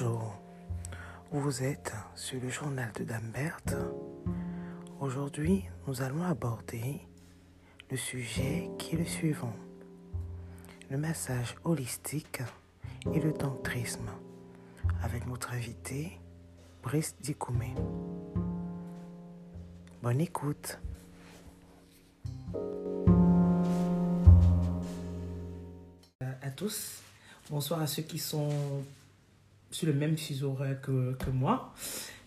Bonjour, vous êtes sur le journal de Dame Berthe. Aujourd'hui, nous allons aborder le sujet qui est le suivant le massage holistique et le tantrisme avec notre invité Brice Dikoumé. Bonne écoute. À tous, bonsoir à ceux qui sont sur le même fuseau horaire que, moi.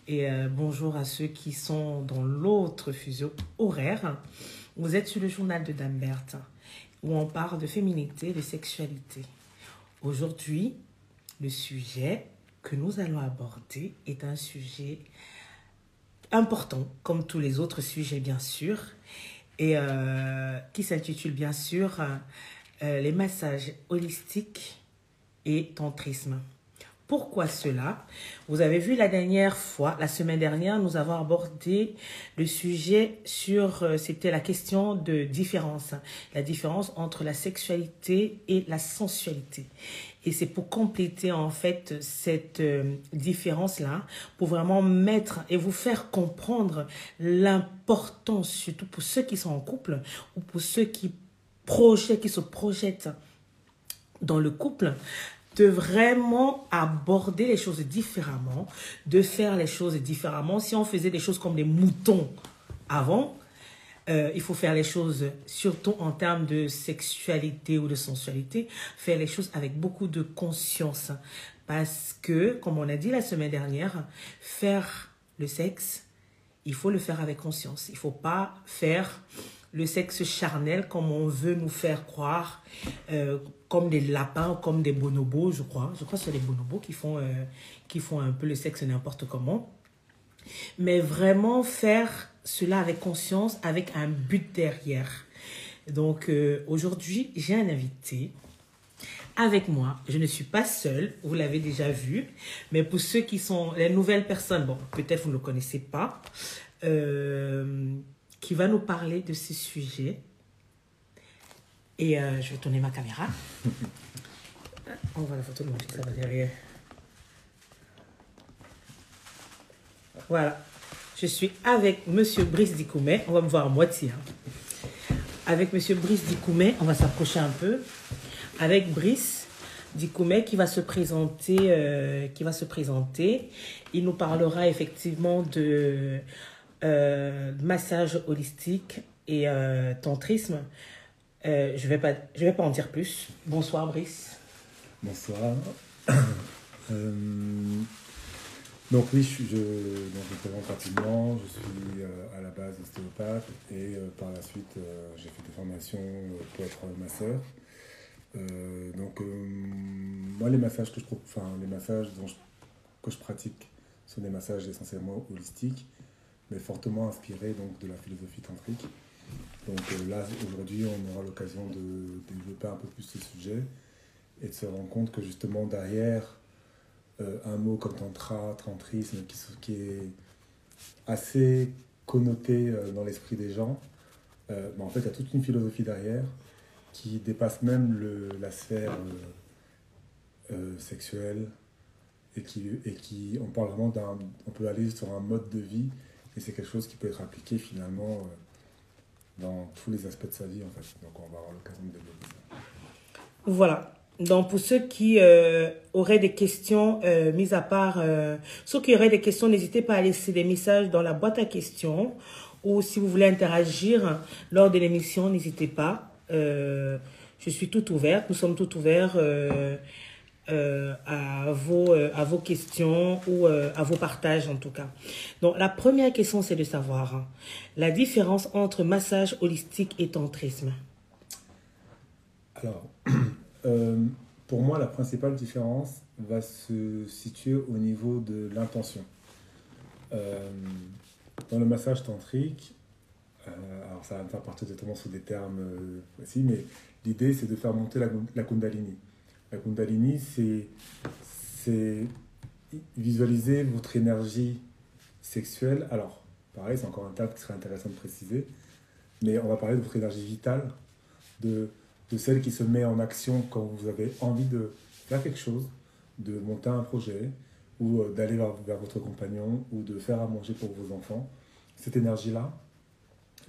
Et euh, bonjour à ceux qui sont dans l'autre fuseau horaire. Vous êtes sur le journal de Dame Berthe, où on parle de féminité, de sexualité. Aujourd'hui, le sujet que nous allons aborder est un sujet important, comme tous les autres sujets, bien sûr, et euh, qui s'intitule, bien sûr, euh, les massages holistiques et tantrisme. Pourquoi cela Vous avez vu la dernière fois, la semaine dernière, nous avons abordé le sujet sur, euh, c'était la question de différence, la différence entre la sexualité et la sensualité. Et c'est pour compléter en fait cette euh, différence-là, pour vraiment mettre et vous faire comprendre l'importance, surtout pour ceux qui sont en couple ou pour ceux qui qui se projettent dans le couple, de vraiment aborder les choses différemment, de faire les choses différemment. Si on faisait des choses comme des moutons avant, euh, il faut faire les choses, surtout en termes de sexualité ou de sensualité, faire les choses avec beaucoup de conscience. Parce que, comme on a dit la semaine dernière, faire le sexe, il faut le faire avec conscience. Il ne faut pas faire le sexe charnel comme on veut nous faire croire, euh, des lapins, comme des bonobos, je crois. Je crois que c'est les bonobos qui font, euh, qui font un peu le sexe n'importe comment. Mais vraiment faire cela avec conscience, avec un but derrière. Donc euh, aujourd'hui, j'ai un invité avec moi. Je ne suis pas seule, vous l'avez déjà vu. Mais pour ceux qui sont les nouvelles personnes, bon, peut-être vous ne le connaissez pas. Euh, qui va nous parler de ce sujet. Et euh, je vais tourner ma caméra. On voit la photo de mon fils, derrière. Voilà. Je suis avec Monsieur Brice Dikoumé. On va me voir à moitié. Hein. Avec Monsieur Brice Dikoumé, on va s'approcher un peu. Avec Brice Dikoumé qui va se présenter, euh, qui va se présenter. Il nous parlera effectivement de euh, massage holistique et tantrisme. Euh, je vais, pas, je vais pas en dire plus. Bonsoir Brice. Bonsoir. donc oui, je, je, donc, je présente rapidement. Je suis à la base ostéopathe et par la suite j'ai fait des formations pour être masseur. donc moi les massages que je enfin les massages que je pratique sont des massages essentiellement holistiques mais fortement inspiré donc, de la philosophie tantrique. Donc euh, là, aujourd'hui, on aura l'occasion de développer un peu plus ce sujet et de se rendre compte que justement derrière euh, un mot comme tantra, tantrisme, qui, est assez connoté euh, dans l'esprit des gens, en fait, il y a toute une philosophie derrière qui dépasse même le, la sphère sexuelle et qui, et qui, on parle vraiment d'un, on peut aller sur un mode de vie et c'est quelque chose qui peut être appliqué finalement dans tous les aspects de sa vie, en fait. Donc, on va avoir l'occasion de développer ça. Voilà. Donc, pour ceux qui euh, auraient des questions, euh, mis à part, euh, ceux qui auraient des questions, n'hésitez pas à laisser des messages dans la boîte à questions. Ou si vous voulez interagir lors de l'émission, n'hésitez pas. je suis tout ouverte. Nous sommes tout ouverts euh, à, vos, euh, à vos questions ou euh, à vos partages en tout cas. Donc la première question c'est de savoir hein, la différence entre massage holistique et tantrisme. Alors, pour moi la principale différence va se situer au niveau de l'intention. dans le massage tantrique, alors ça va me faire partir totalement sous des termes aussi, mais l'idée c'est de faire monter la, la kundalini. La Kundalini, c'est visualiser votre énergie sexuelle. Alors, pareil, c'est encore un terme qui serait intéressant de préciser, mais on va parler de votre énergie vitale, de, celle qui se met en action quand vous avez envie de faire quelque chose, de monter un projet, ou euh, d'aller vers, vers votre compagnon, ou de faire à manger pour vos enfants. Cette énergie-là,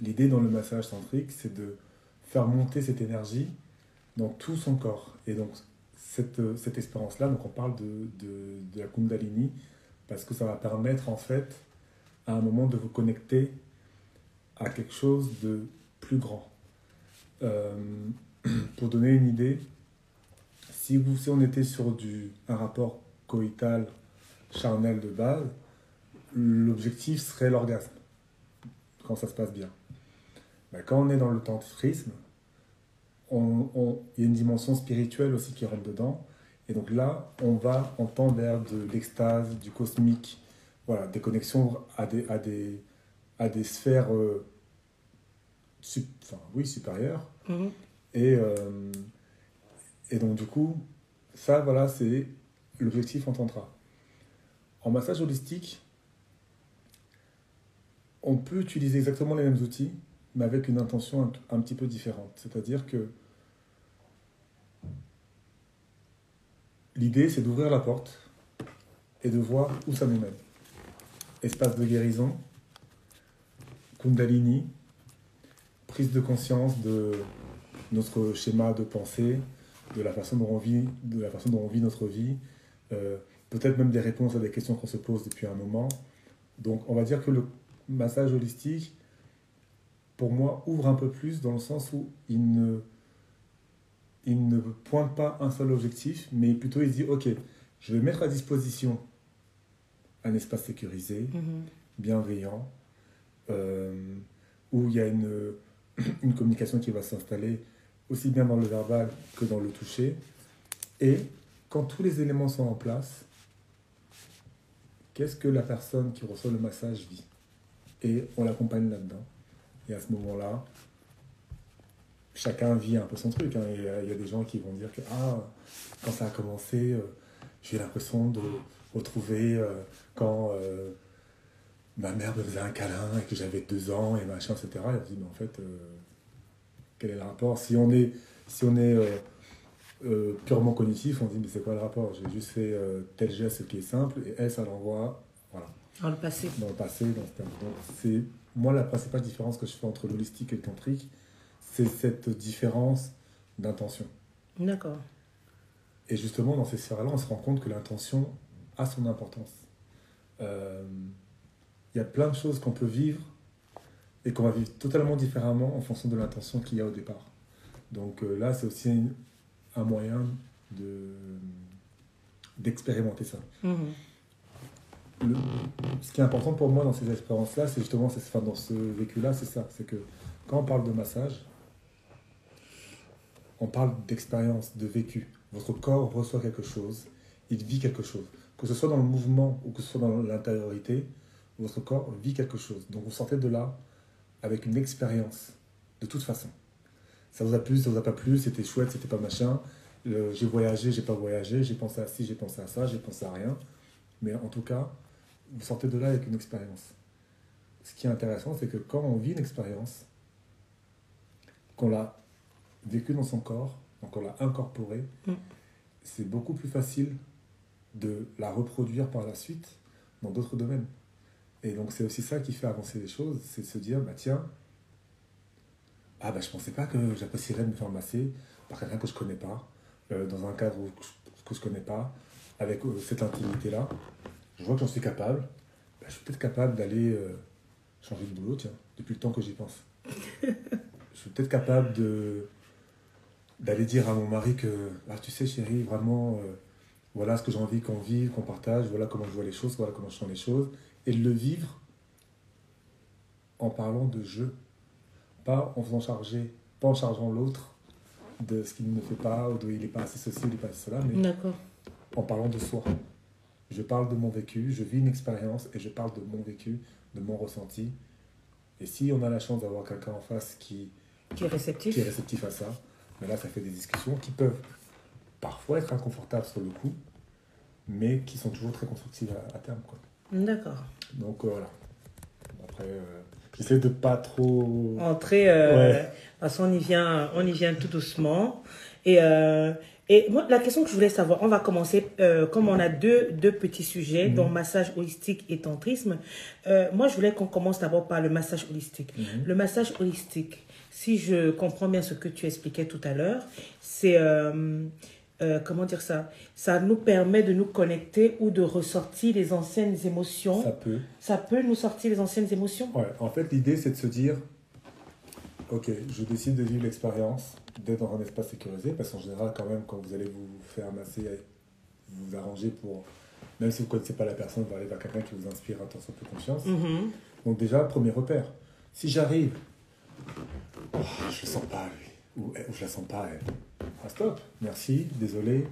l'idée dans le massage centrique, c'est de faire monter cette énergie dans tout son corps. Et donc, cette, euh, cette expérience-là, donc on parle de, de, la Kundalini, parce que ça va permettre en fait à un moment de vous connecter à quelque chose de plus grand. Euh, pour donner une idée, si, vous, si on était sur du, un rapport coïtal charnel de base, l'objectif serait l'orgasme, quand ça se passe bien. Ben, quand on est dans le tantrisme, il y a une dimension spirituelle aussi qui rentre dedans. Et donc là, on va entendre vers de l'extase, du cosmique, voilà, des connexions à des, à des, à des sphères euh, sup- enfin, oui, supérieures. Mhm. Et, euh, et donc, du coup, ça, voilà, c'est l'objectif en tantra. En massage holistique, on peut utiliser exactement les mêmes outils, mais avec une intention un, petit peu différente. C'est-à-dire que l'idée, c'est d'ouvrir la porte et de voir où ça nous mène. Espace de guérison, Kundalini, prise de conscience de notre schéma de pensée, de la façon dont on vit, de la façon dont on vit notre vie, euh, peut-être même des réponses à des questions qu'on se pose depuis un moment. Donc, on va dire que le massage holistique, pour moi, ouvre un peu plus dans le sens où il ne, il ne pointe pas un seul objectif, mais plutôt il dit, OK, je vais mettre à disposition un espace sécurisé, Mhm. bienveillant, euh, où il y a une, une communication qui va s'installer aussi bien dans le verbal que dans le toucher. Et quand tous les éléments sont en place, qu'est-ce que la personne qui reçoit le massage vit? Et on l'accompagne là-dedans. Et à ce moment-là, chacun vit un peu son truc. hein. Il y, a- il y a des gens qui vont dire que ah, quand ça a commencé, euh, j'ai eu l'impression de retrouver euh, quand euh, ma mère me faisait un câlin et que j'avais deux ans et machin, etc. Et on se dit, mais en fait, euh, quel est le rapport? Si on est, si on est euh, euh, purement cognitif, on se dit, mais c'est quoi le rapport? J'ai juste fait euh, tel geste qui est simple et elle, ça l'envoie voilà, Dans le passé. dans le passé. Dans ce terme. Donc, c'est moi la principale différence que je fais entre l'holistique et le tantrique, c'est cette différence d'intention. D'accord. Et justement, dans ces sphères-là, on se rend compte que l'intention a son importance. Euh, Il y a plein de choses qu'on peut vivre et qu'on va vivre totalement différemment en fonction de l'intention qu'il y a au départ. Donc euh, là, c'est aussi une- un moyen de d'expérimenter ça. Mhm. Ce qui est important pour moi dans ces expériences-là, c'est justement, enfin, dans ce vécu-là, c'est ça. C'est que quand on parle de massage, on parle d'expérience, de vécu. Votre corps reçoit quelque chose, il vit quelque chose. Que ce soit dans le mouvement ou que ce soit dans l'intériorité, votre corps vit quelque chose. Donc vous sortez de là avec une expérience, de toute façon. Ça vous a plu, ça vous a pas plu, c'était chouette, c'était pas machin. Le- J'ai voyagé, j'ai pas voyagé, j'ai pensé à ci, j'ai pensé à ça, j'ai pensé à rien. Mais en tout cas, vous sortez de là avec une expérience. Ce qui est intéressant, c'est que quand on vit une expérience, qu'on l'a vécue dans son corps, donc on l'a incorporée, Mm. c'est beaucoup plus facile de la reproduire par la suite dans d'autres domaines. Et donc c'est aussi ça qui fait avancer les choses, c'est de se dire, bah tiens, ah bah je pensais pas que j'apprécierais de me faire masser par quelqu'un que je connais pas, euh, dans un cadre où- que je connais pas, avec euh, cette intimité-là. Je vois que j'en suis capable. Bah, je suis peut-être capable d'aller euh, changer de boulot, tiens, depuis le temps que j'y pense. je suis peut-être capable de d'aller dire à mon mari que, ah, tu sais chérie, vraiment, euh, voilà ce que j'ai envie qu'on vive, qu'on partage, voilà comment je vois les choses, voilà comment je sens les choses, et de le vivre en parlant de je, pas en faisant charger, pas en chargeant l'autre de ce qu'il ne fait pas, ou de il n'est pas assez ceci, il n'est pas assez cela, mais en parlant de soi. Je parle de mon vécu, je vis une expérience et je parle de mon vécu, de mon ressenti. Et si on a la chance d'avoir quelqu'un en face qui, Qui est réceptif. qui est réceptif à ça, ben là, ça fait des discussions qui peuvent parfois être inconfortables sur le coup, mais qui sont toujours très constructives à, à terme. D'accord. Donc euh, voilà. Après, euh, j'essaie de pas trop. Entrer, euh, Ouais. de toute façon, on y vient, on y vient tout doucement. Et, euh, Et moi, la question que je voulais savoir, on va commencer, euh, comme on a deux, deux petits sujets, dont massage holistique et tantrisme. Euh, moi, je voulais qu'on commence d'abord par le massage holistique. Le massage holistique, si je comprends bien ce que tu expliquais tout à l'heure, c'est, euh, euh, comment dire ça? Ça nous permet de nous connecter ou de ressortir les anciennes émotions. Ça peut. Ça peut nous sortir les anciennes émotions? Ouais, en fait, l'idée, c'est de se dire Ok, je décide de vivre l'expérience d'être dans un espace sécurisé, parce qu'en général, quand même, quand vous allez vous faire masser, vous vous arrangez pour. Même si vous ne connaissez pas la personne, vous allez vers quelqu'un qui vous inspire un tant soit peu confiance. Mhm. Donc, déjà, premier repère. Si j'arrive, oh, je le sens pas, lui, ou, eh, ou je la sens pas, elle. Ah, stop, merci, désolé,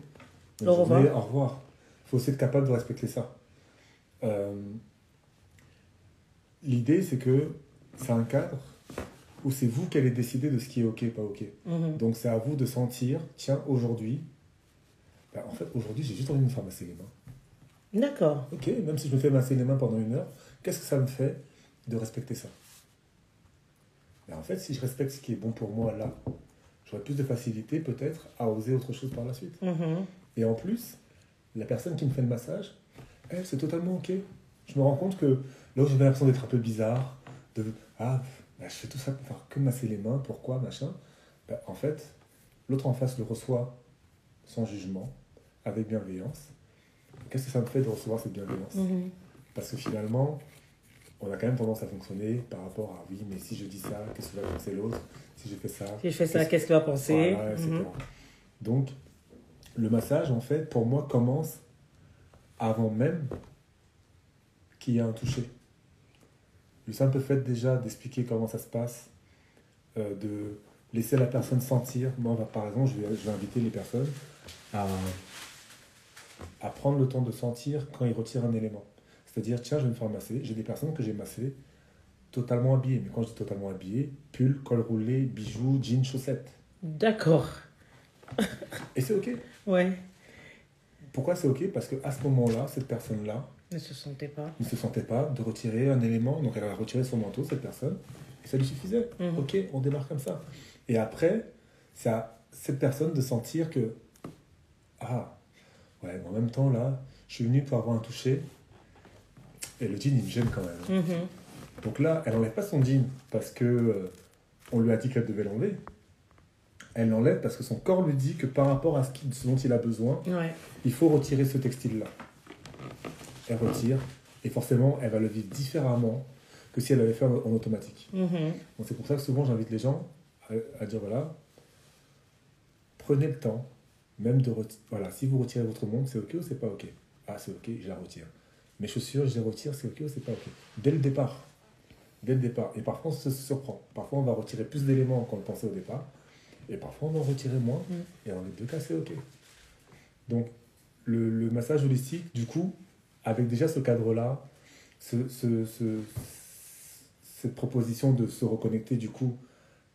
Au journée, revoir. au revoir. Il faut aussi être capable de respecter ça. Euh, L'idée, c'est que c'est un cadre où c'est vous qui allez décider de ce qui est OK, pas OK. Mhm. Donc, c'est à vous de sentir, tiens, aujourd'hui, ben, en fait, aujourd'hui, j'ai juste envie de me faire masser les mains. D'accord. Ok, même si je me fais masser les mains pendant une heure, qu'est-ce que ça me fait de respecter ça? Mais en fait, si je respecte ce qui est bon pour moi là, j'aurai plus de facilité peut-être à oser autre chose par la suite. Mhm. Et en plus, la personne qui me fait le massage, elle, c'est totalement ok. Je me rends compte que là où j'avais l'impression d'être un peu bizarre, de ah, bah, je fais tout ça pour faire que masser les mains, pourquoi, machin, bah, en fait, l'autre en face le reçoit sans jugement, avec bienveillance. Qu'est-ce que ça me fait de recevoir cette bienveillance? Mhm. Parce que finalement, on a quand même tendance à fonctionner par rapport à oui, mais si je dis ça, qu'est-ce que va penser l'autre? Si je fais ça, Si je fais ça, qu'est-ce- qu'il va penser? Voilà, etc. Mhm. Donc, le massage, en fait, pour moi, commence avant même qu'il y ait un toucher. Le simple fait déjà d'expliquer comment ça se passe, euh, de laisser la personne sentir. Moi, par exemple, je vais, je vais inviter les personnes à, à prendre le temps de sentir quand ils retirent un élément. C'est-à-dire, tiens, je vais me faire masser. J'ai des personnes que j'ai massées totalement habillées. Mais quand je dis totalement habillées, pull, col roulé, bijoux, jeans, chaussettes. D'accord. Et c'est OK. Ouais. Pourquoi c'est OK? Parce qu'à ce moment-là, cette personne-là Ne se sentait pas. ne se sentait pas de retirer un élément. Donc elle a retiré son manteau, cette personne, et ça lui suffisait. Mhm. OK, on démarre comme ça. Et après, c'est à cette personne de sentir que, ah, ouais, mais en même temps, là, je suis venu pour avoir un toucher, et le jean, il me gêne quand même. Mhm. Donc là, elle n'enlève pas son jean parce que euh, on lui a dit qu'elle devait l'enlever. Elle l'enlève parce que son corps lui dit que par rapport à ce, dont il a besoin, Ouais. il faut retirer ce textile-là. Elle retire, et forcément, elle va le vivre différemment que si elle l'avait fait en, en automatique. Mhm. Donc c'est pour ça que souvent, j'invite les gens à, à dire, voilà, prenez le temps, même de retirer, voilà, si vous retirez votre montre, c'est OK ou c'est pas OK? Ah, c'est OK, je la retire. Mes chaussures, je les retire, c'est OK ou c'est pas OK? Dès le départ. Dès le départ. Et parfois, on se surprend. Parfois, on va retirer plus d'éléments qu'on le pensait au départ. Et parfois, on va en retirer moins. Mm. Et dans les deux cas, c'est OK. Donc, le, le massage holistique, du coup, avec déjà ce cadre-là, ce, ce- ce- cette proposition de se reconnecter, du coup,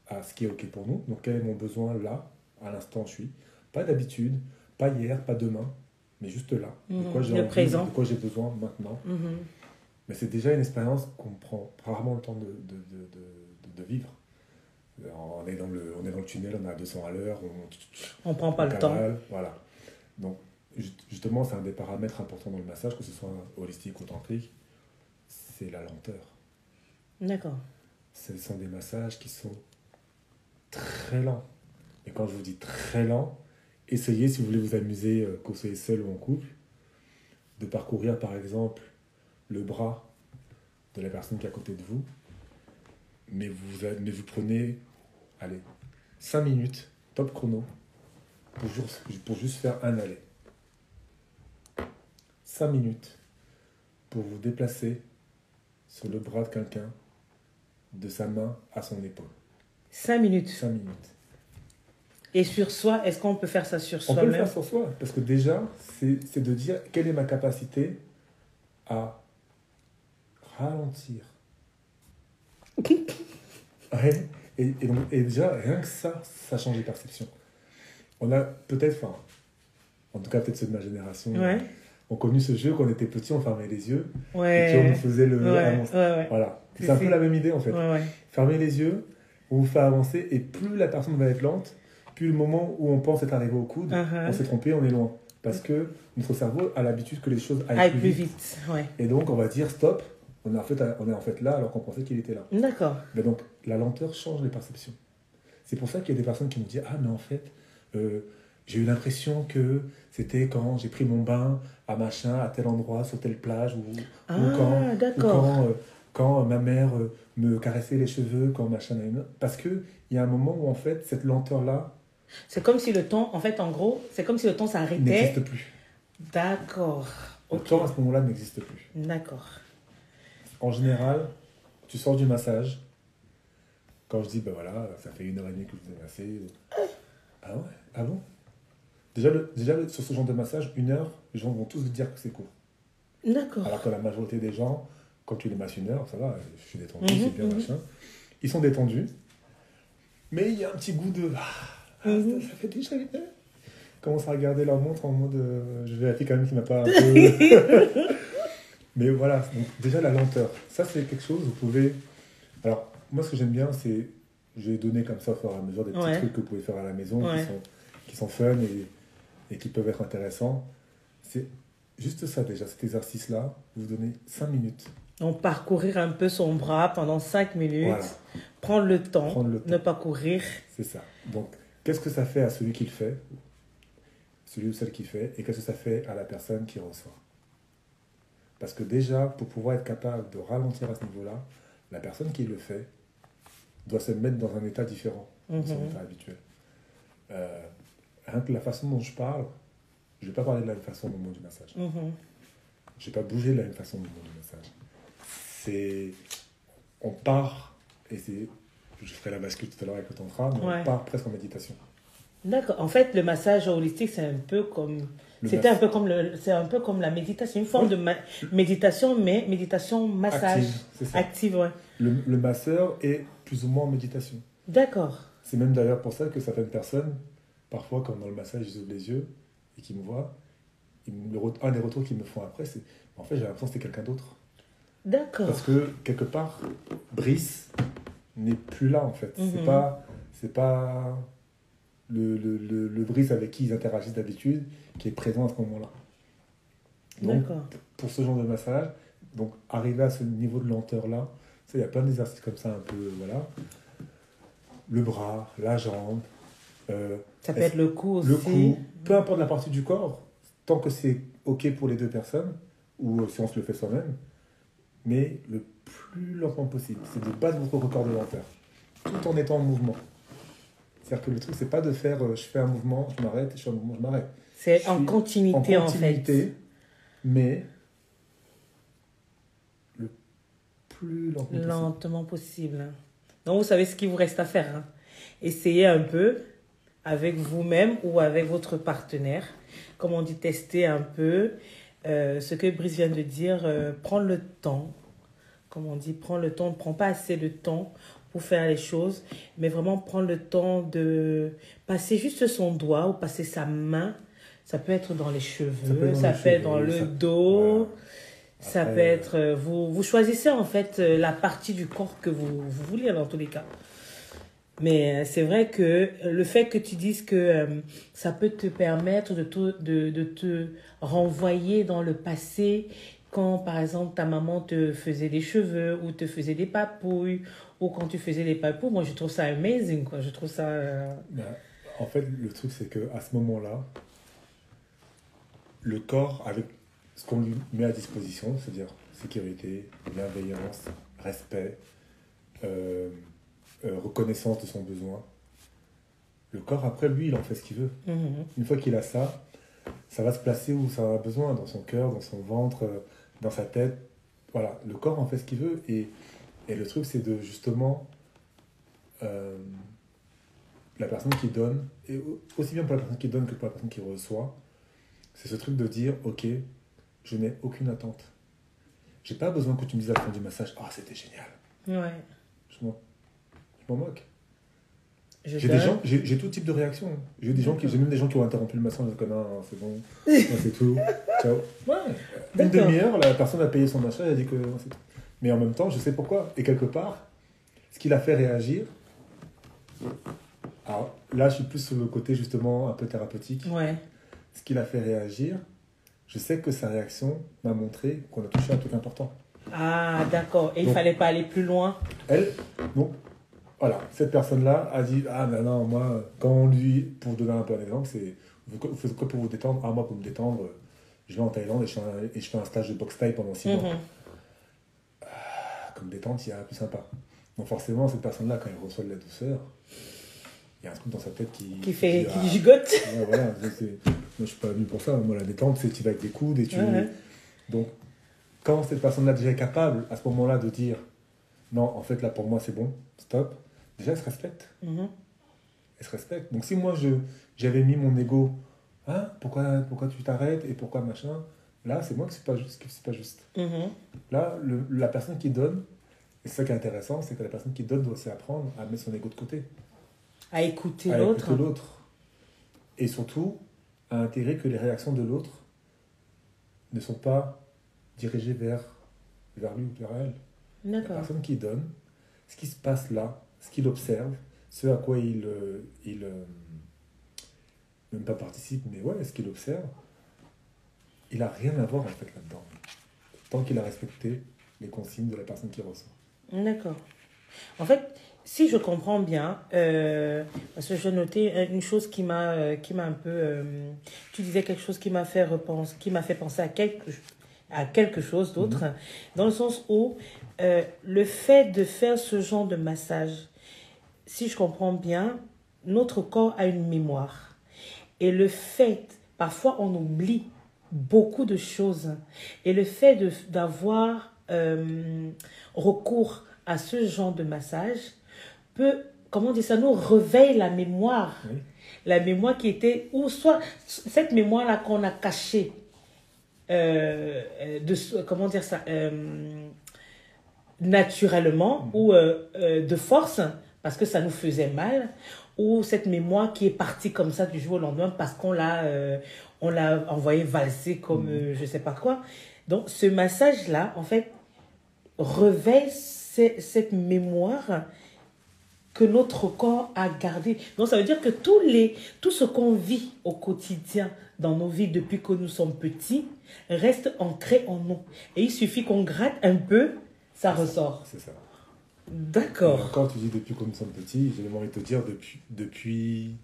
à ce qui est OK pour nous. Donc, quel est mon besoin là, à l'instant où je suis Pas d'habitude, pas hier, pas demain, mais juste là. De Mhm. quoi j'ai présent. de quoi j'ai besoin maintenant. Mhm. Mais c'est déjà une expérience qu'on prend rarement le temps de, de, de, de- de vivre. On est, dans le, on est dans le tunnel, on est à 200 à l'heure, on, On prend pas on le temps. Voilà. Donc, justement, c'est un des paramètres importants dans le massage, que ce soit holistique ou tantrique, c'est la lenteur. D'accord. Ce sont des massages qui sont très lents. Et quand je vous dis très lents, essayez, si vous voulez vous amuser, que vous soyez seul ou en couple, de parcourir par exemple le bras de la personne qui est à côté de vous, mais vous, a- mais vous prenez, allez, 5 minutes, top chrono, pour juste, pour juste faire un aller. 5 minutes pour vous déplacer sur le bras de quelqu'un, de sa main à son épaule. Cinq minutes. 5 minutes. Et sur soi, est-ce qu'on peut faire ça sur On peut le faire sur soi, parce que déjà, c'est c'est de dire quelle est ma capacité à ralentir. Ouais, et, et donc- et déjà, rien que ça, ça change les perceptions. On a peut-être, enfin, en tout cas peut-être ceux de ma génération, Ouais. Ont connu ce jeu quand on était petit, on fermait les yeux, et puis on nous faisait le Ouais. avancer. Ouais. Ouais. Voilà, C'est- un peu la même idée en fait. Fermez les yeux, on vous fait avancer, et plus la personne va être lente, puis le moment où on pense être arrivé au coude, Uh-huh. on s'est trompé, on est loin. Parce que notre cerveau a l'habitude que les choses aillent, Aille plus, plus vite. Et donc, on va dire stop, on est en fait, on est en fait là alors qu'on pensait qu'il était là. D'accord. Mais donc, la lenteur change les perceptions. C'est pour ça qu'il y a des personnes qui nous disent Ah, mais en fait, euh, j'ai eu l'impression que c'était quand j'ai pris mon bain à machin, à tel endroit, sur telle plage, ou, Ah, ou quand, ou d'accord. quand, euh, quand ma mère euh, me caressait les cheveux, quand machin. Parce qu'il y a un moment où, en fait, cette lenteur-là C'est comme si le temps, en fait, en gros, c'est comme si le temps s'arrêtait. n'existe plus. D'accord. Le temps, à ce moment-là, n'existe plus. D'accord. En général, tu sors du massage. Quand je dis, ben voilà, ça fait une heure et demie que vous avez massé. Ah ouais? Ah bon? Déjà, le- déjà, sur ce genre de massage, une heure, les gens vont tous vous dire que c'est court. D'accord. Alors que la majorité des gens, quand tu les masses une heure, ça va, je suis détendu, Mhm, c'est bien, mhm. machin. Ils sont détendus. Mais il y a un petit goût de. Ah, ah, Mhm. ça, ça fait déjà une heure. Ils commencent à regarder leur montre en mode. euh, je vérifie quand même qu'il n'a pas un peu. Mais voilà, donc déjà la lenteur. Ça, c'est quelque chose, vous pouvez. Alors, moi, ce que j'aime bien, c'est. J'ai donné comme ça au fur et à mesure des petits Ouais. trucs que vous pouvez faire à la maison Ouais. qui, sont, qui sont fun et, et qui peuvent être intéressants. C'est juste ça déjà, cet exercice-là, vous donnez 5 minutes. Donc, parcourir un peu son bras pendant 5 minutes. Voilà, Prendre le temps. Prendre le temps. Ne pas courir. c'est ça. Donc, qu'est-ce que ça fait à celui qui le fait, celui ou celle qui fait, et qu'est-ce que ça fait à la personne qui reçoit Parce que déjà, pour pouvoir être capable de ralentir à ce niveau-là, la personne qui le fait doit se mettre dans un état différent de son Mhm. état habituel. Euh, rien que la façon dont je parle, je ne vais pas parler de la même façon au moment du massage. Mhm. Je vais pas bouger de la même façon au moment du massage. C'est. On part, et c'est. Je ferai la bascule tout à l'heure avec le tantra, mais Ouais. on part presque en méditation. D'accord. En fait, le massage holistique, c'est un peu comme. C'était un peu comme le, c'est un peu comme la méditation, une forme Ouais. de ma- méditation, mais méditation massage Active, c'est ça. active, ouais. Le, le masseur est plus ou moins en méditation. D'accord. C'est même d'ailleurs pour ça que certaines personnes, parfois, quand dans le massage, ils ouvrent les yeux et qu'ils me voient, ils me- un des retours qu'ils me font après, c'est en fait, j'ai l'impression que c'était quelqu'un d'autre. D'accord. Parce que quelque part, Brice n'est plus là en fait. C'est Mhm. pas, c'est pas le, le, le, le Brice avec qui ils interagissent d'habitude qui est présent à ce moment-là. Donc, pour ce genre de massage, donc arriver à ce niveau de lenteur là, il y a plein d'exercices comme ça un peu, voilà. Le bras, la jambe, euh, Ça peut être le cou aussi. le cou, peu importe la partie du corps, tant que c'est OK pour les deux personnes, ou si on se le fait soi-même, mais le plus lentement possible. C'est de battre votre record de lenteur, tout en étant en mouvement. C'est-à-dire que le truc, c'est pas de faire euh, je fais un mouvement, je m'arrête, je fais un mouvement, je m'arrête. C'est en continuité, en en, continuité, fait. mais le plus lentement possible. Lentement possible. Donc, vous savez ce qu'il vous reste à faire. hein. Essayez un peu avec vous-même ou avec votre partenaire. Comme on dit, tester un peu euh, ce que Brice vient de dire. euh, prendre le temps. Comme on dit, prendre le temps. On ne prend pas assez de temps pour faire les choses, mais vraiment prendre le temps de passer juste son doigt ou passer sa main. Ça peut être dans les cheveux, ça peut être dans, le dos. voilà. Ça Après, peut être, euh, vous, vous choisissez en fait euh, la partie du corps que vous, vous voulez dans tous les cas. Mais euh, c'est vrai que euh, le fait que tu dises que euh, ça peut te permettre de te, de, de te renvoyer dans le passé quand par exemple ta maman te faisait des cheveux ou te faisait des papouilles ou quand tu faisais des papouilles, moi je trouve ça amazing quoi. Je trouve ça... en fait, le truc, c'est que à ce moment-là, le corps, avec ce qu'on lui met à disposition, c'est-à-dire sécurité, bienveillance, respect, euh, euh, reconnaissance de son besoin, le corps, après, lui, il en fait ce qu'il veut. mhm. Une fois qu'il a ça, ça va se placer où ça a besoin, dans son cœur, dans son ventre, euh, dans sa tête. Voilà, le corps en fait ce qu'il veut. Et, et le truc, c'est de justement euh, la personne qui donne, et au- aussi bien pour la personne qui donne que pour la personne qui reçoit, c'est ce truc de dire Ok, je n'ai aucune attente. J'ai pas besoin que tu me dises à la fin du massage Ah, c'était génial. Ouais. Je m'en je m'en moque. J'ai des gens, j'ai tout type de réactions. J'ai des gens qui, j'ai même des gens qui ont interrompu le massage, comme non, c'est bon, non, c'est tout, ciao. Ouais. Une demi-heure, la personne a payé son achat, elle a dit que non, c'est tout. Mais en même temps, je sais pourquoi. Et quelque part, ce qui l'a fait réagir Alors là, je suis plus sur le côté justement un peu thérapeutique. Ouais. Ce qui l'a fait réagir, je sais que sa réaction m'a montré qu'on a touché un truc important. Ah, d'accord. Et il Donc- fallait pas aller plus loin. Elle, donc, voilà, cette personne-là a dit Ah, mais non, moi, quand on lui, pour donner un peu un exemple, c'est Vous faites quoi pour vous détendre? Ah, moi, pour me détendre, je vais en Thaïlande et je fais un, et je fais un stage de boxe thaï pendant six mois. Mhm. Ah, Comme détente, il y a plus sympa. Donc, forcément, cette personne-là, quand elle reçoit de la douceur, il y a un truc dans sa tête qui. Qui fait, qui Ah, gigote. ouais, voilà, moi, je suis pas venu pour ça. Moi, la détente, c'est tu vas avec des coudes et tu. Donc, quand cette personne-là déjà est capable, à ce moment-là, de dire non, en fait, là, pour moi, c'est bon, stop, déjà, elle se respecte. Mhm. Elle se respecte. Donc, si moi, je, j'avais mis mon ego, hein, pourquoi, pourquoi tu t'arrêtes et pourquoi machin, là, c'est moi que c'est pas juste. pas juste. Mhm. Là, le- la personne qui donne, et c'est ça qui est intéressant, c'est que la personne qui donne doit aussi apprendre à mettre son ego de côté, À écouter à l'autre. écouter l'autre. Et surtout, à intégrer que les réactions de l'autre ne sont pas dirigées vers, vers lui ou vers elle. La personne qui donne, ce qui se passe là, ce qu'il observe, ce à quoi il, euh, il euh, même pas participe, mais ouais, ce qu'il observe, il a rien à voir en fait là-dedans. Tant qu'il a respecté les consignes de la personne qui reçoit. D'accord. En fait, si je comprends bien, euh, parce que j'ai noté une chose qui m'a qui m'a un peu. tu disais quelque chose qui m'a fait qui m'a fait penser à quelque à quelque chose d'autre, dans le sens où euh, le fait de faire ce genre de massage, si je comprends bien, notre corps a une mémoire. Et le fait, parfois on oublie beaucoup de choses. Et le fait d'avoir euh, recours à ce genre de massage peut, comment dire ça, nous réveille la mémoire. Oui. La mémoire qui était, ou soit cette mémoire-là qu'on a cachée, euh, euh, de, comment dire ça, euh, naturellement ou euh, euh, de force, parce que ça nous faisait mal, ou cette mémoire qui est partie comme ça du jour au lendemain parce qu'on l'a on l'a envoyé valser comme euh, je sais pas quoi. Donc ce massage-là, en fait, réveille ce- cette mémoire que notre corps a gardé. Donc ça veut dire que tous les, tout ce qu'on vit au quotidien dans nos vies depuis que nous sommes petits reste ancré en nous. Et il suffit qu'on gratte un peu, ça ressort. C'est ça. D'accord. encore, tu dis depuis que nous sommes petits, j'ai envie de te dire depuis, depuis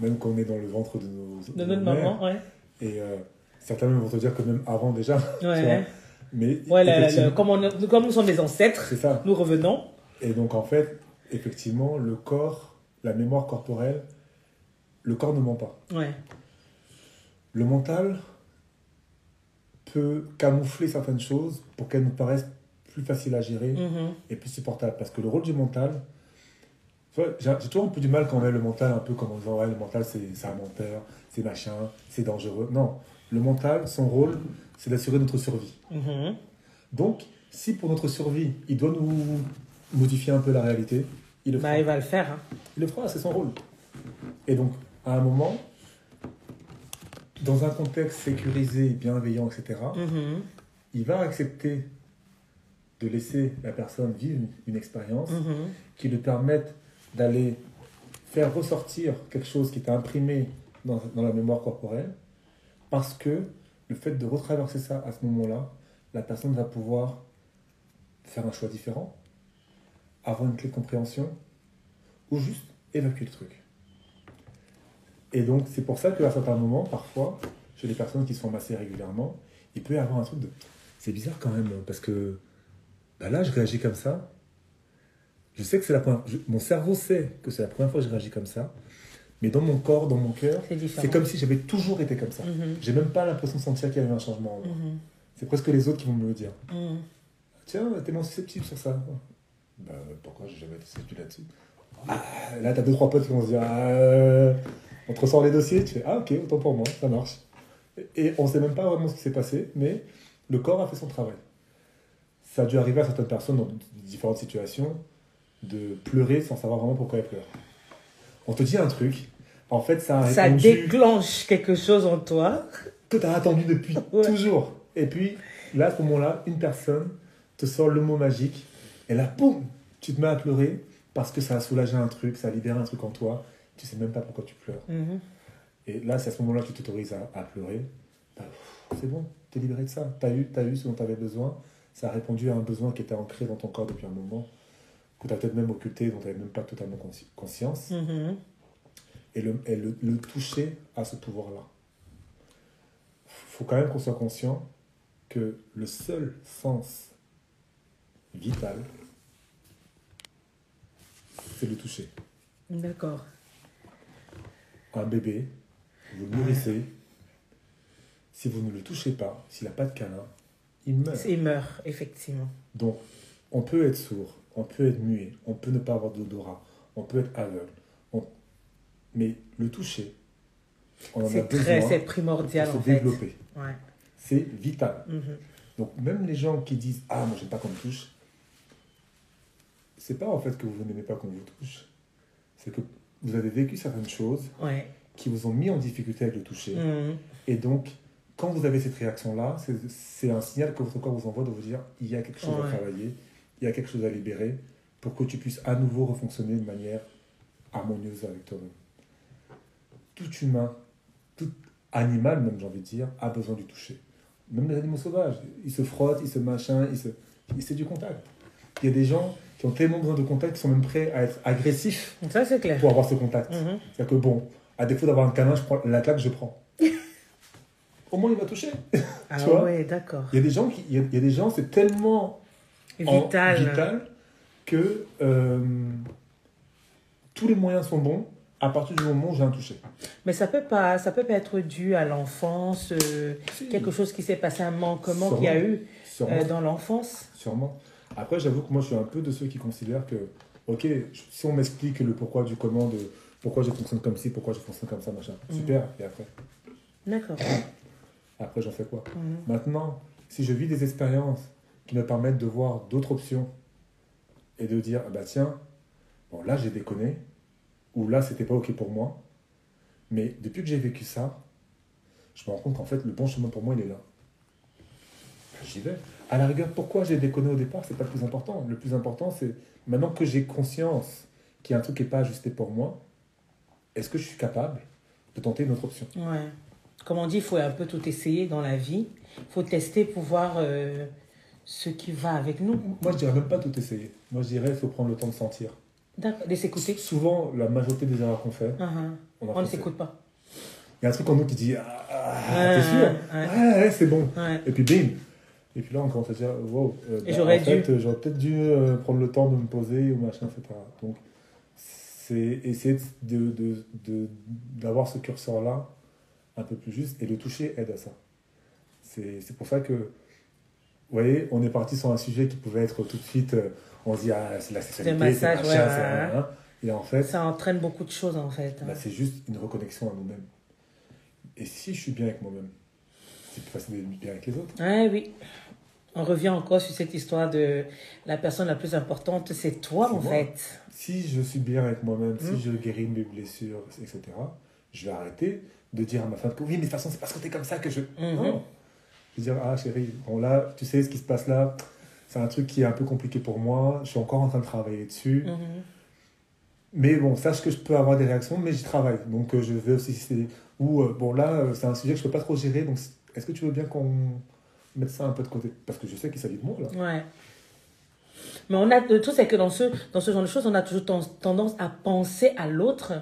même qu'on est dans le ventre de nos, De nos notre mères. maman, ouais. Et euh, certains même vont te dire que même avant déjà. Ouais. Mais Ouais, effectivement, comme, on- comme nous sommes des ancêtres, ça. nous revenons. Et donc en fait, effectivement, le corps, la mémoire corporelle, le corps ne ment pas. Ouais. Le mental peut camoufler certaines choses pour qu'elles nous paraissent plus faciles à gérer Mhm. et plus supportables. Parce que le rôle du mental, j'ai toujours un peu du mal quand on met le mental un peu comme en disant ouais, le mental c'est un menteur, c'est machin, c'est dangereux. Non, le mental, son rôle, c'est d'assurer notre survie. Mhm. Donc, si pour notre survie, il doit nous modifier un peu la réalité, il le fera. Bah, il va le faire. hein. Il le fera, c'est son rôle. Et donc, à un moment, dans un contexte sécurisé, bienveillant, etc., Mhm. il va accepter de laisser la personne vivre une, expérience Mhm. qui lui permette d'aller faire ressortir quelque chose qui est imprimé dans, dans la mémoire corporelle, parce que le fait de retraverser ça à ce moment-là, la personne va pouvoir faire un choix différent, avoir une clé de compréhension, ou juste évacuer le truc. Et donc, c'est pour ça qu'à certains moments, parfois, chez les personnes qui se font masser régulièrement, il peut y avoir un truc de. C'est bizarre quand même, parce que bah là, je réagis comme ça. Je sais que c'est la première. je- mon cerveau sait que c'est la première fois que je réagis comme ça, mais dans mon corps, dans mon cœur, C'est comme si j'avais toujours été comme ça. Mhm. J'ai même pas l'impression de sentir qu'il y avait un changement en moi. Mhm. C'est presque les autres qui vont me le dire. Mhm. Tiens, t'es moins susceptible sur ça. Bah, pourquoi j'ai jamais été susceptible là-dessus? Ah, Là, t'as deux, trois potes qui vont se dire ah, euh, On te ressort les dossiers, tu fais Ah, ok, autant pour moi, ça marche. Et, on sait même pas vraiment ce qui s'est passé, mais le corps a fait son travail. Ça a dû arriver à certaines personnes dans différentes situations de pleurer sans savoir vraiment pourquoi elles pleurent. On te dit un truc, en fait, ça a Ça répondu déclenche quelque chose en toi. que tu as attendu depuis Ouais. toujours. Et puis, là, à ce moment-là, une personne te sort le mot magique, et là, boum, tu te mets à pleurer, parce que ça a soulagé un truc, ça a libéré un truc en toi, tu sais même pas pourquoi tu pleures. Mhm. Et là, c'est à ce moment-là que tu t'autorises à, à pleurer. Bah, c'est bon, tu es libéré de ça. Tu as eu, t'as eu ce dont tu avais besoin. Ça a répondu à un besoin qui était ancré dans ton corps depuis un moment, que tu as peut-être même occulté, dont tu n'avais même pas totalement consci- conscience. Mhm. Et, le, et le, le toucher a ce pouvoir-là. faut quand même qu'on soit conscient que le seul sens vital, c'est le toucher. D'accord. Un bébé, vous le nourrissez, si vous ne le touchez pas, s'il n'a pas de câlin, il meurt. Il meurt, effectivement. Donc, on peut être sourd, on peut être muet, on peut ne pas avoir d'odorat, on peut être aveugle. on- Mais le toucher, on en a C'est très, besoin c'est pour primordial, se en fait. développer. Ouais. C'est vital. Mhm. Donc, même les gens qui disent Ah, moi, j'aime pas qu'on me touche, c'est pas en fait que vous n'aimez pas qu'on vous touche. C'est que vous avez vécu certaines choses Ouais. qui vous ont mis en difficulté avec le toucher. Mhm. Et donc, quand vous avez cette réaction-là, c'est- un signal que votre corps vous envoie de vous dire il y a quelque chose Ouais. à travailler, il y a quelque chose à libérer pour que tu puisses à nouveau refonctionner de manière harmonieuse avec toi-même. Tout humain, tout animal, même j'ai envie de dire, a besoin du toucher. Même les animaux sauvages, ils se frottent, ils se machin, ils se... c'est du contact. Il y a des gens qui ont tellement besoin de contact qu'ils sont même prêts à être agressifs ça, clair. pour avoir ce contact. Mhm. C'est-à-dire que bon, à défaut d'avoir un câlin, je prends la claque, je prends. Au moins, il m'a touché. Ah vois ouais, d'accord. Il y a des gens, qui, il y a, il y a des gens c'est tellement en- Vital. que euh, tous les moyens sont bons à partir du moment où j'ai un touché. Mais ça peut pas, ça peut pas être dû à l'enfance, euh, Si, quelque chose qui s'est passé, un manquement qu'il y a eu euh, dans l'enfance. sûrement. Après, j'avoue que moi, je suis un peu de ceux qui considèrent que, ok, si on m'explique le pourquoi du comment, de pourquoi je fonctionne comme ci, pourquoi je fonctionne comme ça, machin, Mhm. super, et après D'accord. Après, j'en fais quoi? Mhm. Maintenant, si je vis des expériences qui me permettent de voir d'autres options et de dire, ah bah tiens, bon là j'ai déconné, ou là c'était pas ok pour moi, mais depuis que j'ai vécu ça, je me rends compte qu'en fait le bon chemin pour moi il est là. J'y vais. À la rigueur, pourquoi j'ai déconné au départ, c'est pas le plus important. Le plus important, c'est maintenant que j'ai conscience qu'il y a un truc qui n'est pas ajusté pour moi, est-ce que je suis capable de tenter une autre option? Ouais. Comme on dit, il faut un peu tout essayer dans la vie. Il faut tester pour voir euh, ce qui va avec nous. Moi, je dirais même pas tout essayer. Moi, je dirais qu'il faut prendre le temps de sentir. D'accord. De s'écouter. Souvent, la majorité des erreurs qu'on fait, Mhm. on ne s'écoute pas. Il y a un truc en nous qui dit Ah, ah, Ouais, t'es sûr? ouais. Ouais, c'est bon. Et puis, bim Et puis là, on commence à dire Wow, euh, bah, j'aurais dû. euh, j'aurais peut-être dû euh, prendre le temps de me poser ou machin, etc. Donc, c'est essayer de, de, de- d'avoir ce curseur-là un peu plus juste et le toucher aide à ça. C'est, pour ça que, vous voyez, on est parti sur un sujet qui pouvait être tout de suite, euh, on se dit, ah, c'est la sexualité, c'est machin, ouais, ouais. Et en fait, Ça entraîne beaucoup de choses en fait. bah, c'est juste une reconnexion à nous-mêmes. Et si je suis bien avec moi-même, c'est plus facile d'être bien avec les autres. Ouais, oui. On revient encore sur cette histoire de la personne la plus importante, c'est toi en moi. fait. Si je suis bien avec moi-même, si je guéris mes blessures, etc., je vais arrêter de dire à ma femme que oui, mais de toute façon, c'est parce que t'es comme ça que je. Mhm. Non. Je vais dire, ah chérie, bon là, tu sais ce qui se passe là, c'est un truc qui est un peu compliqué pour moi, je suis encore en train de travailler dessus. Mhm. Mais bon, sache que je peux avoir des réactions, mais j'y travaille. Donc euh, je vais aussi. Ou euh, bon, là, euh, c'est un sujet que je peux pas trop gérer, donc est-ce que tu veux bien qu'on mette ça un peu de côté Parce que je sais qu'il s'agit de moi là. Ouais. Mais on a, le truc, c'est que dans ce, dans ce genre de choses, on a toujours ten- tendance à penser à l'autre.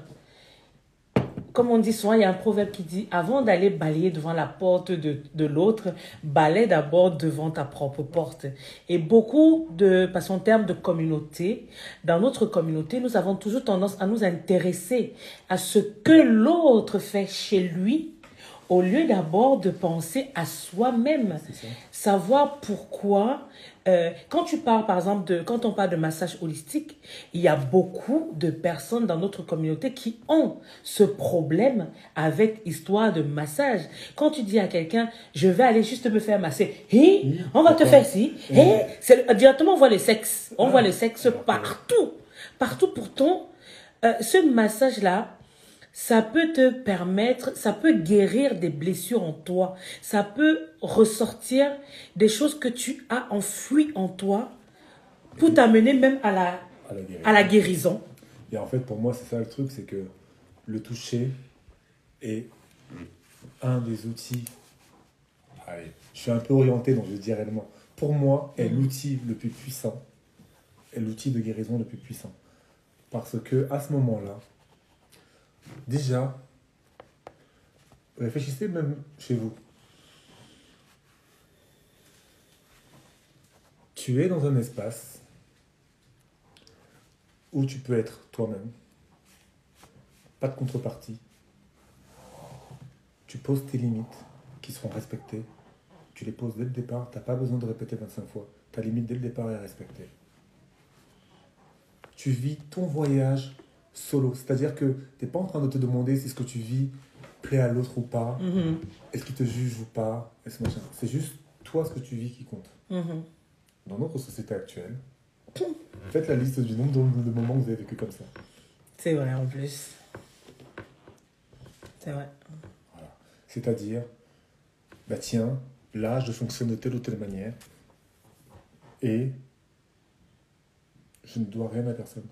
Comme on dit souvent, il y a un proverbe qui dit avant d'aller balayer devant la porte de, de l'autre, balaye d'abord devant ta propre porte. Et beaucoup de, parce qu'en termes de communauté, dans notre communauté, nous avons toujours tendance à nous intéresser à ce que l'autre fait chez lui, au lieu d'abord de penser à soi-même savoir pourquoi euh, quand tu parles par exemple de quand on parle de massage holistique il y a beaucoup de personnes dans notre communauté qui ont ce problème avec histoire de massage. Quand tu dis à quelqu'un je vais aller juste me faire masser Oui, on va te faire ci c'est le- directement on voit le sexe. On Ah, voit le sexe partout. Partout pourtant euh, ce massage là ça peut te permettre, ça peut guérir des blessures en toi. Ça peut ressortir des choses que tu as enfouies en toi pour t'amener même à la à la guérison. à la guérison. Et en fait, pour moi, c'est ça le truc, c'est que le toucher est un des outils. Allez, je suis un peu orienté, donc je dis réellement. Pour moi, est Mhm. l'outil le plus puissant, est l'outil de guérison le plus puissant. Parce que à ce moment-là, déjà, réfléchissez même chez vous. Tu es dans un espace où tu peux être toi-même, pas de contrepartie. Tu poses tes limites qui seront respectées. Tu les poses dès le départ, tu n'as pas besoin de répéter 25 fois. Ta limite dès le départ est respectée. Tu vis ton voyage solo, c'est-à-dire que tu n'es pas en train de te demander si ce que tu vis plaît à l'autre ou pas, Mhm, est-ce qu'il te juge ou pas, est-ce machin? C'est juste toi ce que tu vis qui compte. mhm. Dans notre société actuelle, faites la liste du nombre de de moments que vous avez vécu comme ça. C'est vrai en plus. C'est vrai. Voilà. C'est-à-dire, bah tiens, là, je fonctionne de telle ou telle manière et je ne dois rien à personne.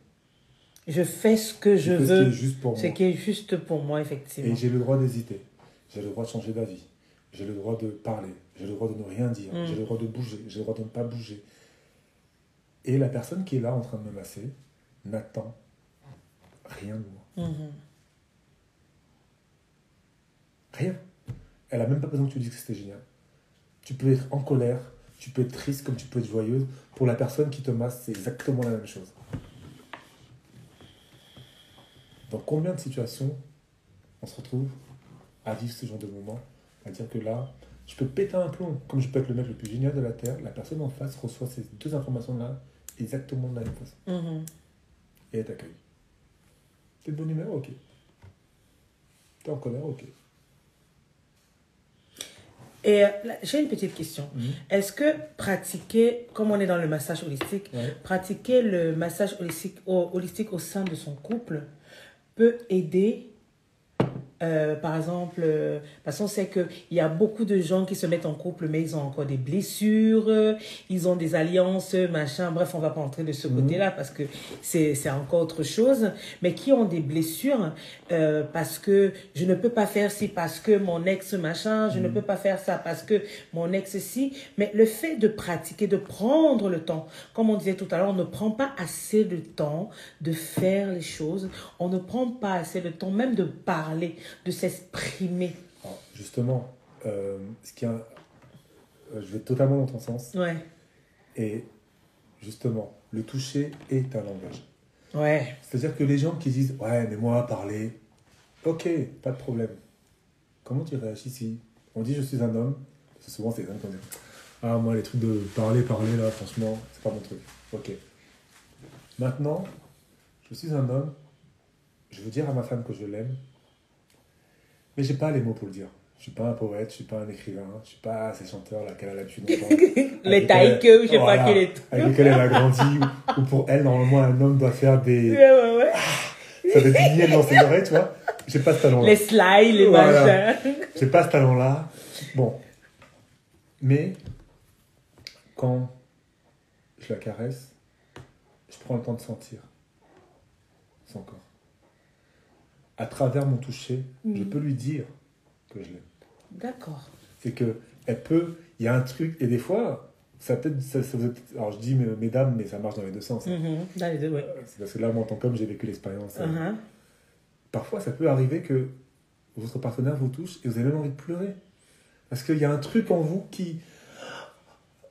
Je fais ce que je fais ce qui est veux, juste pour ce moi. qui est juste pour moi, Et effectivement. j'ai le droit d'hésiter. J'ai le droit de changer d'avis. J'ai le droit de parler. J'ai le droit de ne rien dire. Mm. J'ai le droit de bouger. J'ai le droit de ne pas bouger. Et la personne qui est là en train de me masser n'attend rien de moi. Mhm. Rien. Elle a même pas besoin que tu dises que c'était génial. Tu peux être en colère, tu peux être triste comme tu peux être joyeuse. Pour la personne qui te masse, c'est exactement la même chose. Dans combien de situations on se retrouve à vivre ce genre de moment, à dire que là, je peux péter un plomb, comme je peux être le mec le plus génial de la Terre, la personne en face reçoit ces deux informations-là exactement de la même façon. Mhm. Et elle t'accueille. T'es de bonne humeur, ok. T'es en colère, ok. Et euh, j'ai une petite question. Mhm. Est-ce que pratiquer, comme on est dans le massage holistique, Ouais. pratiquer le massage holistique au, holistique au sein de son couple aider euh, par exemple, euh, parce qu'on sait qu'il y a beaucoup de gens qui se mettent en couple, mais ils ont encore des blessures, euh, ils ont des alliances, machin. Bref, on va pas entrer de ce Mhm. côté-là parce que c'est c'est encore autre chose. Mais qui ont des blessures euh, parce que je ne peux pas faire ci parce que mon ex machin, je ne Mhm. peux pas faire ça parce que mon ex ci. Mais le fait de pratiquer, de prendre le temps, comme on disait tout à l'heure, on ne prend pas assez de temps de faire les choses. On ne prend pas assez de temps même de parler, de s'exprimer. Justement, euh, ce qui a, euh, je vais totalement dans ton sens. Ouais. Et justement, le toucher est un langage. Ouais. C'est-à-dire que les gens qui disent Ouais, mais moi, parler, ok, pas de problème. Comment tu réagis si on dit Je suis un homme? Parce que souvent, c'est les hommes qui disent Ah, moi, les trucs de parler, parler, là, franchement, c'est pas mon truc. Ok. Maintenant, je suis un homme, je veux dire à ma femme que je l'aime, mais j'ai pas les mots pour le dire. Je suis pas un poète, je suis pas un écrivain, je suis pas ces chanteurs là qu'elle a l'habitude d'entendre. Les elle- que, je sais voilà, pas quel est. Avec lesquels elle a grandi, ou, ou pour elle, normalement, un homme doit faire des. Ouais, ouais, ouais. Ça fait des miel dans ses oreilles, tu vois. J'ai pas ce talent-là. Les slides, les Voilà. machins. J'ai pas ce talent-là. Bon. Mais, quand je la caresse, je prends le temps de sentir son corps. À travers mon toucher, je Mhm. peux lui dire que je l'aime. D'accord. c'est que elle peut, il y a un truc, et des fois, ça peut-être, ça, alors je dis mes- mesdames, mais ça marche dans les deux sens. hein. Mhm. Dans les deux, ouais. C'est parce que là, moi, en tant qu'homme, j'ai vécu l'expérience. euh, Uh-huh. Parfois, ça peut arriver que votre partenaire vous touche et vous avez même envie de pleurer. Parce qu'il y a un truc en vous qui.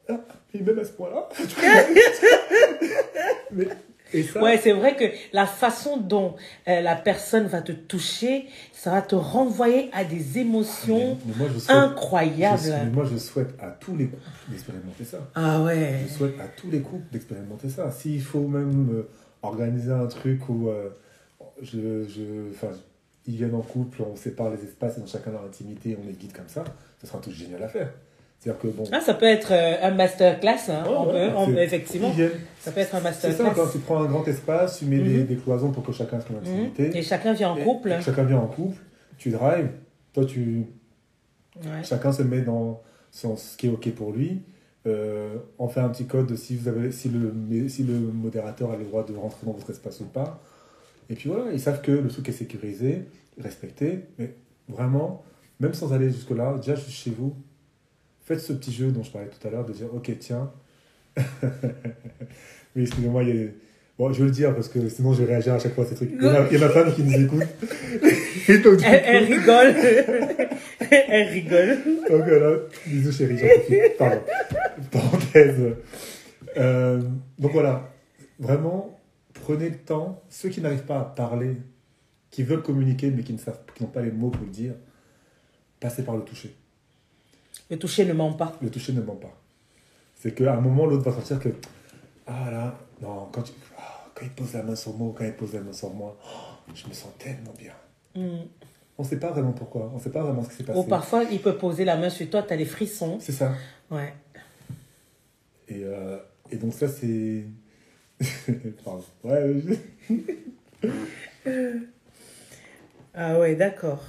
Ah, il m'aime à ce point-là. Mais- et ça, Ouais, c'est vrai que la façon dont euh, la personne va te toucher, ça va te renvoyer à des émotions mais moi, je souhaite, incroyables. je- mais moi, je souhaite à tous les couples d'expérimenter ça. Ah ouais. Je souhaite à tous les couples d'expérimenter ça. S'il faut même euh, organiser un truc où euh, je, ils viennent en couple, on sépare les espaces et dans chacun leur intimité, on les guide comme ça, ce sera un truc génial à faire. C'est-à-dire que bon. Ah, ça peut être euh, un masterclass, hein. Ouais, on ouais, peut, on c'est- peut, effectivement. Ça peut être un C'est masterclass. ça, quand tu prends un grand espace, tu mets des, Mhm. des cloisons pour que chacun ait son Mhm. intimité. Et chacun vient en Et- couple. et chacun vient en couple, tu drives, toi tu, Ouais. chacun se met dans son, ce qui est ok pour lui. Euh, on fait un petit code si, vous avez, si, le, si le modérateur a le droit de rentrer dans votre espace ou pas. Et puis voilà, ils savent que le truc est sécurisé, respecté. Mais vraiment, même sans aller jusque-là, déjà juste chez vous, faites ce petit jeu dont je parlais tout à l'heure, de dire, ok, tiens. Mais excusez-moi, il y a Bon, je veux le dire parce que sinon je vais réagir à chaque fois à ces trucs. Il y, a, ma femme qui nous écoute. elle, rigole. elle rigole. Donc voilà, bisous chérie, Pardon. Parenthèse. Euh, donc voilà, vraiment, prenez le temps. Ceux qui n'arrivent pas à parler, qui veulent communiquer mais qui n'ont pas les mots pour le dire, passez par le toucher. Le toucher ne ment pas. Le toucher ne ment pas. C'est qu'à un moment, l'autre va sentir que, ah là, non, quand tu quand il pose la main sur moi quand il pose la main sur moi, oh, je me sens tellement bien. Mm. On ne sait pas vraiment pourquoi, on ne sait pas vraiment ce qui s'est passé. Ou parfois, il peut poser la main sur toi, tu as les frissons. C'est ça. Ouais. Et, euh, et donc ça, c'est... Ouais. ah ouais, d'accord.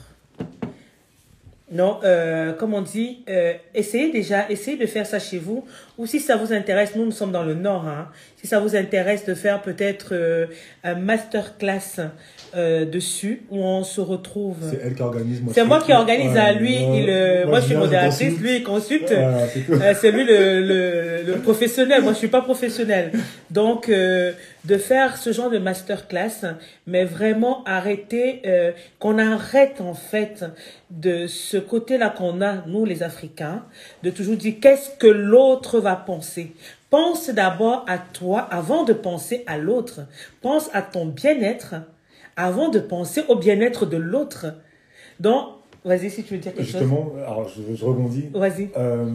Non, euh, comme on dit, euh, essayez déjà, essayez de faire ça chez vous. Ou si ça vous intéresse, nous, nous sommes dans le Nord. Hein, si ça vous intéresse de faire peut-être euh, un masterclass euh, dessus où on se retrouve. C'est elle qui organise. C'est moi qui organise. à lui, il, moi, moi je suis modératrice, lui il consulte. c'est lui le, le, le, professionnel. Moi je suis pas professionnel. Donc de faire ce genre de masterclass, mais vraiment arrêter, euh, qu'on arrête en fait de ce côté-là qu'on a, nous les Africains, de toujours dire qu'est-ce que l'autre va penser. Pense d'abord à toi avant de penser à l'autre. Pense à ton bien-être avant de penser au bien-être de l'autre. Donc, vas-y si tu veux dire quelque chose. Justement, alors je, rebondis. Vas-y. Euh,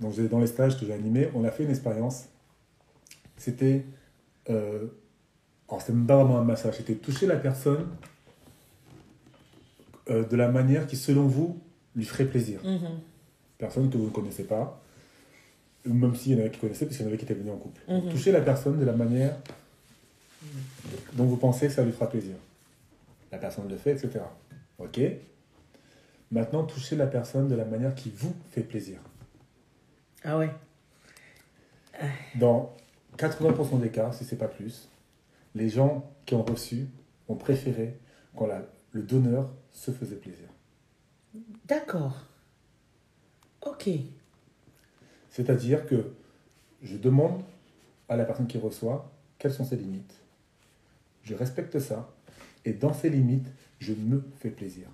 dans les stages que j'ai animés, on a fait une expérience. C'était euh, alors c'était même pas vraiment un massage, c'était toucher la personne euh, de la manière qui, selon vous, lui ferait plaisir. Mhm. Personne que vous ne connaissez pas, même s'il y en avait qui connaissaient, parce qu'il y en avait qui étaient venus en couple. Mhm. Toucher la personne de la manière dont vous pensez que ça lui fera plaisir. La personne le fait, etc. Ok Maintenant, toucher la personne de la manière qui vous fait plaisir. Ah ouais. Dans 80% des cas, si c'est pas plus, les gens qui ont reçu ont préféré quand la, le donneur se faisait plaisir. D'accord. Ok. C'est-à-dire que je demande à la personne qui reçoit quelles sont ses limites. Je respecte ça. Et dans ces limites, je me fais plaisir.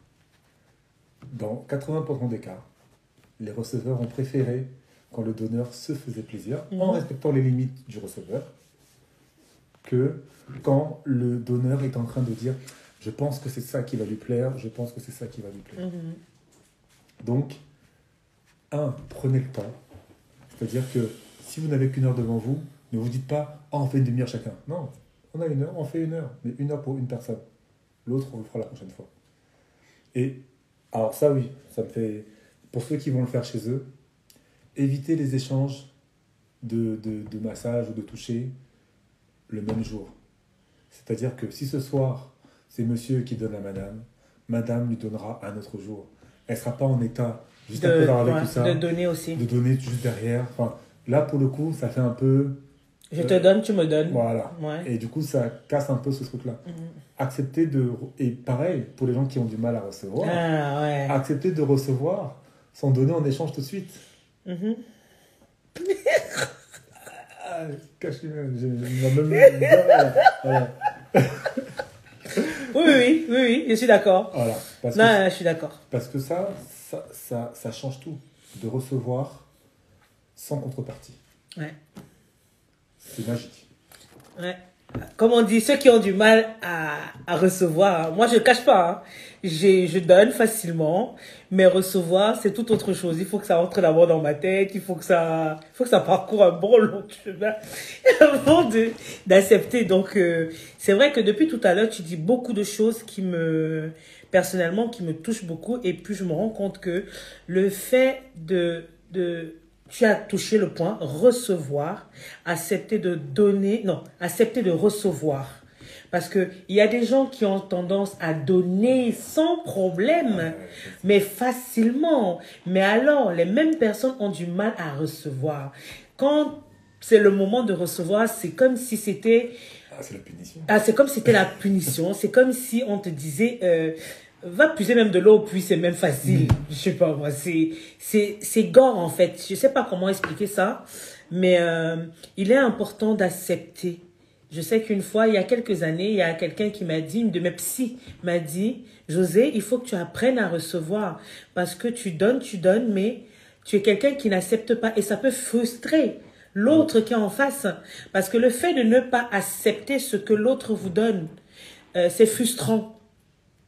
Dans 80% des cas, les receveurs ont préféré quand le donneur se faisait plaisir, en mhm. respectant les limites du receveur, que quand le donneur est en train de dire je pense que c'est ça qui va lui plaire, je pense que c'est ça qui va lui plaire. Mhm. Donc, un, prenez le temps. C'est-à-dire que si vous n'avez qu'une heure devant vous, ne vous dites pas oh, on fait une demi-heure chacun. Non, on a une heure, on fait une heure, mais une heure pour une personne. L'autre, on le fera la prochaine fois. Et alors ça oui, ça me fait... Pour ceux qui vont le faire chez eux, éviter les échanges de, de, massage ou de toucher le même jour. C'est-à-dire que si ce soir, c'est monsieur qui donne à madame, madame lui donnera un autre jour. Elle ne sera pas en état, juste de, après tout ça, de donner aussi. De donner juste derrière. Enfin, là, pour le coup, ça fait un peu... Je te donne, tu me donnes. Voilà. Et du coup, ça casse un peu ce truc-là. Mhm. Accepter de... Et pareil, pour les gens qui ont du mal à recevoir, ah, accepter de recevoir sans donner en échange tout de suite. Mhm. ah, cache oui, oui, oui, oui, je suis d'accord. Voilà. Parce non, que, je suis d'accord. Parce que ça ça, ça, ça, change tout. De recevoir sans contrepartie. Ouais. C'est magique. Ouais comme on dit, ceux qui ont du mal à, à recevoir, moi je cache pas, hein. je donne facilement, mais recevoir c'est tout autre chose. Il faut que ça rentre d'abord dans ma tête, il faut que ça, il faut que ça parcourt un bon long chemin avant d'accepter. Donc euh, c'est vrai que depuis tout à l'heure tu dis beaucoup de choses qui me personnellement qui me touchent beaucoup et puis je me rends compte que le fait de de tu as touché le point, recevoir, accepter de donner, non, accepter de recevoir. Parce qu'il y a des gens qui ont tendance à donner sans problème, mais facilement. Mais alors, les mêmes personnes ont du mal à recevoir. Quand c'est le moment de recevoir, c'est comme si c'était... Ah, c'est la punition. Ah, c'est comme si c'était la punition. c'est comme si on te disait... Euh, va puiser même de l'eau, puis c'est même facile. Je sais pas moi, c'est c'est c'est gore en fait. Je sais pas comment expliquer ça, mais euh, il est important d'accepter. Je sais qu'une fois, il y a quelques années, il y a quelqu'un qui m'a dit, une de mes psy m'a dit, José, il faut que tu apprennes à recevoir parce que tu donnes, tu donnes, mais tu es quelqu'un qui n'accepte pas et ça peut frustrer l'autre qui est en face parce que le fait de ne pas accepter ce que l'autre vous donne, euh, c'est frustrant.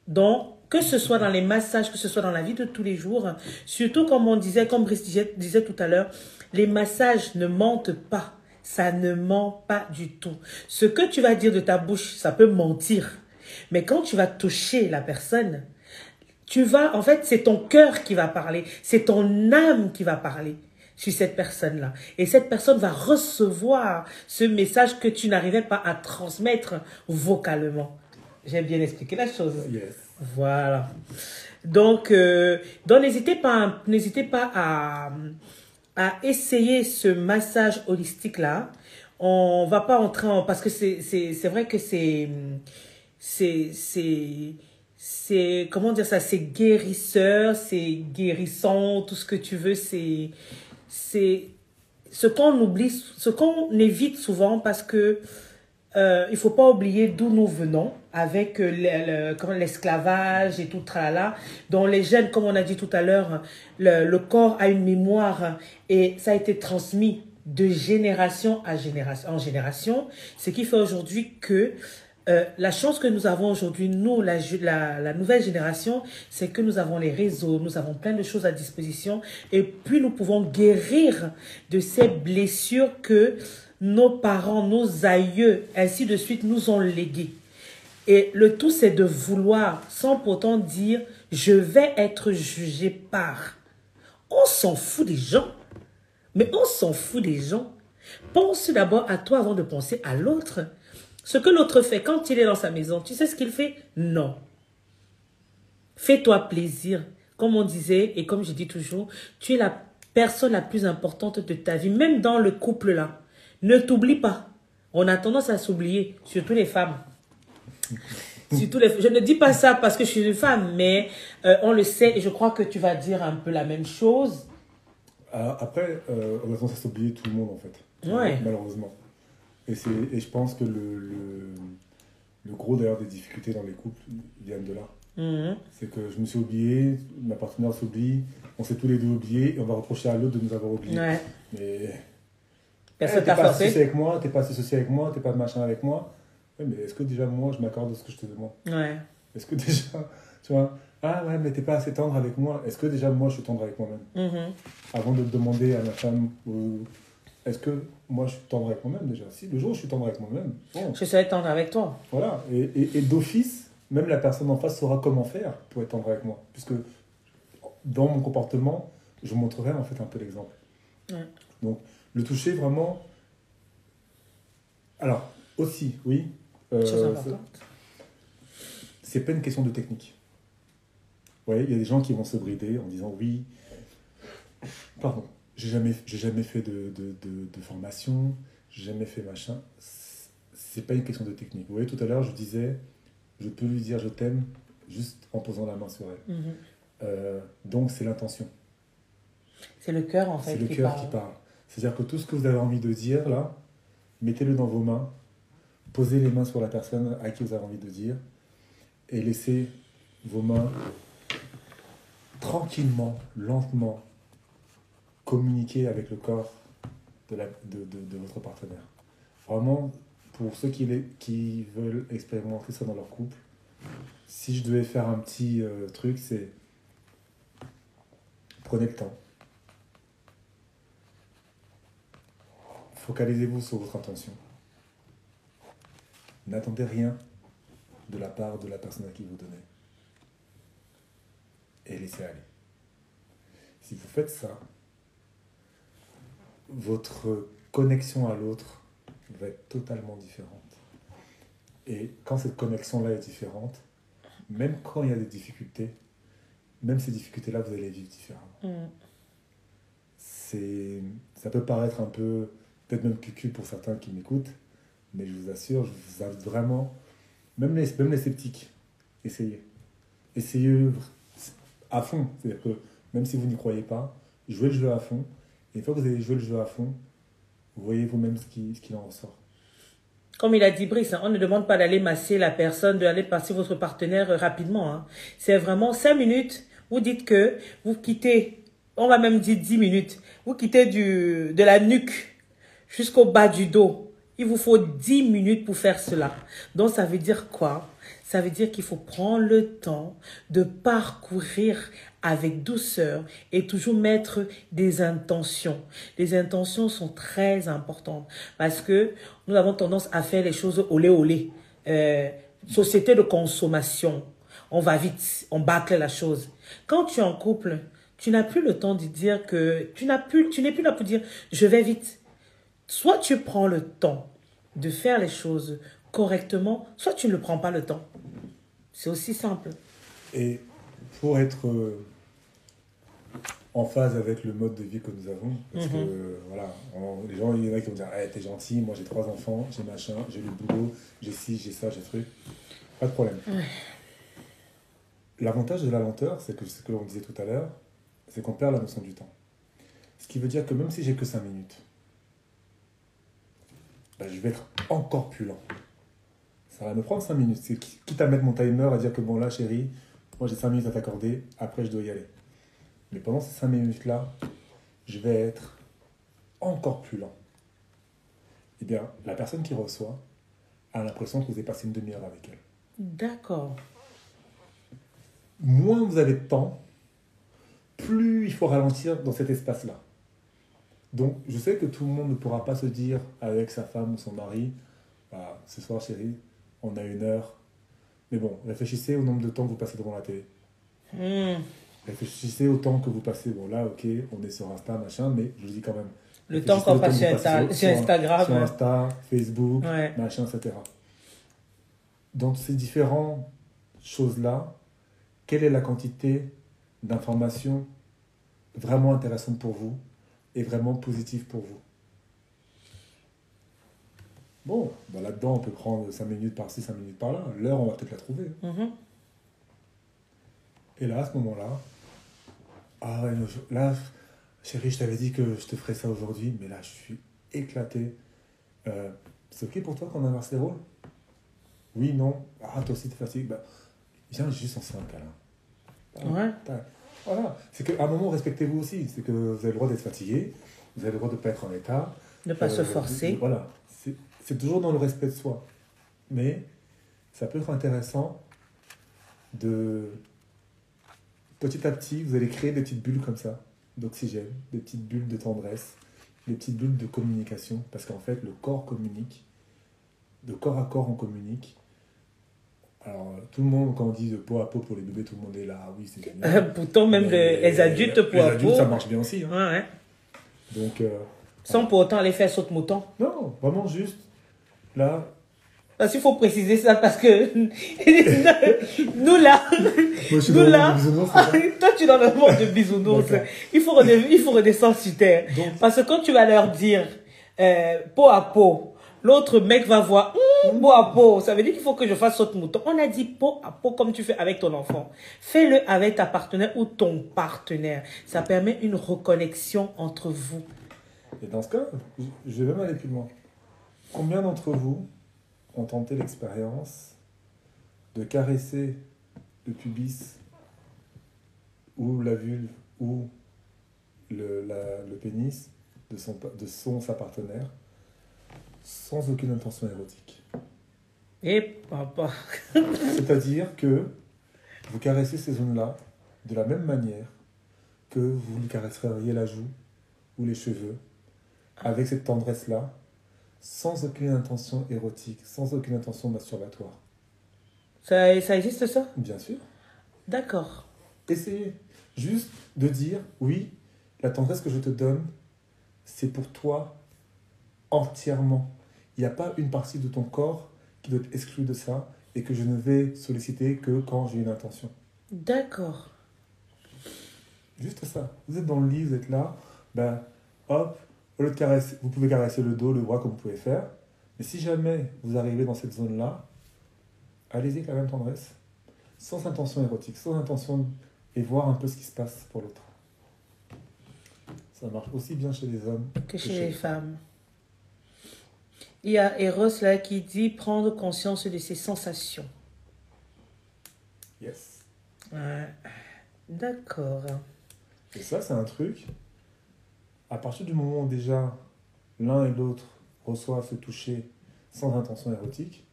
Donc, que ce soit dans les massages, que ce soit dans la vie de tous les jours, surtout comme on disait, comme Brice disait, tout à l'heure, les massages ne mentent pas. Ça ne ment pas du tout. Ce que tu vas dire de ta bouche, ça peut mentir. Mais quand tu vas toucher la personne, tu vas, en fait, c'est ton cœur qui va parler. C'est ton âme qui va parler sur cette personne-là. Et cette personne va recevoir ce message que tu n'arrivais pas à transmettre vocalement. J'ai bien expliqué la chose. Yes. Voilà. Donc, euh, donc n'hésitez pas, n'hésitez pas à, à essayer ce massage holistique là. On va pas entrer en parce que c'est vrai que c'est c'est comment dire ça c'est guérisseur, c'est guérissant, tout ce que tu veux, c'est c'est ce qu'on oublie, ce qu'on évite souvent parce que euh, il faut pas oublier d'où nous venons avec euh, l'esclavage et tout tralala. Dans les gènes, comme on a dit tout à l'heure, le, le, corps a une mémoire et ça a été transmis de génération à génération, en génération. Ce qui fait aujourd'hui que euh, la chance que nous avons aujourd'hui, nous, la, la, nouvelle génération, c'est que nous avons les réseaux, nous avons plein de choses à disposition et puis nous pouvons guérir de ces blessures que nos parents, nos aïeux, ainsi de suite, nous ont légué. Et le tout, c'est de vouloir, sans pourtant dire, je vais être jugé par. On s'en fout des gens. Mais on s'en fout des gens. Pense d'abord à toi avant de penser à l'autre. Ce que l'autre fait quand il est dans sa maison, tu sais ce qu'il fait? Non. Fais-toi plaisir. Comme on disait, et comme je dis toujours, tu es la personne la plus importante de ta vie, même dans le couple là. Ne t'oublie pas. On a tendance à s'oublier, surtout les femmes. Surtout les... Je ne dis pas ça parce que je suis une femme, mais euh, on le sait et je crois que tu vas dire un peu la même chose. Ah, après, euh, on a tendance à s'oublier tout le monde en fait. Ouais. Malheureusement. Et, et je pense que le, le, le gros d'ailleurs des difficultés dans les couples viennent de là. Mhm. C'est que je me suis oublié, ma partenaire s'oublie, on s'est tous les deux oubliés et on va reprocher à l'autre de nous avoir oubliés. Ouais. Mais Personne t'es t'a pas forcé. associé avec moi, t'es pas associé avec moi, t'es pas machin avec moi. Oui, mais est-ce que déjà moi je m'accorde ce que je te demande? Ouais. Est-ce que déjà, tu vois, ah ouais, mais t'es pas assez tendre avec moi. Est-ce que déjà moi je suis tendre avec moi-même? Mhm. Avant de demander à ma femme, ou est-ce que moi je suis tendre avec moi-même déjà? Si le jour où je suis tendre avec moi-même, bon, Je serai tendre avec toi. voilà. Et, et, et d'office, même la personne en face saura comment faire pour être tendre avec moi. Puisque dans mon comportement, je montrerai en fait un peu l'exemple. Ouais. Donc, le toucher vraiment. Alors, aussi, oui. euh, c'est- pas une question de technique. Vous voyez, il y a des gens qui vont se brider en disant oui. Pardon, j'ai jamais, j'ai jamais fait de, de, de, de formation, j'ai jamais fait machin. C'est pas une question de technique. Vous voyez, tout à l'heure, je disais, je peux lui dire je t'aime juste en posant la main sur elle. Mhm. Euh, donc, c'est l'intention. C'est le cœur en fait C'est le cœur qui parle. C'est-à-dire que tout ce que vous avez envie de dire, là, mettez-le dans vos mains, posez les mains sur la personne à qui vous avez envie de dire, et laissez vos mains tranquillement, lentement, communiquer avec le corps de, la, votre partenaire. Vraiment, pour ceux qui, les- qui veulent expérimenter ça dans leur couple, si je devais faire un petit euh, truc, c'est prenez le temps. Focalisez-vous sur votre intention. N'attendez rien de la part de la personne à qui vous donnez. Et laissez aller. Si vous faites ça, votre connexion à l'autre va être totalement différente. Et quand cette connexion-là est différente, même quand il y a des difficultés, même ces difficultés-là, vous allez les vivre différemment. Mm. C'est, ça peut paraître un peu, peut-être même cucu pour certains qui m'écoutent, mais je vous assure, je vous invite vraiment, même les, même les sceptiques, essayez. Essayez à fond. C'est-à-dire que même si vous n'y croyez pas, jouez le jeu à fond. Et une fois que vous avez joué le jeu à fond, vous voyez vous-même ce qui, ce qui en ressort. Comme il a dit Brice, hein, on ne demande pas d'aller masser la personne, d'aller passer votre partenaire euh, rapidement. hein. C'est vraiment 5 minutes. Vous dites que vous quittez, on va même dire 10 minutes, vous quittez du, de la nuque jusqu'au bas du dos. Il vous faut 10 minutes pour faire cela. Donc ça veut dire quoi? Ça veut dire qu'il faut prendre le temps de parcourir avec douceur et toujours mettre des intentions. Les intentions sont très importantes parce que nous avons tendance à faire les choses olé olé. Euh, société de consommation. On va vite, on bâcle la chose. Quand tu es en couple, tu n'as plus le temps de dire que tu n'as plus, tu n'es plus là pour dire je vais vite. Soit tu prends le temps de faire les choses correctement, soit tu ne prends pas le temps. C'est aussi simple. Et pour être euh, en phase avec le mode de vie que nous avons, parce que euh, voilà, on- les gens, il y en a qui vont dire Eh, T'es gentil, moi j'ai trois enfants, j'ai machin, j'ai le boulot, j'ai ci, j'ai ça, j'ai truc. Pas de problème. L'avantage de la lenteur, c'est que ce que l'on disait tout à l'heure, c'est qu'on perd la notion du temps. Ce qui veut dire que même si j'ai que 5 minutes, ben, je vais être encore plus lent. Ça va me prendre 5 minutes. C'est quitte à mettre mon timer, à dire que bon là chérie, moi j'ai 5 minutes à t'accorder, après je dois y aller. Mais pendant ces 5 minutes-là, je vais être encore plus lent. Eh bien, la personne qui reçoit a l'impression que vous avez passé une demi-heure avec elle. D'accord. Moins vous avez de temps, plus il faut ralentir dans cet espace-là. Donc, je sais que tout le monde ne pourra pas se dire avec sa femme ou son mari, Bah, ce soir chérie, on a une heure. Mais bon, réfléchissez au nombre de temps que vous passez devant la télé. Hmm. Réfléchissez au temps que vous passez. Bon, là, ok, on est sur Insta, machin, mais je vous dis quand même. Le temps qu'on passe sur, Insta- Instagram. Sur. Insta, Facebook, Ouais. machin, etc. Dans ces différentes choses-là, quelle est la quantité d'informations vraiment intéressantes pour vous et vraiment positives pour vous Bon, bah là-dedans, on peut prendre 5 minutes par-ci, 5 minutes par-là. L'heure, on va peut-être la trouver. Mhm. Et là, à ce moment-là, ah là, chérie, je t'avais dit que je te ferais ça aujourd'hui, mais là, je suis éclaté. Euh, c'est ok pour toi qu'on inverse les rôles? Oui, non? Ah, toi aussi, t'es fatigué. Bah, viens juste, se fait un câlin. Ah, Ouais. Voilà. C'est qu'à un moment, respectez-vous aussi. C'est que vous avez le droit d'être fatigué, vous avez le droit de ne pas être en état. Ne pas se Euh, forcer. Voilà. C'est toujours dans le respect de soi. Mais ça peut être intéressant de. Petit à petit, vous allez créer des petites bulles comme ça, d'oxygène, des petites bulles de tendresse, des petites bulles de communication. Parce qu'en fait, le corps communique. De corps à corps, on communique. Alors, tout le monde, quand on dit de peau à peau pour les bébés, tout le monde est là. Ah oui, c'est génial. Pourtant, même les, les adultes pour les à adultes, peau. ça marche bien aussi. hein. Ouais, ouais. Donc, euh, Sans pour autant aller faire saute mouton. non, vraiment juste. Là, Parce qu'il faut préciser ça parce que nous là, Moi, je suis nous là, toi tu es dans le monde de bisounours. Il faut, redescendre, il faut redescendre sur terre. Donc- Parce que quand tu vas leur dire euh, peau à peau, l'autre mec va voir Hum, peau à. Ça veut dire qu'il faut que je fasse saute mouton. On a dit peau à peau comme tu fais avec ton enfant. Fais-le avec ta partenaire ou ton partenaire. Ça permet une reconnexion entre vous. Et dans ce cas, je- vais même aller plus loin. Combien d'entre vous ont tenté l'expérience de caresser le pubis ou la vulve ou le, pénis de son, de son sa partenaire sans aucune intention érotique Et papa. C'est-à-dire que vous caressez ces zones-là de la même manière que vous lui caresseriez la joue ou les cheveux, avec cette tendresse-là, sans aucune intention érotique, sans aucune intention masturbatoire. Ça, ça existe ça? Bien sûr. D'accord. Essayez juste de dire, oui, la tendresse que je te donne, c'est pour toi entièrement. Il n'y a pas une partie de ton corps qui doit être exclu de ça et que je ne vais solliciter que quand j'ai une intention. D'accord. Juste ça. Vous êtes dans le lit, vous êtes là, ben hop, au lieu de caresser, vous pouvez caresser le dos, le bras comme vous pouvez faire. Mais si jamais vous arrivez dans cette zone-là, allez-y avec la même tendresse, sans intention érotique, sans intention et voir un peu ce qui se passe pour l'autre. Ça marche aussi bien chez les hommes que chez les femmes. Il y a Eros là qui dit prendre conscience de ses sensations. Yes. Ouais. D'accord. Et ça, c'est un truc. À partir du moment où déjà l'un et l'autre reçoivent ce toucher sans intention érotique,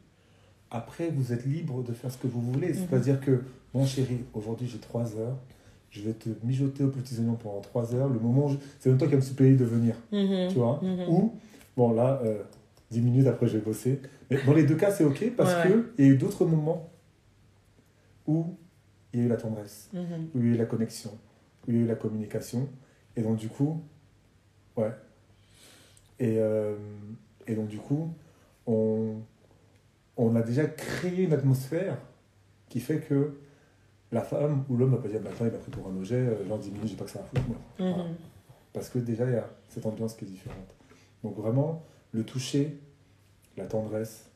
après vous êtes libre de faire ce que vous voulez. Mhm. C'est-à-dire que, mon chéri, aujourd'hui j'ai trois heures, je vais te mijoter aux petits oignons pendant trois heures. Le moment je- c'est même toi qui vas me supplier de venir, Mhm. tu vois? Mhm. Ou, bon là, euh, 10 minutes après je vais bosser. Mais dans les deux cas, c'est ok parce Ouais, que il y a eu d'autres moments où il y a eu la tendresse Mhm. où il y a eu la connexion, où il y a eu la communication. Et donc, du coup, ouais. Et, euh, et donc, du coup, on, on a déjà créé une atmosphère qui fait que la femme ou l'homme va pas dire, bah, attends, il m'a pris pour un objet, euh, genre 10 minutes, j'ai pas que ça à foutre, moi. Voilà. Mhm. Parce que déjà, il y a cette ambiance qui est différente. Donc, vraiment, le toucher, la tendresse,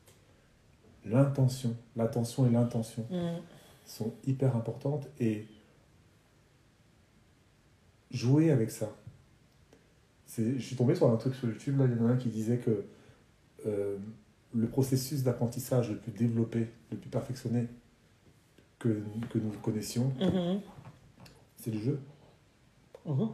l'intention, l'attention et l'intention Mhm. sont hyper importantes et jouer avec ça. C'est- Je suis tombé sur un truc sur YouTube, là, il y en a un qui disait que euh, le processus d'apprentissage le plus développé, le plus perfectionné que, que nous connaissions, Mhm. c'est le jeu. Mhm.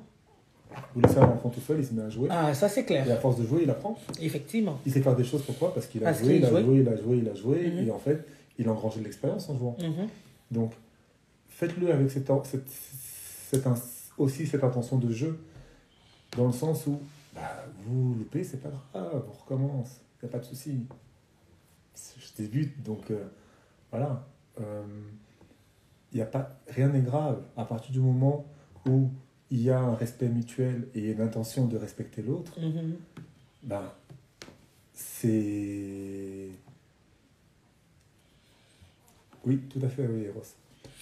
Vous laissez un enfant tout seul, il se met à jouer, Ah, ça c'est et clair. à force de jouer, il apprend. Effectivement. Il sait faire des choses, pourquoi Parce qu'il a Parce joué, il a joué, il a joué, il a joué, et en fait, il a engrangé de l'expérience en jouant. Mhm. Donc, faites-le avec cette, cette, aussi cette intention de jeu, dans le sens où bah, vous loupez, c'est pas grave, on recommence, il n'y a pas de souci. Je débute, donc euh, voilà. Euh, a pas, rien n'est grave à partir du moment où il y a un respect mutuel et une intention de respecter l'autre. Mhm. Ben, c'est. Oui, tout à fait, oui, Eros.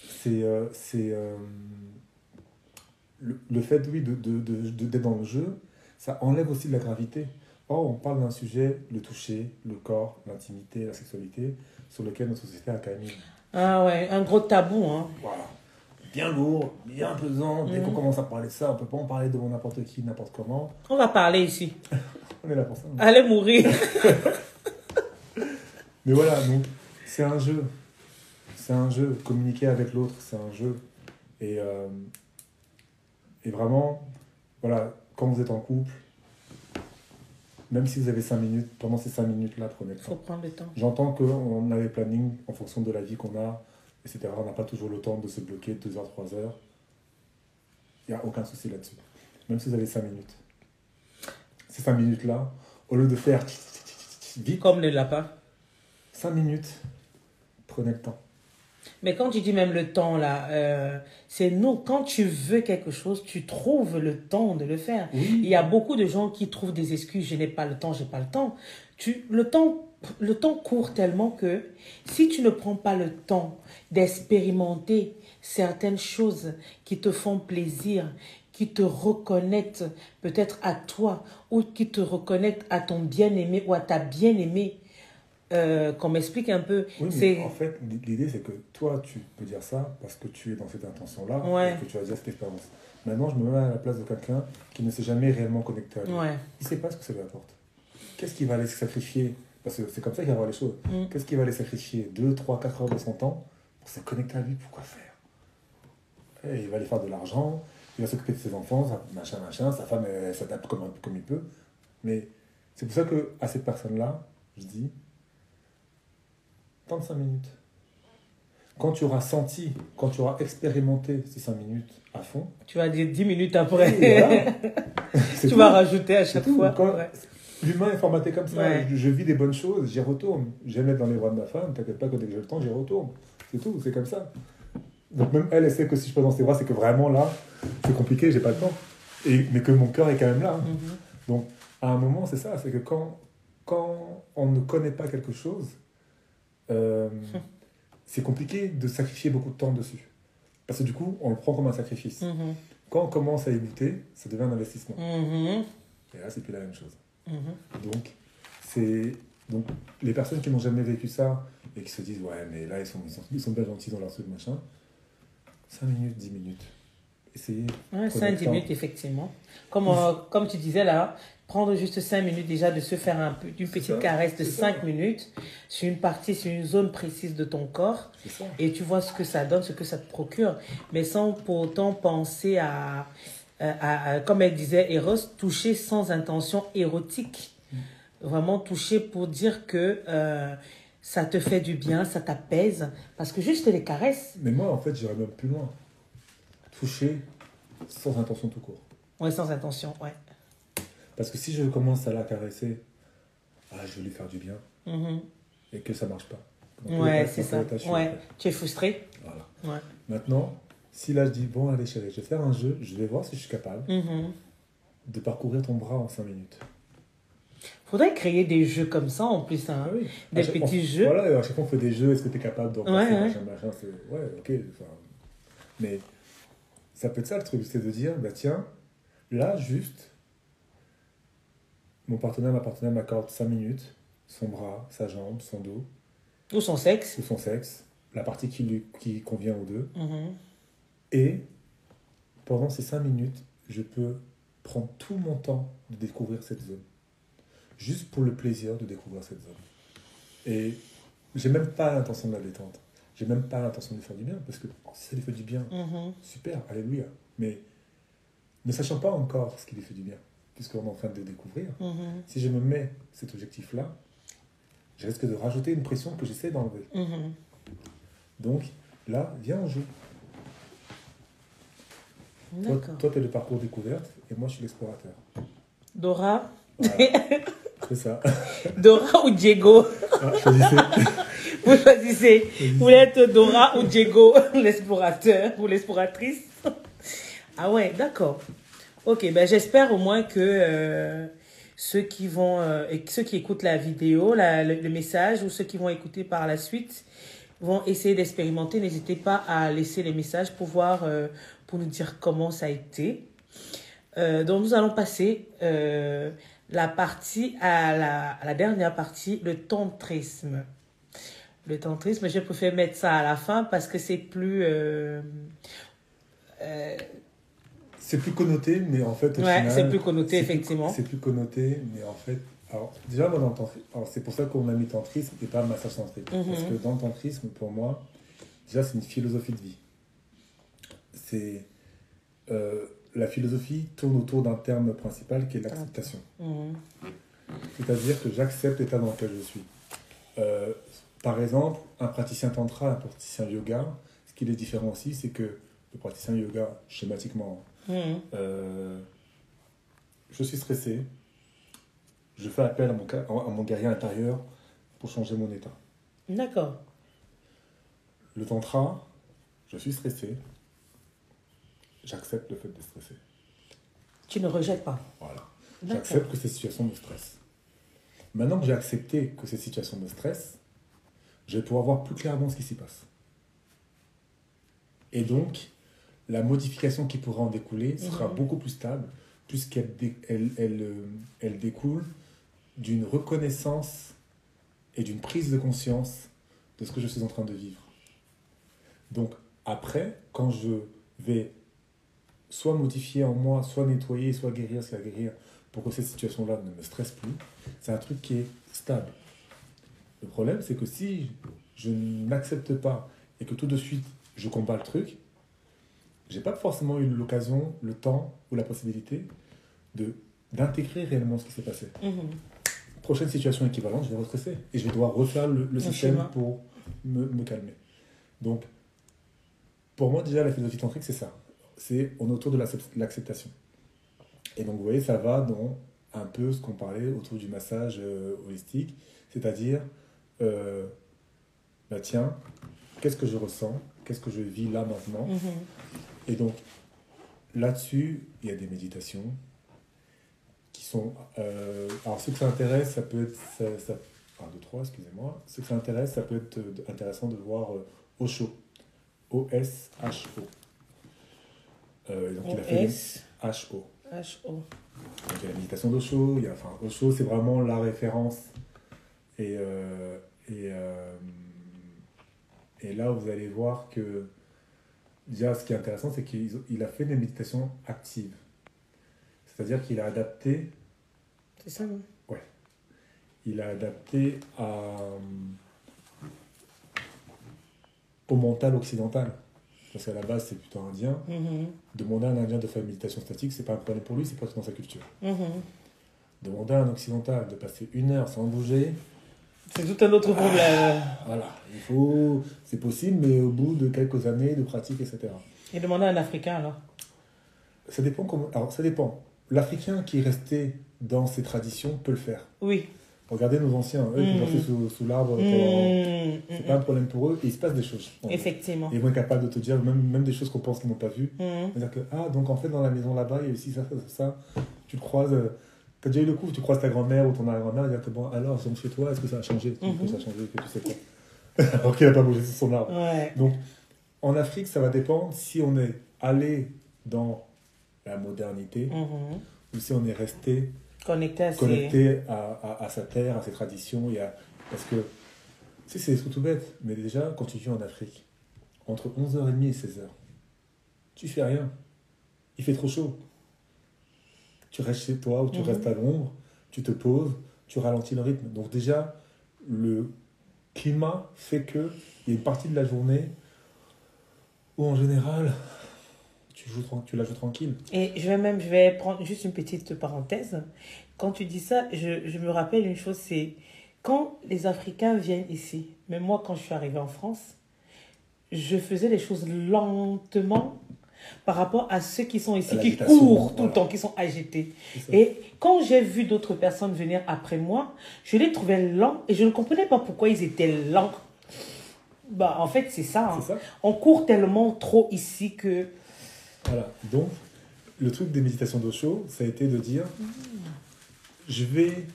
C'est. euh, euh, le, le fait, oui, de, de, de- de- d'être dans le jeu, ça enlève aussi de la gravité. Or, on parle d'un sujet, le toucher, le corps, l'intimité, la sexualité, sur lequel notre société a quand même. Ah ouais, un gros tabou. Hein. Voilà. Bien lourd, bien pesant. Dès Mhm. qu'on commence à parler de ça, on peut pas en parler devant n'importe qui, n'importe comment. On va parler ici. On est là pour ça. Allez mourir. Mais voilà, donc c'est un jeu. C'est un jeu. Communiquer avec l'autre, c'est un jeu. Et, euh, et vraiment, voilà, quand vous êtes en couple, même si vous avez 5 minutes, pendant ces 5 minutes-là, prenez le Il faut temps. prendre le temps. J'entends qu'on a les plannings en fonction de la vie qu'on a, etc. On n'a pas toujours le temps de se bloquer 2 heures, 3 heures. Il n'y a aucun souci là-dessus. Même si vous avez 5 minutes. Ces 5 minutes-là, au lieu de faire vite, Comme le lapin. 5 minutes, prenez le temps. Mais quand tu dis même le temps là, euh, c'est non. Quand tu veux quelque chose, tu trouves le temps de le faire. Il y a beaucoup de gens qui trouvent des excuses. Je n'ai pas le temps, j'ai pas le temps. Tu, le temps, le temps court tellement que si tu ne prends pas le temps d'expérimenter certaines choses qui te font plaisir, qui te reconnectent peut-être à toi ou qui te reconnectent à ton bien-aimé ou à ta bien-aimée, euh, qu'on m'explique un peu. Oui, mais en fait, l'idée, c'est que toi, tu peux dire ça parce que tu es dans cette intention-là Ouais. et que tu as déjà cette expérience. Maintenant, je me mets à la place de quelqu'un qui ne s'est jamais réellement connecté à lui. ouais. Il ne sait pas ce que ça lui apporte. Qu'est-ce qu'il va aller sacrifier? Parce que c'est comme ça qu'il va voir les choses. Mm. Qu'est-ce qu'il va aller sacrifier? 2, 3, 4 heures de son temps pour se connecter à lui Pourquoi faire? Et Il va aller faire de l'argent, il va s'occuper de ses enfants, ça- machin, machin. Sa femme, elle, elle s'adapte comme, comme il peut. Mais c'est pour ça que à cette personne-là, je dis 35 minutes. Quand tu auras senti, quand tu auras expérimenté ces 5 minutes à fond, Tu vas dire 10 minutes après. voilà. Tu tout. vas rajouter à chaque fois. Quand-. L'humain est formaté comme ça. Ouais. Je, je vis des bonnes choses, j'y retourne. J'aime être dans les bras de ma femme, t'inquiète pas que dès que j'ai le temps, j'y retourne. C'est tout, c'est comme ça. Donc même elle, elle sait que si je peux dans ses bras, c'est que vraiment là, c'est compliqué, j'ai pas le temps. Et, mais que mon cœur est quand même là. Mhm. Donc à un moment, c'est ça, c'est que quand, quand on ne connaît pas quelque chose, euh, c'est compliqué de sacrifier beaucoup de temps dessus. Parce que du coup, on le prend comme un sacrifice. Mhm. Quand on commence à y goûter, ça devient un investissement. Mhm. Et là, c'est plus la même chose. Mhm. Donc, c'est donc les personnes qui n'ont jamais vécu ça et qui se disent ouais mais là ils sont, ils sont, ils sont bien gentils dans leur truc machin 5 minutes 10 minutes essayez Ouais, Prenez 5 le temps. minutes, effectivement. Comme, euh, comme tu disais là, prendre juste 5 minutes déjà de se faire un peu, une petite ça, caresse de c'est ça. 5 minutes sur une partie, sur une zone précise de ton corps et tu vois ce que ça donne, ce que ça te procure, mais sans pour autant penser à, à- à- comme elle disait, Eros, toucher sans intention érotique. Vraiment toucher pour dire que euh, ça te fait du bien, ça t'apaise, parce que juste les caresses, mais moi en fait j'irais même plus loin toucher sans intention tout court ouais, sans intention, ouais. parce que si je commence à la caresser ah je vais lui faire du bien Mhm. et que ça marche pas Ouais, c'est ça. Ouais, tu es frustré. Voilà. Ouais. maintenant si là je dis bon allez chérie je vais faire un jeu je vais voir si je suis capable Mhm. de parcourir ton bras en 5 minutes Faudrait créer des jeux comme ça en plus. Hein. Ah oui. Des chaque- petits on- jeux. Voilà, à chaque fois on fait des jeux, est-ce que tu es capable d'en Ouais, passer, ouais. machin. Ouais, ok. enfin, Mais ça peut être ça le truc, c'est de dire, bah tiens, là juste, mon partenaire, ma partenaire m'accorde 5 minutes, son bras, sa jambe, son dos, Ou son sexe. ou son sexe, la partie qui, lui, qui convient aux deux, Mhm. Et pendant ces 5 minutes, je peux prendre tout mon temps de découvrir cette zone. Juste pour le plaisir de découvrir cette zone. Et j'ai même pas l'intention de la détente. J'ai même pas l'intention de lui faire du bien. Parce que oh, si ça lui fait du bien, Mhm. super, alléluia. Mais ne sachant pas encore ce qui lui fait du bien, puisqu'on est en train de le découvrir, Mhm. si je me mets cet objectif-là, je risque de rajouter une pression que j'essaie d'enlever. Mhm. Donc là, viens, on joue. Toi, tu es le parcours découverte et moi, je suis l'explorateur. Dora. Voilà. C'est ça. Dora ou Diego Ah, choisissez. Vous choisissez. Vous voulez être Dora ou Diego, l'explorateur ou l'exploratrice Ah ouais, d'accord. Ok, ben j'espère au moins que euh, ceux qui vont euh, ceux qui écoutent la vidéo, la- le, le message ou ceux qui vont écouter par la suite vont essayer d'expérimenter. N'hésitez pas à laisser les messages pour voir, euh, pour nous dire comment ça a été. Euh, donc nous allons passer euh, la partie à la, à la dernière partie, le tantrisme. Le tantrisme, je préfère mettre ça à la fin parce que c'est plus. euh, C'est plus connoté, mais en fait, ouais, c'est plus connoté, effectivement. C'est plus connoté, mais en fait, alors déjà moi dans le tantrisme, alors c'est pour ça qu'on a mis tantrisme et pas massage tantrique, Mhm. parce que dans le tantrisme, pour moi, déjà c'est une philosophie de vie. C'est euh, la philosophie tourne autour d'un terme principal qui est l'acceptation. Mhm. C'est-à-dire que j'accepte l'état dans lequel je suis. Euh, par exemple, un praticien tantra, un praticien yoga, ce qui les différencie, c'est que le praticien yoga, schématiquement, Mhm. euh, je suis stressé, je fais appel à mon, à mon guerrier intérieur pour changer mon état. D'accord. Le tantra, je suis stressé, j'accepte le fait de stresser. Tu ne rejettes pas. Voilà. J'accepte que ces situations me stressent. Maintenant que j'ai accepté que ces situations me stressent, je vais pouvoir voir plus clairement ce qui s'y passe. Et donc, la modification qui pourra en découler sera Mhm. beaucoup plus stable, puisqu'elle elle, elle, euh, elle découle d'une reconnaissance et d'une prise de conscience de ce que je suis en train de vivre. Donc, après, quand je vais soit modifier en moi, soit nettoyer, soit guérir, soit guérir, pour que cette situation-là ne me stresse plus, c'est un truc qui est stable. Le problème, c'est que si je n'accepte pas et que tout de suite je combats le truc, j'ai pas forcément eu l'occasion, le temps ou la possibilité de d'intégrer réellement ce qui s'est passé. Mhm. Prochaine situation équivalente, je vais restresser et je vais devoir refaire le, système schéma. pour me, me calmer. Donc, pour moi, déjà, la philosophie tantrique, c'est ça. C'est on est autour de l'accep- l'acceptation. Et donc, vous voyez, ça va dans un peu ce qu'on parlait autour du massage euh, holistique, c'est-à-dire, euh, bah tiens, qu'est-ce que je ressens? Qu'est-ce que je vis là maintenant? Mhm. et donc, là-dessus, il y a des méditations qui sont... euh, alors, ceux que ça intéresse, ça peut être, ça, ça 1, 2, 3, excusez-moi. Ce qui intéresse, ça peut être intéressant de voir Osho. O-S-H-O. Euh, donc, il a fait H-O. H-O. Donc, il y a la méditation d'Osho. Il y a, enfin, Osho, c'est vraiment la référence. Et, euh, et, euh, et là, vous allez voir que, déjà, ce qui est intéressant, c'est qu'il a fait des méditations actives. C'est-à-dire qu'il a adapté. C'est ça, non? Ouais. Il a adapté à, au mental occidental. Parce qu'à la base, c'est plutôt indien. Mm-hmm. Demander à un indien de faire une méditation statique, c'est pas un problème pour lui, c'est pas dans sa culture. Mm-hmm. Demander à un occidental de passer une heure sans bouger. C'est tout un autre problème. voilà, il faut. C'est possible, mais au bout de quelques années de pratique, etc. Et demander à un Africain alors? Ça dépend comment. Alors, ça dépend. L'Africain qui est resté dans ses traditions peut le faire. Oui. Regardez nos anciens, eux, qui sont sous, sous l'arbre. Mmh, c'est pas un problème pour eux, et il se passe des choses. Effectivement. Ils vont être capables de te dire même, même des choses qu'on pense qu'ils n'ont pas vues. Mmh. dire que, ah, donc en fait, dans la maison là-bas, il y a aussi ça, ça, ça. Tu le croises, euh, tu as déjà eu le coup, tu croises ta grand-mère ou ton arrière-grand-mère, et tu bon, alors, donc chez toi, est-ce que ça a changé? Est-ce que ça a changé que tu sais quoi Alors qu'il n'a pas bougé sur son arbre. Ouais. Donc, en Afrique, ça va dépendre si on est allé dans la modernité mmh. ou si on est resté connecté, à, connecté à, à, sa terre, à ses traditions. Et à... Parce que, tu sais, c'est des trucs tout bêtes, mais déjà, quand tu vis en Afrique, entre 11h30 et 16h, tu fais rien. Il fait trop chaud. Tu restes chez toi ou tu Mhm. restes à l'ombre, tu te poses, tu ralentis le rythme. Donc déjà, le climat fait qu'il y a une partie de la journée où en général, tu, joues, tu la joues tranquille. Et je vais même, je vais prendre juste une petite parenthèse. Quand tu dis ça, je, je me rappelle une chose, c'est quand les Africains viennent ici, même moi quand je suis arrivée en France, je faisais les choses lentement par rapport à ceux qui sont ici, qui courent tout voilà. le temps, qui sont agités. Et quand j'ai vu d'autres personnes venir après moi, je les trouvais lents et je ne comprenais pas pourquoi ils étaient lents. Bah, en fait, c'est ça, hein. ça. On court tellement trop ici que... Voilà. Donc, le truc des méditations d'Osho, ça a été de dire je vais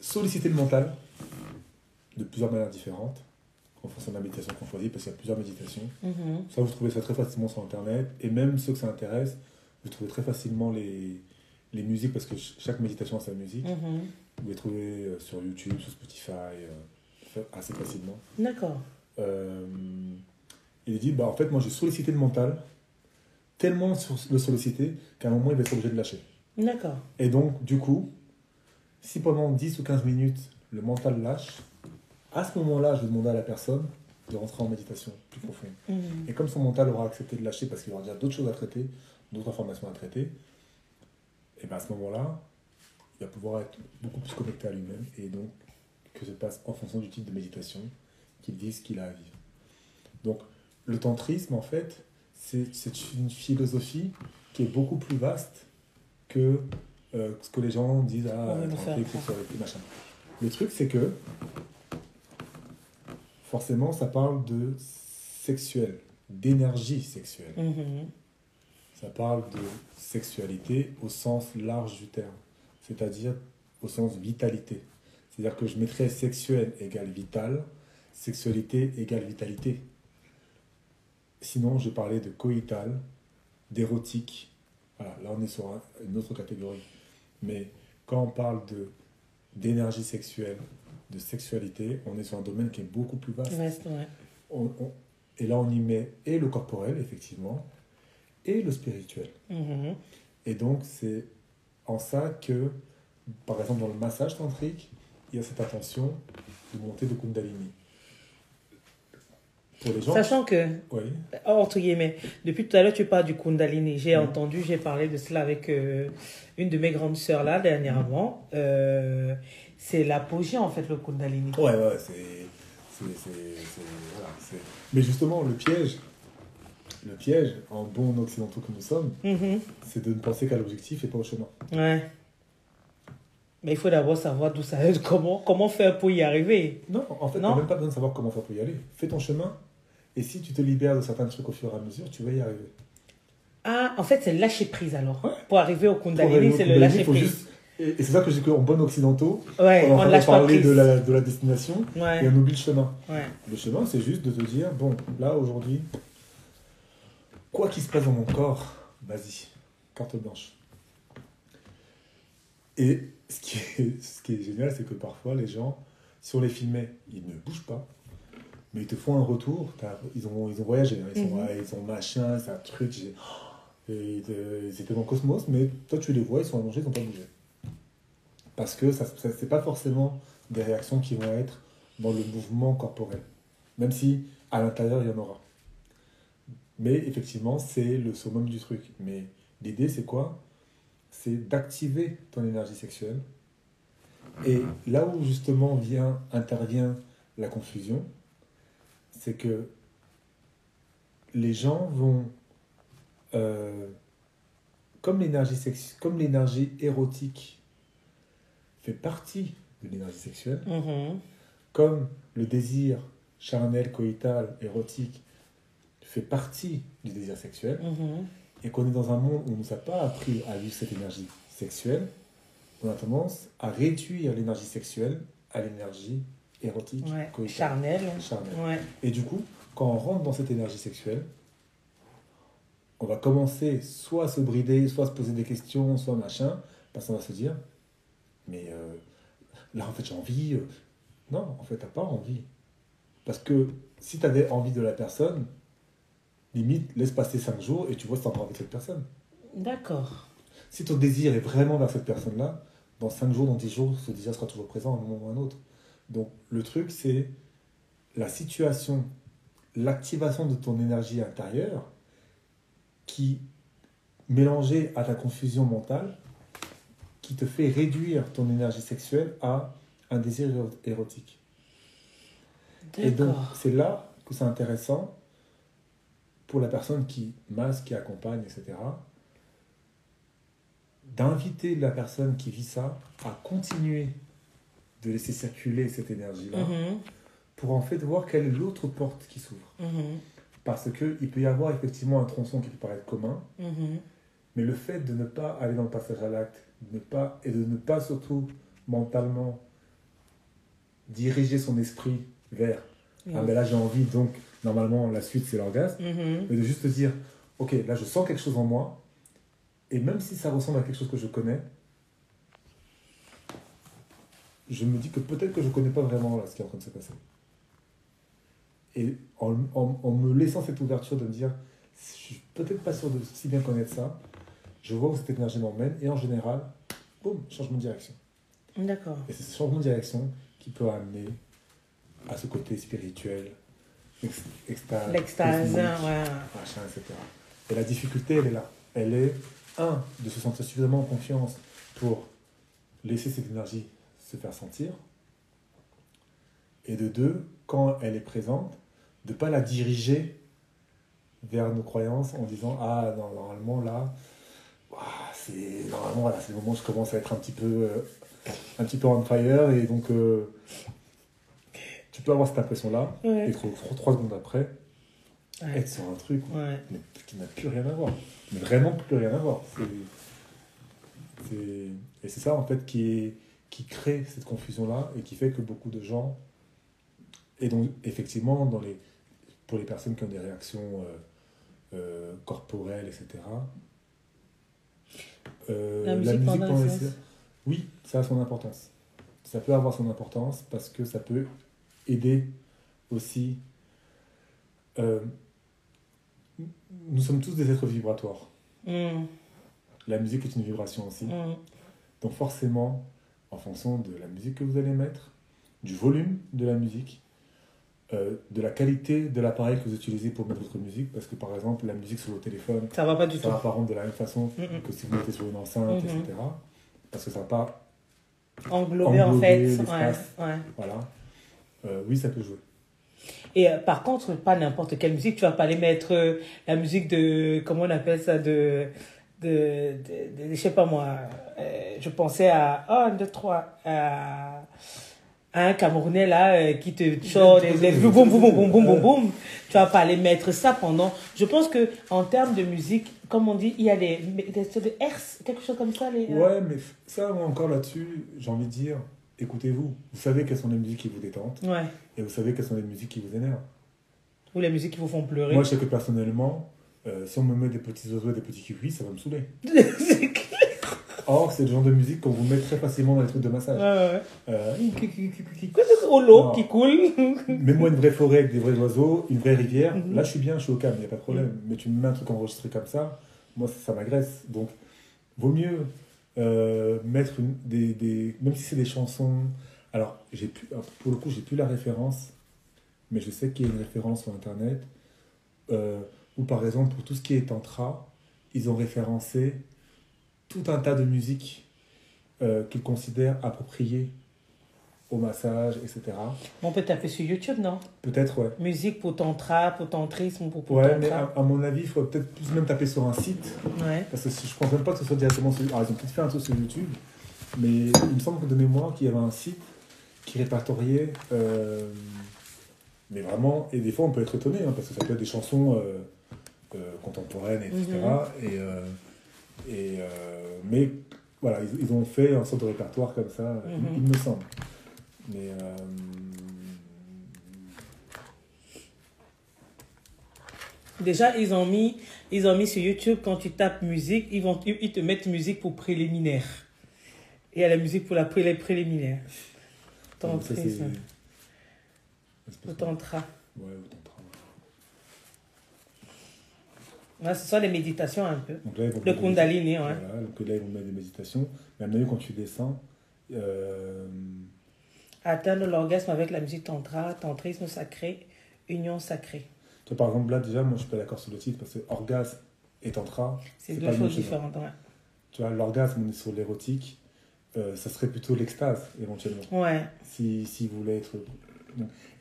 solliciter le mental de plusieurs manières différentes en fonction de la méditation qu'on choisit, parce qu'il y a plusieurs méditations. -hmm. Ça, vous trouvez ça très facilement sur Internet. Et même ceux que ça intéresse, vous trouvez très facilement les, les musiques, parce que chaque méditation a sa musique. -hmm. Vous les trouvez euh, sur YouTube, sur Spotify, euh, assez facilement. D'accord. Euh, il dit, bah, en fait, moi, j'ai sollicité le mental, tellement le solliciter qu'à un moment, il va être obligé de lâcher. D'accord. Et donc, du coup, si pendant 10 ou 15 minutes, le mental lâche, à ce moment-là, je vais demander à la personne de rentrer en méditation plus profonde. Mmh. Et comme son mental aura accepté de lâcher parce qu'il aura déjà d'autres choses à traiter, d'autres informations à traiter, et bien à ce moment-là, il va pouvoir être beaucoup plus connecté à lui-même et donc que se passe en fonction du type de méditation qu'il vise, qu'il a à vivre. Donc, le tantrisme, en fait, c'est une philosophie qui est beaucoup plus vaste que euh, ce que les gens disent tantrique, sexualité, machin. Le truc, c'est que forcément, ça parle de sexuel, d'énergie sexuelle. Mmh. Ça parle de sexualité au sens large du terme, c'est-à-dire au sens vitalité. C'est-à-dire que je mettrais sexuel égale vital, sexualité égale vitalité. Sinon, je parlais de coïtal, d'érotique. Voilà, là, on est sur un, une autre catégorie. Mais quand on parle de d'énergie sexuelle, de sexualité, on est sur un domaine qui est beaucoup plus vaste. Vaste, ouais. On, on, et là, on y met et le corporel, effectivement, et le spirituel. Mmh. Et donc, c'est en ça que, par exemple, dans le massage tantrique, il y a cette attention de montée de Kundalini. Pour les gens. Sachant que, oui. entre guillemets, depuis tout à l'heure, tu parles du Kundalini. J'ai entendu, j'ai parlé de cela avec euh, une de mes grandes sœurs là, dernièrement. Euh, c'est l'apogée, en fait, le Kundalini. Ouais, ouais, c'est. Voilà, Mais justement, le piège, le piège, en bons occidentaux que nous sommes, mmh. c'est de ne penser qu'à l'objectif et pas au chemin. Ouais. Mais il faut d'abord savoir d'où ça est, comment, comment faire pour y arriver. Non, en fait, tu n'as même pas besoin de savoir comment faire pour y aller. Fais ton chemin, et si tu te libères de certains trucs au fur et à mesure, tu vas y arriver. Ah, en fait, c'est lâcher prise alors. Ouais. Pour arriver au Kundalini, c'est le lâcher prise. Juste, Et, c'est ça que j'ai qu'en bon occidentaux, Ouais, on on lâche parler de la, de la destination et on oublie le chemin. ouais. Le chemin, c'est juste de te dire, bon, là, aujourd'hui, quoi qu'il se passe dans mon corps, vas-y, carte blanche. Et ce qui est, ce qui est génial, c'est que parfois, les gens, si on les filmait, ils ne bougent pas, mais ils te font un retour. Ils ont, ils ont voyagé, hein, ils, Mhm. ouais, ils ont machin, c'est un truc. et ils, te- ils étaient dans le cosmos, mais toi, tu les vois, ils sont allongés, ils n'ont pas bougé. Parce que ça, ça c'est pas forcément des réactions qui vont être dans le mouvement corporel, même si à l'intérieur, il y en aura. Mais effectivement, c'est le summum du truc. Mais l'idée, c'est quoi? C'est d'activer ton énergie sexuelle. Et là où justement vient, intervient la confusion, c'est que les gens vont, euh, comme l'énergie sex- comme l'énergie érotique fait partie de l'énergie sexuelle, Mhm. comme le désir charnel, coïtal, érotique fait partie du désir sexuel, Mhm. et qu'on est dans un monde où on ne nous a pas appris à vivre cette énergie sexuelle, on a tendance à réduire l'énergie sexuelle à l'énergie érotique, Ouais. coïtale, Charnel. Ouais. Et du coup, quand on rentre dans cette énergie sexuelle, on va commencer soit à se brider, soit à se poser des questions, soit machin, parce qu'on va se dire, mais euh, là en fait j'ai envie. euh. Non, en fait t'as pas envie. Parce que si tu avais envie de la personne, limite laisse passer 5 jours et tu vois si tu encore avec cette personne. D'accord. Si ton désir est vraiment vers cette personne-là, dans 5 jours, dans 10 jours, ce désir sera toujours présent à un moment ou à un autre. Donc le truc, c'est la situation, l'activation de ton énergie intérieure qui, mélangée à ta confusion mentale, qui te fait réduire ton énergie sexuelle à un désir éro- érotique. Et donc, c'est là que c'est intéressant pour la personne qui masse, qui accompagne, etc., d'inviter la personne qui vit ça à continuer de laisser circuler cette énergie-là Mhm. pour en fait voir quelle est l'autre porte qui s'ouvre. Mhm. Parce qu'il peut y avoir effectivement un tronçon qui peut paraître commun, Mhm. mais le fait de ne pas aller dans le passage à l'acte, de ne pas, et de ne pas surtout mentalement diriger son esprit vers Ah, mais là j'ai envie, donc normalement la suite c'est l'orgasme. Mais de juste te dire, ok, là je sens quelque chose en moi, et même si ça ressemble à quelque chose que je connais, je me dis que peut-être que je ne connais pas vraiment là, ce qui est en train de se passer. Et en, en- en me laissant cette ouverture de me dire, je suis peut-être pas sûr de si bien connaître ça, je vois où cette énergie m'emmène, et en général, boum, changement de direction. D'accord. Et c'est ce changement de direction qui peut amener à ce côté spirituel, ex- extase, L'extase, cosmique, ouais. machin, etc. Et la difficulté, elle est là. Elle est, un, de se sentir suffisamment en confiance pour laisser cette énergie se faire sentir. Et de deux, quand elle est présente, de ne pas la diriger vers nos croyances en disant Ah, non, normalement, là, c'est normalement, voilà, c'est le moment où je commence à être un petit peu, euh, un petit peu on fire. Et donc, euh, tu peux avoir cette impression-là. Ouais. Et trois, secondes après, Ouais. être sur un truc Ouais. mais qui n'a plus rien à voir. Mais vraiment plus rien à voir. C'est- Et c'est ça, en fait, qui, est, qui crée cette confusion-là et qui fait que beaucoup de gens. Et donc, effectivement, dans les, pour les personnes qui ont des réactions euh, euh, corporelles, etc., euh, La musique pendant le les sexe. séances- oui, ça a son importance. Ça peut avoir son importance parce que ça peut aider aussi. nous sommes tous des êtres vibratoires. Mhm. La musique est une vibration aussi. Mhm. Donc forcément, en fonction de la musique que vous allez mettre, du volume de la musique, euh, de la qualité de l'appareil que vous utilisez pour mettre votre musique, parce que par exemple, la musique sur le téléphone, Ça va pas du ça tout. va pas rendre de la même façon Mhm. que si vous mettez sur une enceinte, Mhm. etc. Parce que ça va pas... Englobé en Englober fait. Ouais. l'espace. ouais. Voilà. Euh, oui, ça peut jouer. Et euh, par contre, pas n'importe quelle musique. Tu vas pas aller mettre euh, la musique de. Comment on appelle ça De. de, de, de- je sais pas moi. Euh, je pensais à. Oh, un, deux, trois. à- un Camerounais là euh, qui te sort des, des boum boum boum boum boum boum boum. Tu vas pas aller mettre ça pendant. Je pense que en termes de musique, comme on dit, il y a des des, des hertz, quelque chose comme ça. Les, euh, Ouais, mais ça, moi, encore là-dessus, j'ai envie de dire, écoutez-vous. Vous savez quelles sont les musiques qui vous détendent ouais. et vous savez quelles sont les musiques qui vous énervent. Ou les musiques qui vous font pleurer. Moi, je sais que personnellement, euh, si on me met des petits oiseaux et des petits cucuis, ça va me saouler. Or, c'est le genre de musique qu'on vous met très facilement dans les trucs de massage. Ouais, ouais. Euh, Au l'eau qui coule. Mets-moi une vraie forêt avec des vrais oiseaux, une vraie rivière. Mhm. Là, je suis bien, je suis au calme, il n'y a pas de problème. Mais tu me mets un truc enregistré comme ça, moi, ça, ça m'agresse. Donc, vaut mieux euh, mettre une, des, des. Même si c'est des chansons. Alors, j'ai plus, pour le coup, j'ai plus la référence, mais je sais qu'il y a une référence sur Internet. Euh, où, par exemple, pour tout ce qui est tantra, ils ont référencé tout un tas de musiques euh, qu'ils considèrent appropriées au massage, etc. On peut taper sur YouTube, non? Peut-être, ouais. Musique pour tantra, pour tantrisme, ou pour, pour Ouais, mais à, à mon avis, il faut peut-être plus même taper sur un site. Ouais. Parce que je pense même pas que ce soit directement sur. Alors, ils ont peut-être fait un truc sur YouTube. Mais il me semble que de mémoire qu'il y avait un site qui répertoriait. euh, mais vraiment. Et des fois, on peut être étonné, hein, parce que ça peut être des chansons euh, euh, contemporaines, etc. Et, et, euh, mais voilà, ils, ils ont fait un sorte de répertoire comme ça, il- Mhm. il, me semble. Mais. euh, Déjà, ils ont mis, ils ont mis sur YouTube, quand tu tapes musique, ils, vont, ils te mettent musique pour préliminaire. Et il y a la musique pour la pré, ça, ou pas- tantra. Ouais, ou tantra. Ouais, ce sont des méditations un peu. Donc là, Le Kundalini, ouais. Voilà, donc là, ils vont mettre des méditations. Mais à mon avis, quand tu descends, euh, Atteindre l'orgasme avec la musique tantra, tantrisme sacré, union sacrée. tu vois, par exemple, là, déjà, moi, je suis pas d'accord sur le titre parce que orgasme et tantra, C'est deux pas choses chose, différentes. ouais. tu vois, l'orgasme, on est sur l'érotique, euh, ça serait plutôt l'extase, éventuellement, Ouais. si, si vous voulez être.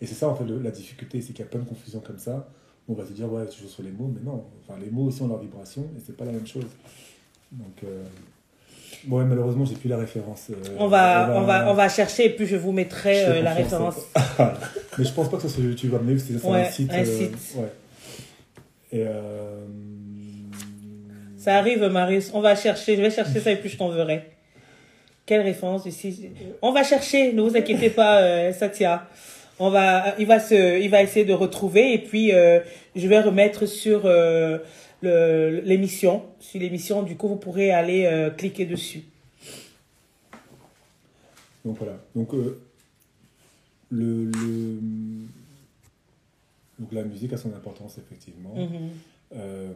Et c'est ça, en fait, le- la difficulté, c'est qu'il y a plein de confusions comme ça. On va se dire, ouais, tu joues sur les mots, mais non, enfin, les mots aussi ont leur vibration et c'est pas la même chose. Donc, euh, ouais, malheureusement, j'ai plus la référence. euh, On va, on va, on va chercher et puis je vous mettrai Je euh, la référence. Mais je pense pas que ce soit sur YouTube, avis, c'est sur Ouais, un site. un euh, site. ouais. Et Ça arrive, Marius. On va chercher. Je vais chercher ça et puis je t'enverrai. Quelle référence ici On va chercher. Ne vous inquiétez pas, Satya. On va, il va se, il va essayer de retrouver et puis euh, je vais remettre sur euh, le- l'émission, sur l'émission. Du coup, vous pourrez aller euh, cliquer dessus. Donc voilà. Donc, le, le- donc la musique a son importance, effectivement. Mhm. Euh,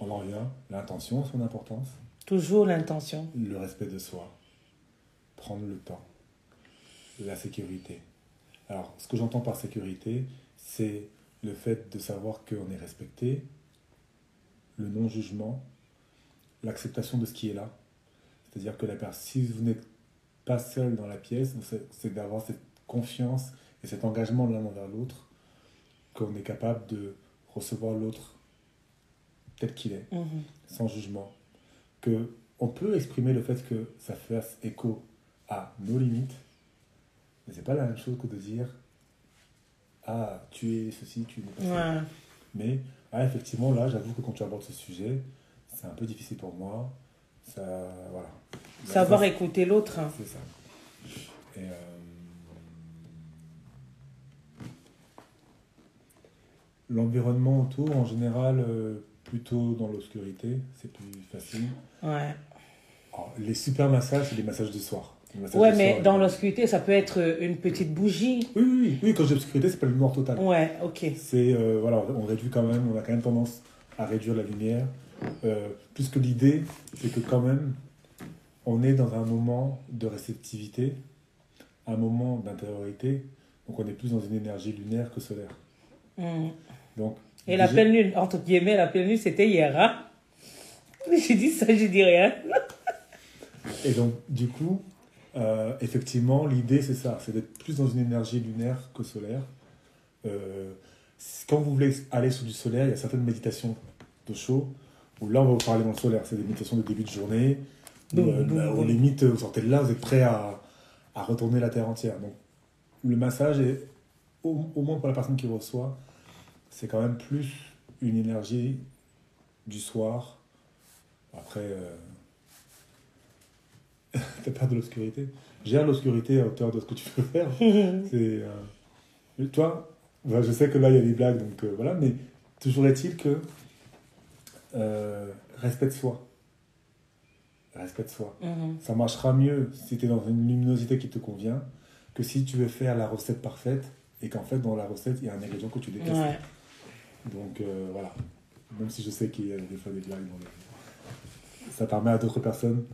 on en revient. L'intention a son importance. Toujours l'intention. Le respect de soi. Prendre le temps. La sécurité. Alors, ce que j'entends par sécurité, c'est le fait de savoir qu'on est respecté, le non-jugement, l'acceptation de ce qui est là. C'est-à-dire que la personne, si vous n'êtes pas seul dans la pièce, c'est d'avoir cette confiance et cet engagement l'un envers l'autre, qu'on est capable de recevoir l'autre tel qu'il est Mhm. sans jugement, que on peut exprimer le fait que ça fasse écho à nos limites, mais c'est pas la même chose que de dire ah tu es ceci, tu n'es pas. Ouais. Mais ah, effectivement là, j'avoue que quand tu abordes ce sujet, c'est un peu difficile pour moi. Ça voilà. Savoir Ça, écouter l'autre. hein. c'est ça. Et, euh, L'environnement autour, en général, euh, plutôt dans l'obscurité, c'est plus facile. Ouais. Alors, les super massages, c'est des massages du soir. Ouais, mais dans euh, l'obscurité, ça peut être une petite bougie. Oui, oui, oui, oui, quand dis obscurité, c'est pas le noir total. Ouais, ok. C'est, euh, voilà, on réduit quand même, on a quand même tendance à réduire la lumière. Euh, puisque l'idée, c'est que quand même, on est dans un moment de réceptivité, un moment d'intériorité, donc on est plus dans une énergie lunaire que solaire. Mm. Donc, Et la pleine lune, entre guillemets, la pleine lune, c'était hier, hein J'ai dit ça, je dis rien. Et donc, du coup, euh, effectivement, l'idée, c'est ça, c'est d'être plus dans une énergie lunaire que solaire. Euh, quand vous voulez aller sur du solaire, il y a certaines méditations de chaud, où là, on va vous parler dans le solaire. C'est des méditations de début de journée, où, Boum, euh, boum, limites, vous sortez de là, vous êtes prêt à, à retourner la Terre entière. Donc, le massage est, au, au moins pour la personne qui reçoit, c'est quand même plus une énergie du soir. Après, euh, t'as peur de l'obscurité. Gère l'obscurité à hauteur de ce que tu peux faire. C'est, euh, toi, bah, je sais que là il y a des blagues, donc euh, voilà, mais toujours est-il que euh, respecte soi. Respecte soi. Mhm. Ça marchera mieux si tu es dans une luminosité qui te convient que si tu veux faire la recette parfaite et qu'en fait dans la recette il y a un ingrédient que tu détestes. Ouais. Donc voilà. Même si je sais qu'il y a des fois des blagues dans le... Ça permet à d'autres personnes,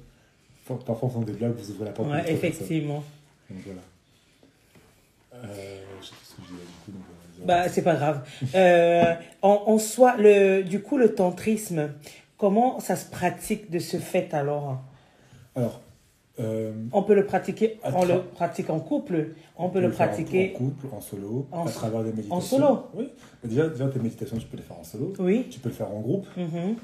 parfois en faisant des blagues, vous ouvrez la porte. Ouais, effectivement. Donc voilà. Euh, je sais plus ce que je disais du coup. Donc, euh, Bah, c'est pas grave. Euh, en, en soi, le, du coup, le tantrisme, comment ça se pratique de ce fait alors? Alors, euh, On peut le pratiquer, on le pratique en couple, on peut le en- pratiquer. en couple, en solo, En à travers des méditations. solo Oui. Déjà, déjà, tes méditations, tu peux les faire en solo. Oui. Tu peux le faire en groupe. Mhm.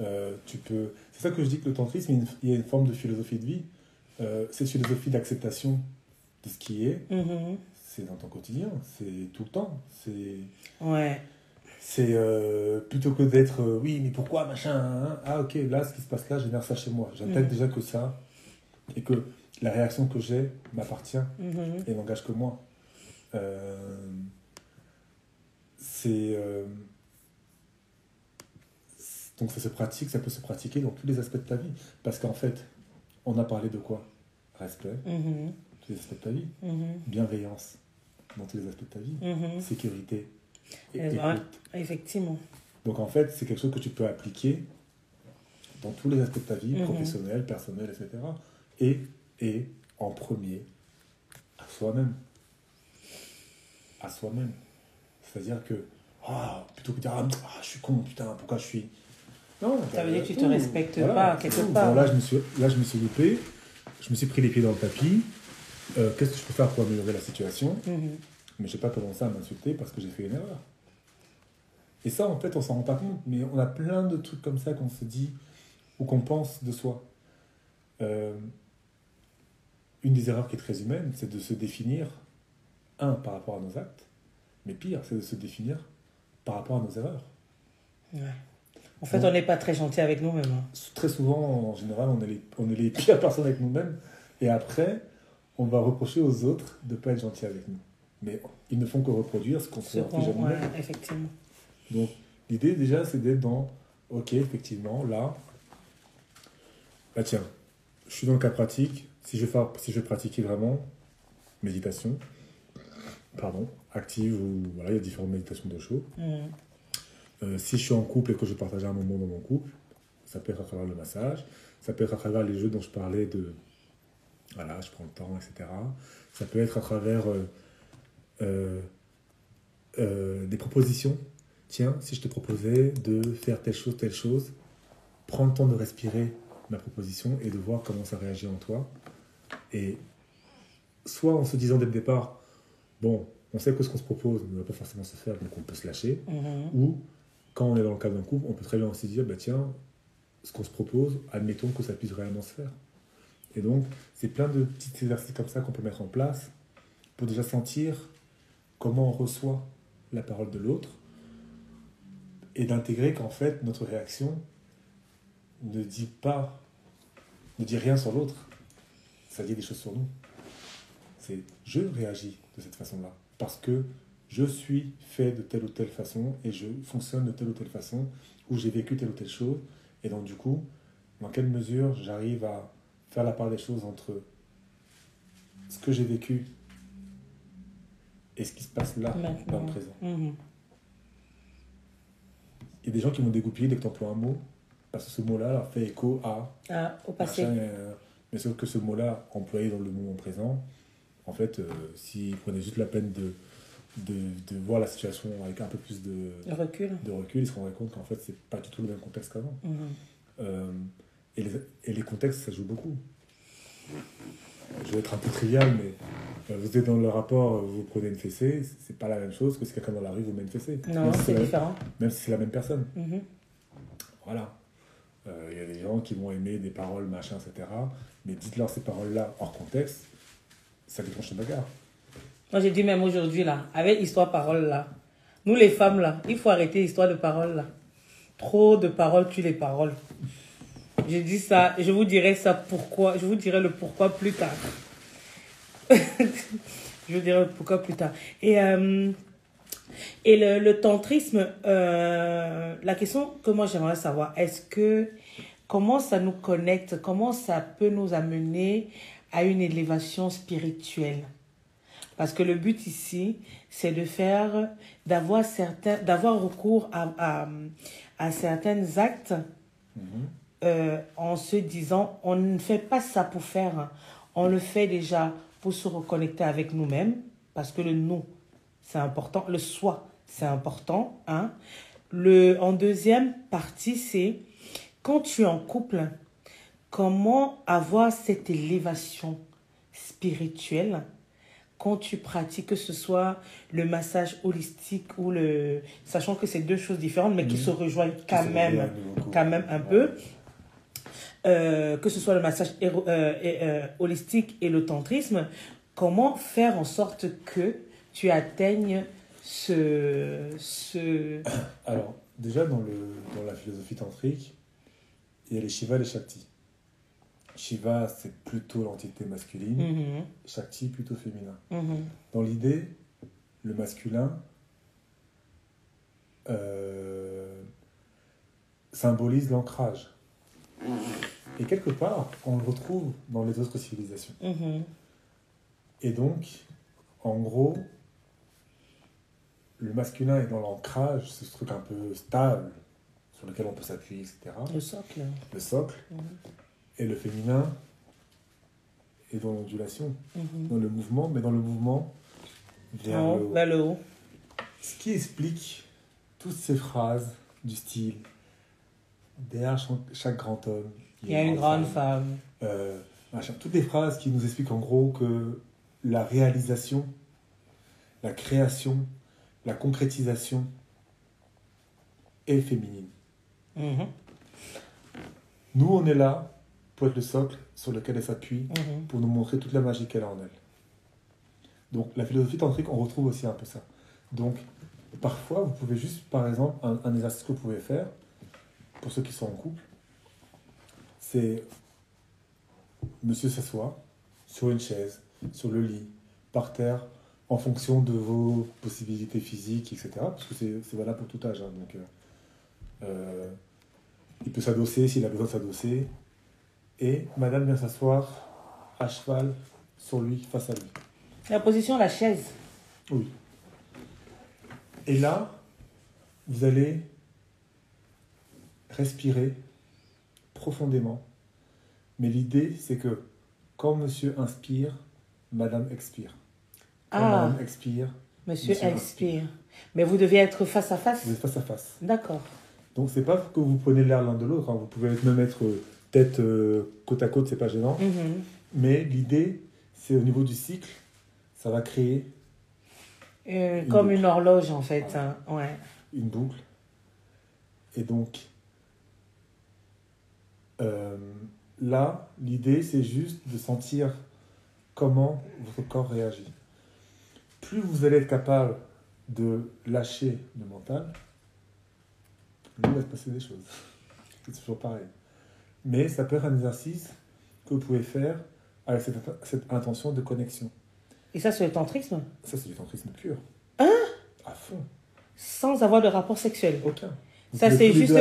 Euh, tu peux... C'est ça que je dis que le tantrisme, il y a une- une forme de philosophie de vie. Euh, cette philosophie d'acceptation de ce qui est, Mhm. c'est dans ton quotidien, c'est tout le temps. C'est, Ouais. c'est euh, plutôt que d'être euh, oui, mais pourquoi machin hein, Ah, ok, là, ce qui se passe là, génère ça chez moi. J'intègre Mhm. déjà que ça et que la réaction que j'ai m'appartient Mhm. et n'engage que moi. C'est. Donc ça se pratique, ça peut se pratiquer dans tous les aspects de ta vie. Parce qu'en fait, on a parlé de quoi? Respect, Mhm. tous les aspects de ta vie. Mhm. Bienveillance, dans tous les aspects de ta vie. Mhm. Sécurité. et écoute. Effectivement. Donc en fait, c'est quelque chose que tu peux appliquer dans tous les aspects de ta vie, Mhm. professionnel, personnel, etc. Et, et en premier, à soi-même. À soi-même. C'est-à-dire que, ah, plutôt que de dire, ah, ah, je suis con, putain, pourquoi je suis. Non, Ça veut dire que tu te respectes pas, quelque part. Bon, là, je me suis, là, je me suis loupé, je me suis pris les pieds dans le tapis. Euh, Qu'est-ce que je peux faire pour améliorer la situation Mhm. mais je n'ai pas commencé à m'insulter parce que j'ai fait une erreur. Et ça, en fait, on s'en rend pas compte, mais on a plein de trucs comme ça qu'on se dit ou qu'on pense de soi. Euh, une des erreurs qui est très humaine, c'est de se définir, un, par rapport à nos actes, mais pire, c'est de se définir par rapport à nos erreurs. Ouais. En fait, on n'est pas très gentil avec nous-mêmes. hein. Très souvent, en général, on est les, on est les pires personnes avec nous-mêmes, et après, on va reprocher aux autres de ne pas être gentils avec nous. Mais ils ne font que reproduire ce qu'on ouais, effectivement. Donc, l'idée déjà, c'est d'être dans, ok, effectivement, là, bah tiens, je suis dans le cas pratique, si je, fais, si je pratiquer vraiment méditation, pardon, active ou voilà, il y a différentes méditations de chaud. Euh, si je suis en couple et que je partage un moment dans mon couple, ça peut être à travers le massage, ça peut être à travers les jeux dont je parlais de, voilà, je prends le temps, etc. Ça peut être à travers euh, euh, des propositions. Tiens, si je te proposais de faire telle chose, telle chose, prends le temps de respirer ma proposition et de voir comment ça réagit en toi. Et soit en se disant dès le départ, bon, on sait que ce qu'on se propose ne va pas forcément se faire, donc on peut se lâcher. Mhm. Ou quand on est dans le cadre d'un couple, on peut très bien aussi dire, bah tiens, ce qu'on se propose, admettons que ça puisse réellement se faire. Et donc, c'est plein de petits exercices comme ça qu'on peut mettre en place pour déjà sentir comment on reçoit la parole de l'autre et d'intégrer qu'en fait, notre réaction ne dit pas, ne dit rien sur l'autre, ça dit des choses sur nous. C'est je réagis de cette façon-là parce que je suis fait de telle ou telle façon et je fonctionne de telle ou telle façon ou j'ai vécu telle ou telle chose et donc du coup dans quelle mesure j'arrive à faire la part des choses entre ce que j'ai vécu et ce qui se passe là dans le présent? Mhm. Il y a des gens qui vont dégoupiller dès que tu emploies un mot parce que ce mot-là leur fait écho à Ah, au passé. machin, euh, mais sauf que ce mot-là employé dans le moment présent en fait euh, s'ils prenaient juste la peine de, de, de voir la situation avec un peu plus de, Le recul. de recul, ils se rendraient compte qu'en fait, c'est pas du tout le même contexte qu'avant. Mhm. Euh, et, les, et les contextes, ça joue beaucoup. Je vais être un peu trivial, mais euh, vous êtes dans le rapport, vous prenez une fessée, c'est pas la même chose que si quelqu'un dans la rue vous met une fessée. Non, même si c'est la- différent. Même si c'est la même personne. Mhm. Voilà. Euh, Il y a des gens qui vont aimer des paroles, machin, etc. Mais dites-leur ces paroles-là hors contexte, ça déclenche une bagarre. Moi, j'ai dit même aujourd'hui, là, avec histoire parole, là. Nous, les femmes, là, il faut arrêter l'histoire de parole, là. Trop de paroles tuent les paroles. Je dis ça, je vous dirai ça pourquoi, je vous dirai le pourquoi plus tard. je vous dirai le pourquoi plus tard. Et, euh, et le, le tantrisme, euh, la question que moi j'aimerais savoir, est-ce que, comment ça nous connecte, comment ça peut nous amener à une élévation spirituelle? Parce que le but ici, c'est de faire, d'avoir certains, d'avoir recours à, à, à certains actes euh, en se disant, on ne fait pas ça pour faire, on le fait déjà pour se reconnecter avec nous-mêmes, parce que le nous, c'est important, le soi, c'est important. Hein. Le, en deuxième partie, c'est quand tu es en couple, comment avoir cette élévation spirituelle quand tu pratiques, que ce soit le massage holistique ou le... Sachant que c'est deux choses différentes, mais qui Mhm. se rejoignent quand même, quand même un Ouais. peu. Euh, que ce soit le massage héro- euh, euh, holistique et le tantrisme, comment faire en sorte que tu atteignes ce... ce... Alors, déjà, dans, le, dans la philosophie tantrique, il y a les Shiva et les Shakti. Shiva, c'est plutôt l'entité masculine, Mhm, Shakti, plutôt féminin. mhm, Dans l'idée, le masculin euh, symbolise l'ancrage. Et quelque part, on le retrouve dans les autres civilisations. mhm, Et donc, en gros, le masculin est dans l'ancrage, ce truc un peu stable sur lequel on peut s'appuyer, etc. Le socle. Le socle. Et le féminin est dans l'ondulation, Mhm. dans le mouvement, mais dans le mouvement vers En le haut, le haut. Ce qui explique toutes ces phrases du style derrière chaque, grand homme, Il y a une grande femme. Euh. Toutes les phrases qui nous expliquent en gros que la réalisation, la création, la concrétisation est féminine. Mhm, Nous, on est là pour être le socle sur lequel elle s'appuie, mhm. pour nous montrer toute la magie qu'elle a en elle. Donc, la philosophie tantrique, on retrouve aussi un peu ça. Donc, parfois, vous pouvez juste, par exemple, un, un exercice que vous pouvez faire, pour ceux qui sont en couple, c'est monsieur s'assoit sur une chaise, sur le lit, par terre, en fonction de vos possibilités physiques, etc. Parce que c'est c'est valable pour tout âge. hein, donc, euh, euh, il peut s'adosser s'il a besoin de s'adosser. Et madame vient s'asseoir à cheval sur lui, face à lui. La position, la chaise. Oui. Et là, vous allez respirer profondément. Mais l'idée, c'est que quand monsieur inspire, madame expire. Quand Ah, madame expire, monsieur monsieur expire. Mais vous devez être face à face. vous êtes face à face. D'accord. Donc, c'est pas que vous prenez l'air l'un de l'autre. hein. Vous pouvez même être tête euh, côte à côte, c'est pas gênant. Mhm. Mais l'idée, c'est au niveau du cycle, ça va créer Euh, Une comme boucle. une horloge, en fait. hein. Ouais. une boucle. Et donc, euh, là, l'idée, c'est juste de sentir comment votre corps réagit. Plus vous allez être capable de lâcher le mental, plus il va se passer des choses. C'est toujours pareil. Mais ça peut être un exercice que vous pouvez faire avec cette, cette intention de connexion. Et ça, c'est le tantrisme? Ça, c'est du tantrisme pur. Hein? À fond. Sans avoir de rapport sexuel. Aucun. Vous Ça, c'est juste-.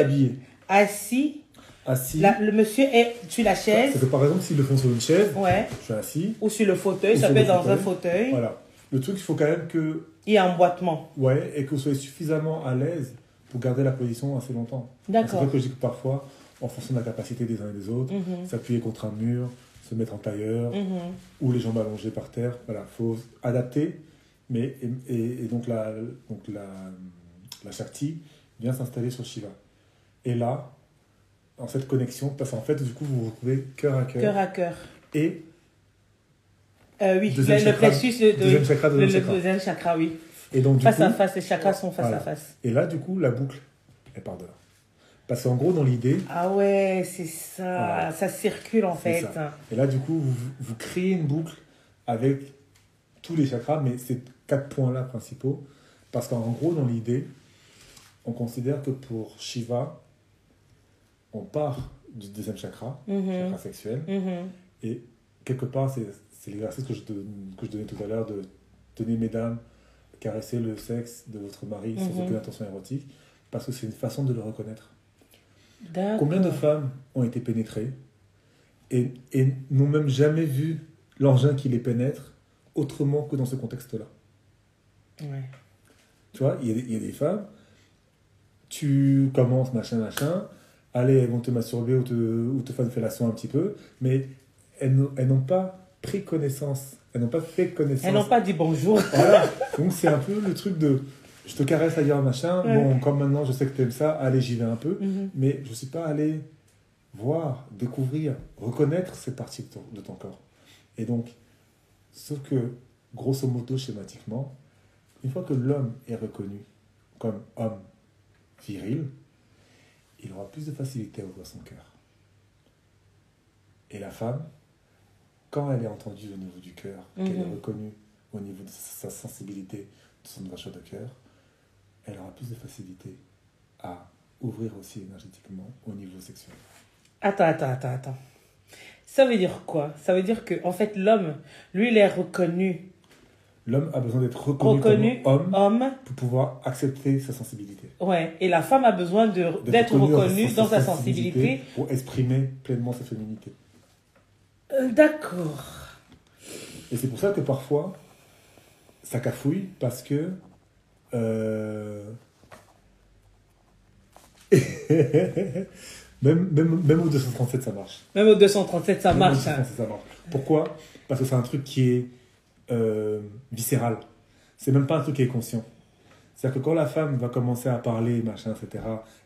Assis, Assis. la- le monsieur est sur la C'est chaise. que par exemple, s'ils le font sur une chaise, Ouais. je suis assis. Ou sur le fauteuil. Ça peut être dans un fauteuil. Voilà. Le truc, il faut quand même que, Il y a un boitement. ouais, et que vous soyez suffisamment à l'aise pour garder la position assez longtemps. C'est D'accord. vrai que je dis que parfois, en fonction de la capacité des uns et des autres, Mhm. s'appuyer contre un mur, se mettre en tailleur, Mhm. ou les jambes allongées par terre. Voilà, faut adapter. Mais, et, et- et donc, la, donc la, la Shakti vient s'installer sur Shiva. Et là, en cette connexion, parce qu'en fait, du coup, vous vous retrouvez cœur à cœur. Cœur à cœur. Et Euh, oui, Deuxième le, le chakra. plexus, de, de- deuxième chakra, le, deuxième le chakra. deuxième chakra, oui. Et donc, du Face coup, à face, les chakras sont face Voilà. à face. Et là, du coup, la boucle, elle part de là. Parce qu'en gros, dans l'idée, Ah ouais, c'est ça. Voilà. Ça circule en fait. et là, du coup, vous, vous créez une boucle avec tous les chakras, mais ces quatre points-là principaux. Parce qu'en gros, dans l'idée, on considère que pour Shiva, on part du deuxième chakra, Mhm. chakra sexuel, Mhm. et quelque part, c'est l'exercice que je, que je donnais tout à l'heure de tenez mesdames, caresser le sexe de votre mari sans Mhm. aucune intention érotique, parce que c'est une façon de le reconnaître. Combien de femmes ont été pénétrées et, et n'ont même jamais vu l'engin qui les pénètre autrement que dans ce contexte-là Ouais. Tu vois, il y, a des- il y a des femmes, tu commences, machin, machin, allez, elles vont te masturber ou te, ou te faire une fellation un petit peu, mais elles n'ont elles n'ont pas pris connaissance, elles n'ont pas fait connaissance. Elles n'ont pas dit bonjour. Voilà, donc c'est un peu le truc de je te caresse ailleurs, machin, Ouais. bon, comme maintenant je sais que tu aimes ça, allez, j'y vais un peu, Mhm. mais je ne suis pas allé voir, découvrir, reconnaître cette partie de ton, de ton corps. Et donc, sauf que, grosso modo, schématiquement, une fois que l'homme est reconnu comme homme viril, il aura plus de facilité à ouvrir son cœur. Et la femme, quand elle est entendue au niveau du cœur, qu'elle est Mhm. reconnue au niveau de sa sensibilité, de son ouverture de cœur, elle aura plus de facilité à ouvrir aussi énergétiquement au niveau sexuel. Attends, attends, attends, attends. Ça veut dire quoi? Ça veut dire que en fait l'homme, lui, il est reconnu L'homme a besoin d'être reconnu, Reconnu. comme homme homme, pour pouvoir accepter sa sensibilité. ouais, et la femme a besoin de d'être reconnue dans sa sensibilité. pour exprimer pleinement sa féminité. Euh, D'accord. Et c'est pour ça que parfois, ça cafouille parce que. Euh, même, même, même au 237, ça marche. Même au 237, ça Même marche. hein. 237, ça marche. Pourquoi? Parce que c'est un truc qui est euh, viscéral. C'est même pas un truc qui est conscient. C'est-à-dire que quand la femme va commencer à parler, machin, etc.,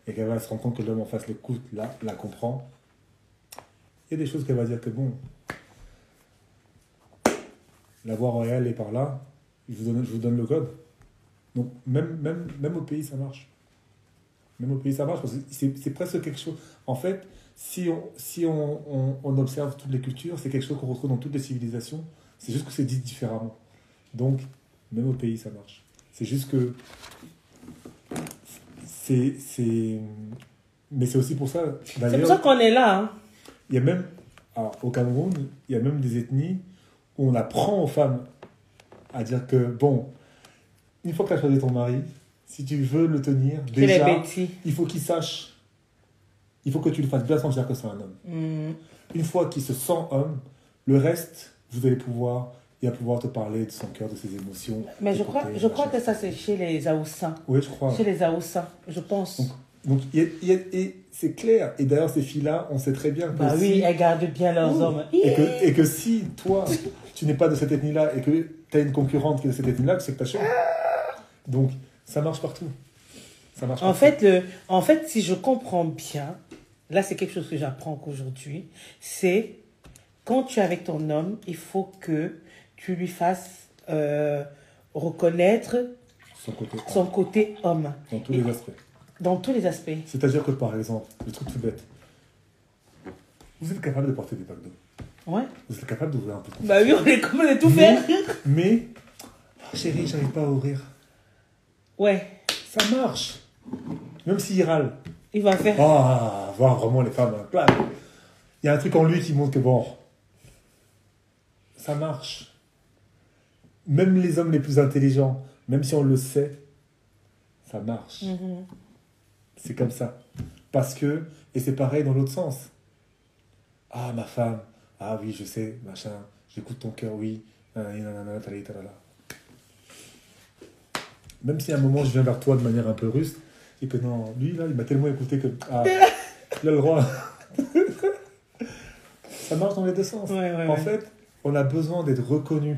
et qu'elle va se rendre compte que l'homme en face l'écoute, là, la comprend, il y a des choses qu'elle va dire que bon, la voix royale est par là, je vous donne, je vous donne le code. Donc même, même, même au pays, ça marche. Même au pays, ça marche, parce que c'est presque quelque chose... En fait, si on, si on, on, on observe toutes les cultures, c'est quelque chose qu'on retrouve dans toutes les civilisations, c'est juste que c'est dit différemment. Donc, même au pays, ça marche. C'est juste que... C'est... Mais c'est aussi pour ça... C'est pour ça qu'on est là. hein. il y a même, alors, au Cameroun, il y a même des ethnies où on apprend aux femmes à dire que, bon, une fois que tu as choisi ton mari, si tu veux le tenir, est déjà, il faut qu'il sache, il faut que tu le fasses bien sentir que c'est un homme. Hmm. Une fois qu'il se sent homme, le reste, vous allez pouvoir, il va pouvoir te parler de son cœur, de ses émotions. Mais je crois, je crois que ça, c'est chez les Aoussa. Oui, je crois. Chez les Aoussa, je pense. Donc, Donc, c'est clair. Et d'ailleurs, ces filles-là, on sait très bien que bah si- oui, elles gardent bien leurs hommes. Et que, et que si toi, tu n'es pas de cette ethnie-là et que tu as une concurrente qui est de cette ethnie-là, tu sais que tu as chaud. Donc, ça marche partout. Ça marche En partout. fait, le, en fait, si je comprends bien, là c'est quelque chose que j'apprends qu'aujourd'hui, c'est quand tu es avec ton homme, il faut que tu lui fasses euh, reconnaître son côté, son côté homme dans tous les aspects. dans tous les aspects. C'est-à-dire que, par exemple, le truc tout bête, vous êtes capable de porter des packs d'eau. Ouais. Vous êtes capable d'ouvrir un peu de Bah oui, on est on est tout Mais- faire. Mais, oh, chérie, j'arrive pas à ouvrir. Ouais, Ça marche. Même s'il râle. il va faire. Ah, voir vraiment les femmes. Il y a un truc en lui qui montre que bon, ça marche. Même les hommes les plus intelligents, même si on le sait, ça marche. Mhm. C'est comme ça. Parce que, et c'est pareil dans l'autre sens. Ah, ma femme, ah oui, je sais, machin, j'écoute ton cœur, oui, talala. Même si à un moment je viens vers toi de manière un peu ruste, et que non, lui là, il m'a tellement écouté que. Ah, il a le droit. ça marche dans les deux sens. Ouais, ouais, En ouais. fait, on a besoin d'être reconnus.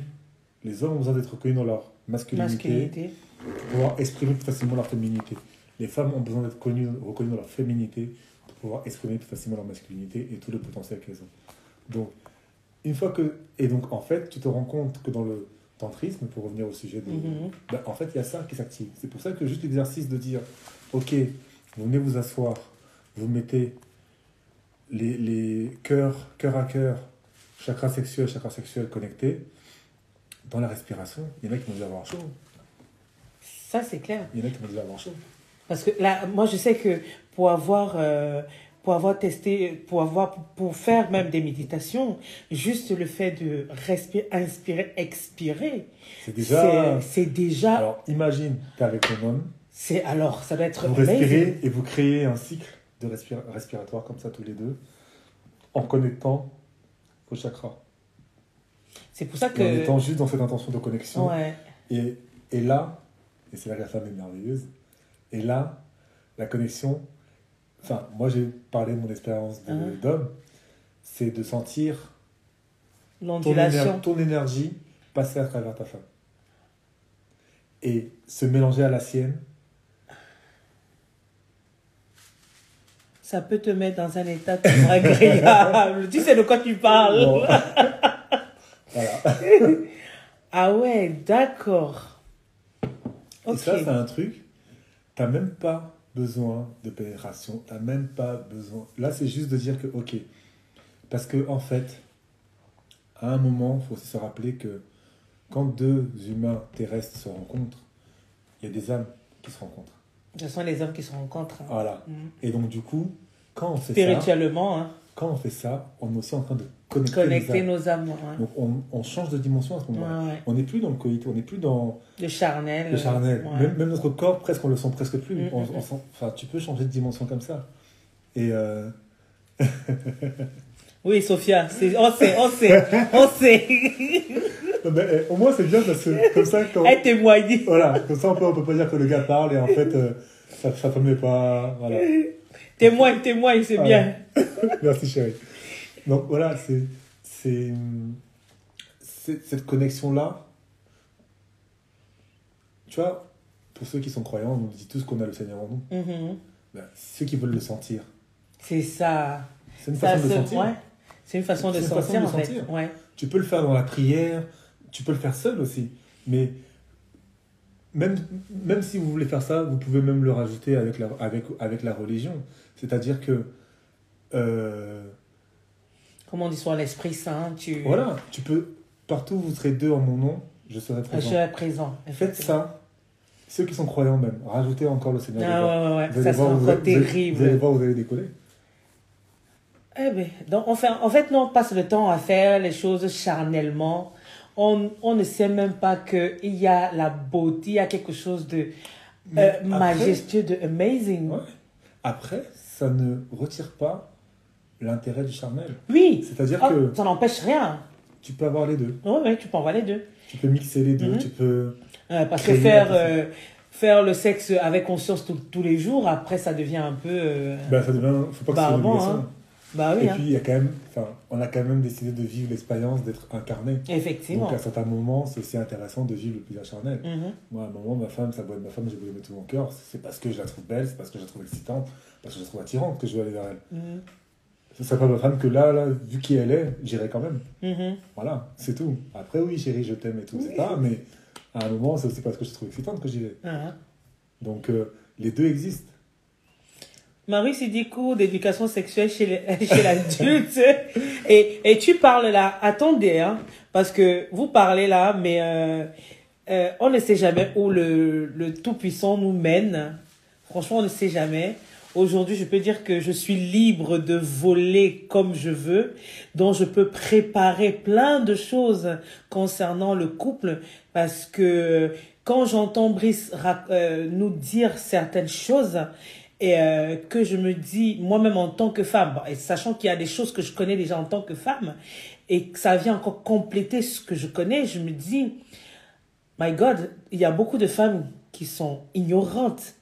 Les hommes ont besoin d'être reconnus dans leur masculinité Masculinité. pour pouvoir exprimer plus facilement leur féminité. Les femmes ont besoin d'être connues, reconnues dans leur féminité pour pouvoir exprimer plus facilement leur masculinité et tout le potentiel qu'elles ont. Donc, une fois que. Et donc, en fait, tu te rends compte que dans le tantrisme, pour revenir au sujet de. Mhm. ben, en fait, il y a ça qui s'active. C'est pour ça que juste l'exercice de dire Ok, vous venez vous asseoir, vous mettez les, les cœurs, cœur à cœur, chakra sexuel, chakra sexuel connectés. dans la respiration, il y en a qui vont déjà avoir chaud. Ça, c'est clair. Il y en a qui vont déjà avoir chaud. Parce que là, moi, je sais que pour avoir, euh, pour avoir testé, pour avoir, pour faire même des méditations, juste le fait de respirer, inspirer, expirer, C'est déjà. c'est déjà, Alors, imagine, tu es avec ton homme, c'est alors, ça doit être vous amazing. respirez et vous créez un cycle de respira- respiratoire comme ça tous les deux, en connectant vos chakras. C'est pour ça Et en que, étant juste dans cette intention de connexion. ouais, Et, et là, et c'est là que la femme est merveilleuse, et là, la connexion, enfin, moi j'ai parlé de mon expérience Mhm. d'homme, c'est de sentir ton, éner- ton énergie passer à travers ta femme. Et se mélanger à la sienne, Ça peut te mettre dans un état toujours agréable. tu sais de quoi tu parles. Bon. voilà. Ah ouais, d'accord. Et ça, c'est un truc, t'as même pas besoin de pénétration, t'as même pas besoin. Là, c'est juste de dire que, ok. Parce que, en fait, à un moment, il faut aussi se rappeler que quand deux humains terrestres se rencontrent, il y a des âmes qui se rencontrent. Ce sont les hommes qui se rencontrent. hein. Voilà. Mhm. Et donc, du coup, quand on fait ça, Spirituellement, hein. quand on fait ça, on est aussi en train de connecter, connecter nos âmes. hein. Donc, on, on change de dimension à ce moment-là. Ouais, ouais. On n'est plus dans le coït, on n'est plus dans Le charnel. le charnel. ouais. Même, même notre corps, presque, on le sent presque plus. Mm, On- mm, on sent- enfin, tu peux changer de dimension comme ça. Et euh, Oui, Sophia, on sait, on sait, on sait. non, mais, eh, au moins, c'est bien parce que comme ça, quand, Elle témoigne. voilà, comme ça, on peut, on peut pas dire que le gars parle et en fait, euh, sa femme n'est pas. Voilà. Témoigne, témoigne, c'est bien. Merci, chérie. Donc voilà, c'est cette connexion-là. Tu vois, pour ceux qui sont croyants, on nous dit tous qu'on a le Seigneur en nous. Mhm. Ben, ceux qui veulent le sentir, C'est ça. c'est une façon de sentir. ouais. C'est une façon de sentir, en fait. sentir. Ouais. Tu peux le faire dans la prière, tu peux le faire seul aussi. Mais même, même si vous voulez faire ça, vous pouvez même le rajouter avec la, avec, avec la religion. C'est-à-dire que, euh, Comme on dit sur l'Esprit Saint, tu. voilà, tu peux, partout où vous serez deux en mon nom, je serai Je présent. suis présent. Faites ça. Ceux qui sont croyants même, rajoutez encore le Seigneur. Ah ouais, ouais, ouais. Vous allez Ça, c'est encore vous terrible. Vous allez voir, vous allez décoller. Eh ben, donc, enfin, en fait, nous, on passe le temps à faire les choses charnellement. On, on ne sait même pas qu'il y a la beauté, il y a quelque chose de euh, majestueux, de amazing. Ouais. Après, ça ne retire pas l'intérêt du charnel. Oui, C'est-à-dire Oh, que ça n'empêche rien. tu peux avoir les deux. Oui, oui, tu peux en voir les deux. Tu peux mixer les deux. Mhm. Tu peux. Euh, parce que faire, euh, faire le sexe avec conscience tout- tous les jours, après, ça devient un peu. euh, Ben, ça devient. Faut pas que obligation. hein. Bah oui, Et hein. puis, il y a quand même. Enfin, on a quand même décidé de vivre l'expérience d'être incarné. effectivement. Donc, à certains moments, c'est aussi intéressant de vivre le plaisir charnel. Mhm. Moi, à un moment, ma femme, ça doit être ma femme, j'ai voulu mettre tout mon cœur. C'est parce que je la trouve belle, c'est parce que je la trouve excitante, parce que je la trouve attirante que je veux aller vers elle. Mhm. Ce serait pas ma femme que là, là, vu qui elle est, j'irai quand même. Mhm. Voilà, c'est tout. Après, oui, chérie, je t'aime et tout, c'est pas, mais à un moment, c'est aussi parce que je trouve excitante que j'y vais. Ah. Donc, euh, les deux existent. Marie, c'est des cours d'éducation sexuelle chez l'adulte. et, et tu parles là, attendez, hein, parce que vous parlez là, mais euh, euh, on ne sait jamais où le, le Tout-Puissant nous mène. Franchement, on ne sait jamais. Aujourd'hui, je peux dire que je suis libre de voler comme je veux, donc je peux préparer plein de choses concernant le couple, parce que quand j'entends Brice euh, nous dire certaines choses, et euh, que je me dis moi-même en tant que femme, et sachant qu'il y a des choses que je connais déjà en tant que femme, et que ça vient encore compléter ce que je connais, je me dis, my God, il y a beaucoup de femmes qui sont ignorantes.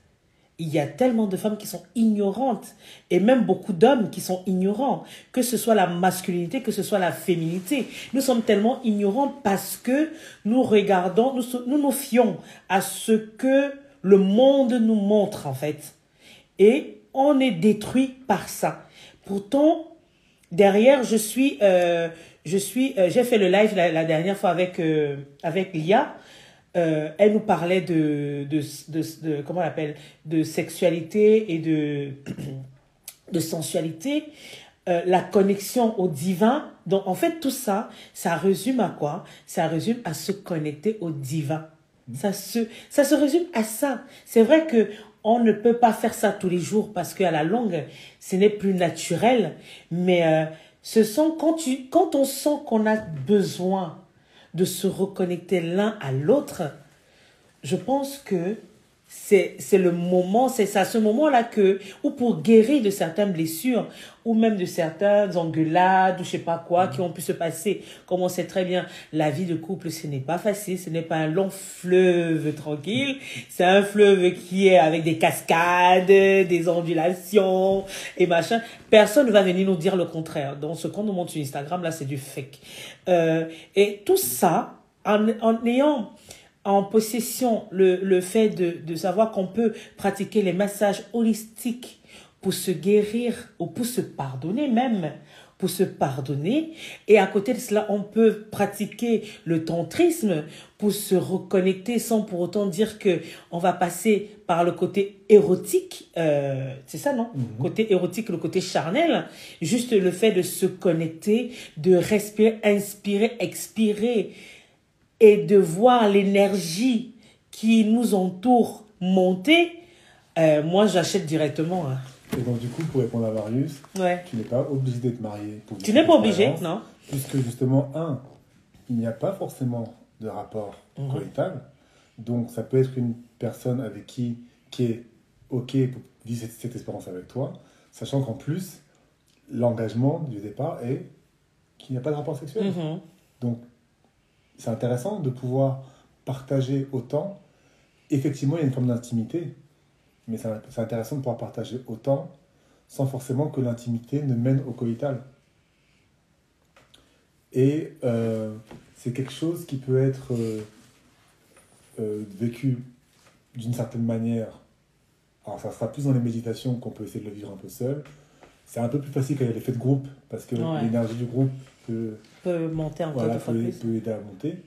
Il y a tellement de femmes qui sont ignorantes et même beaucoup d'hommes qui sont ignorants, que ce soit la masculinité, que ce soit la féminité. Nous sommes tellement ignorants parce que nous regardons, nous nous, fions à ce que le monde nous montre en fait. Et on est détruit par ça. Pourtant, derrière, je suis, euh, je euh, j'ai fait le live la, la dernière fois avec euh, avec Lia. Euh, elle nous parlait de de, de, de- comment on appelle de sexualité et de de sensualité. euh, la connexion au divin. Donc, en fait, tout ça, ça résume à quoi? Ça résume à se connecter au divin. Ça se, ça se résume à ça. C'est vrai que on ne peut pas faire ça tous les jours parce qu'à la longue, ce n'est plus naturel. Mais euh, ce sont quand, tu, quand on sent qu'on a besoin de se reconnecter l'un à l'autre, je pense que c'est le moment, c'est à ce moment-là que, ou pour guérir de certaines blessures, ou même de certaines engueulades, ou je sais pas quoi, qui ont pu se passer. Comme on sait très bien, la vie de couple, ce n'est pas facile, ce n'est pas un long fleuve tranquille, c'est un fleuve qui est avec des cascades, des ondulations, et machin. Personne ne va venir nous dire le contraire. Donc, ce qu'on nous montre sur Instagram, là, c'est du fake. Euh, et tout ça, en, en ayant en possession le, le fait de, de savoir qu'on peut pratiquer les massages holistiques pour se guérir ou pour se pardonner même, pour se pardonner. Et à côté de cela, on peut pratiquer le tantrisme pour se reconnecter sans pour autant dire que on va passer par le côté érotique. Euh, c'est ça, non? Côté érotique, le côté charnel. Juste le fait de se connecter, de respirer, inspirer, expirer et de voir l'énergie qui nous entoure monter, euh, moi j'achète directement. hein. Et donc, du coup, pour répondre à Marius, Ouais. tu n'es pas obligé d'être marié. Pour Tu n'es pas obligé, non Puisque justement, un, il n'y a pas forcément de rapport coïtal. Donc, ça peut être une personne avec qui, qui est OK pour vivre cette, cette expérience avec toi, sachant qu'en plus, l'engagement du départ est qu'il n'y a pas de rapport sexuel. Mhm. Donc, c'est intéressant de pouvoir partager autant. Effectivement, il y a une forme d'intimité, mais c'est intéressant de pouvoir partager autant sans forcément que l'intimité ne mène au coïtal. Et euh, c'est quelque chose qui peut être euh, euh, vécu d'une certaine manière. Alors, ça sera plus dans les méditations qu'on peut essayer de le vivre un peu seul. C'est un peu plus facile quand il y a l'effet de groupe, parce que Ouais. l'énergie du groupe peut, Peut monter encore voilà, deux fois peut, plus. peut aider à monter.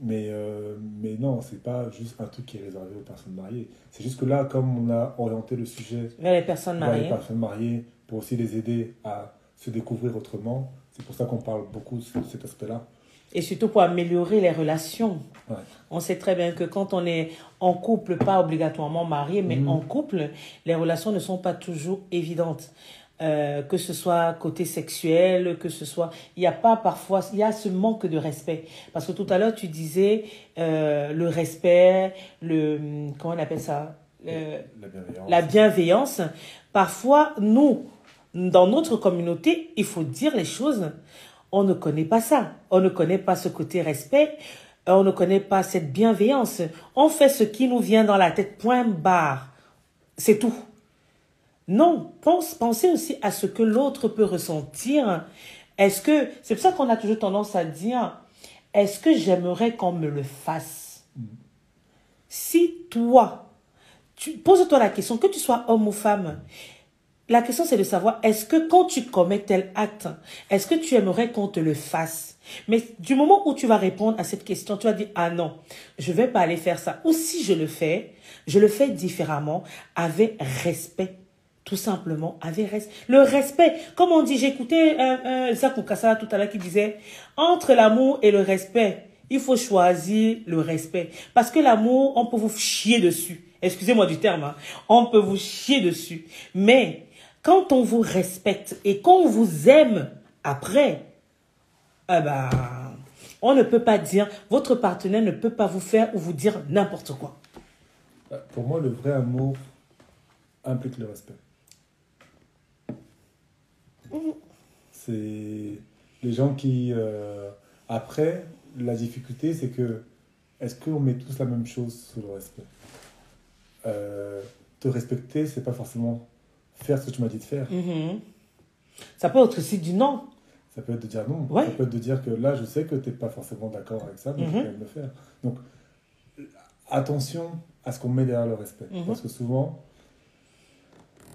Mais, euh, mais non, c'est pas juste un truc qui est réservé aux personnes mariées. C'est juste que là, comme on a orienté le sujet Vers les personnes vers les mariées. personnes mariées pour aussi les aider à se découvrir autrement, c'est pour ça qu'on parle beaucoup de ce- cet aspect-là. Et surtout pour améliorer les relations. Ouais. On sait très bien que quand on est en couple, pas obligatoirement marié, mais Mhm. en couple, les relations ne sont pas toujours évidentes. Euh, que ce soit côté sexuel, que ce soit... Il n'y a pas parfois... Il y a ce manque de respect. Parce que tout à l'heure, tu disais euh, le respect, le... Comment on appelle ça Euh, La bienveillance. la bienveillance. Parfois, nous, dans notre communauté, il faut dire les choses. On ne connaît pas ça. On ne connaît pas ce côté respect. On ne connaît pas cette bienveillance. On fait ce qui nous vient dans la tête, point barre. C'est tout. Non, pense, pensez aussi à ce que l'autre peut ressentir. Est-ce que, c'est pour ça qu'on a toujours tendance à dire, est-ce que j'aimerais qu'on me le fasse? Si toi, pose-toi la question, que tu sois homme ou femme, la question c'est de savoir, est-ce que quand tu commets tel acte, est-ce que tu aimerais qu'on te le fasse? Mais du moment où tu vas répondre à cette question, tu vas dire, ah non, je vais pas aller faire ça. Ou si je le fais, je le fais différemment, avec respect. Tout simplement, avec. Le respect, comme on dit, j'écoutais euh, euh, Zakou Kassala tout à l'heure qui disait, entre l'amour et le respect, il faut choisir le respect. Parce que l'amour, on peut vous chier dessus. Excusez-moi du terme, hein. on peut vous chier dessus. Mais quand on vous respecte et qu'on vous aime après, eh ben, on ne peut pas dire, votre partenaire ne peut pas vous faire ou vous dire n'importe quoi. Pour moi, le vrai amour implique le respect. C'est les gens qui... euh, Après, la difficulté, c'est que est-ce qu'on met tous la même chose sous le respect? Euh, Te respecter, c'est pas forcément faire ce que tu m'as dit de faire. Mhm. Ça peut être aussi du non. Ça peut être de dire non. Ouais. Ça peut être de dire que là, je sais que tu n'es pas forcément d'accord avec ça, mais je vais quand même le faire. Donc, attention à ce qu'on met derrière le respect. Mhm. Parce que souvent,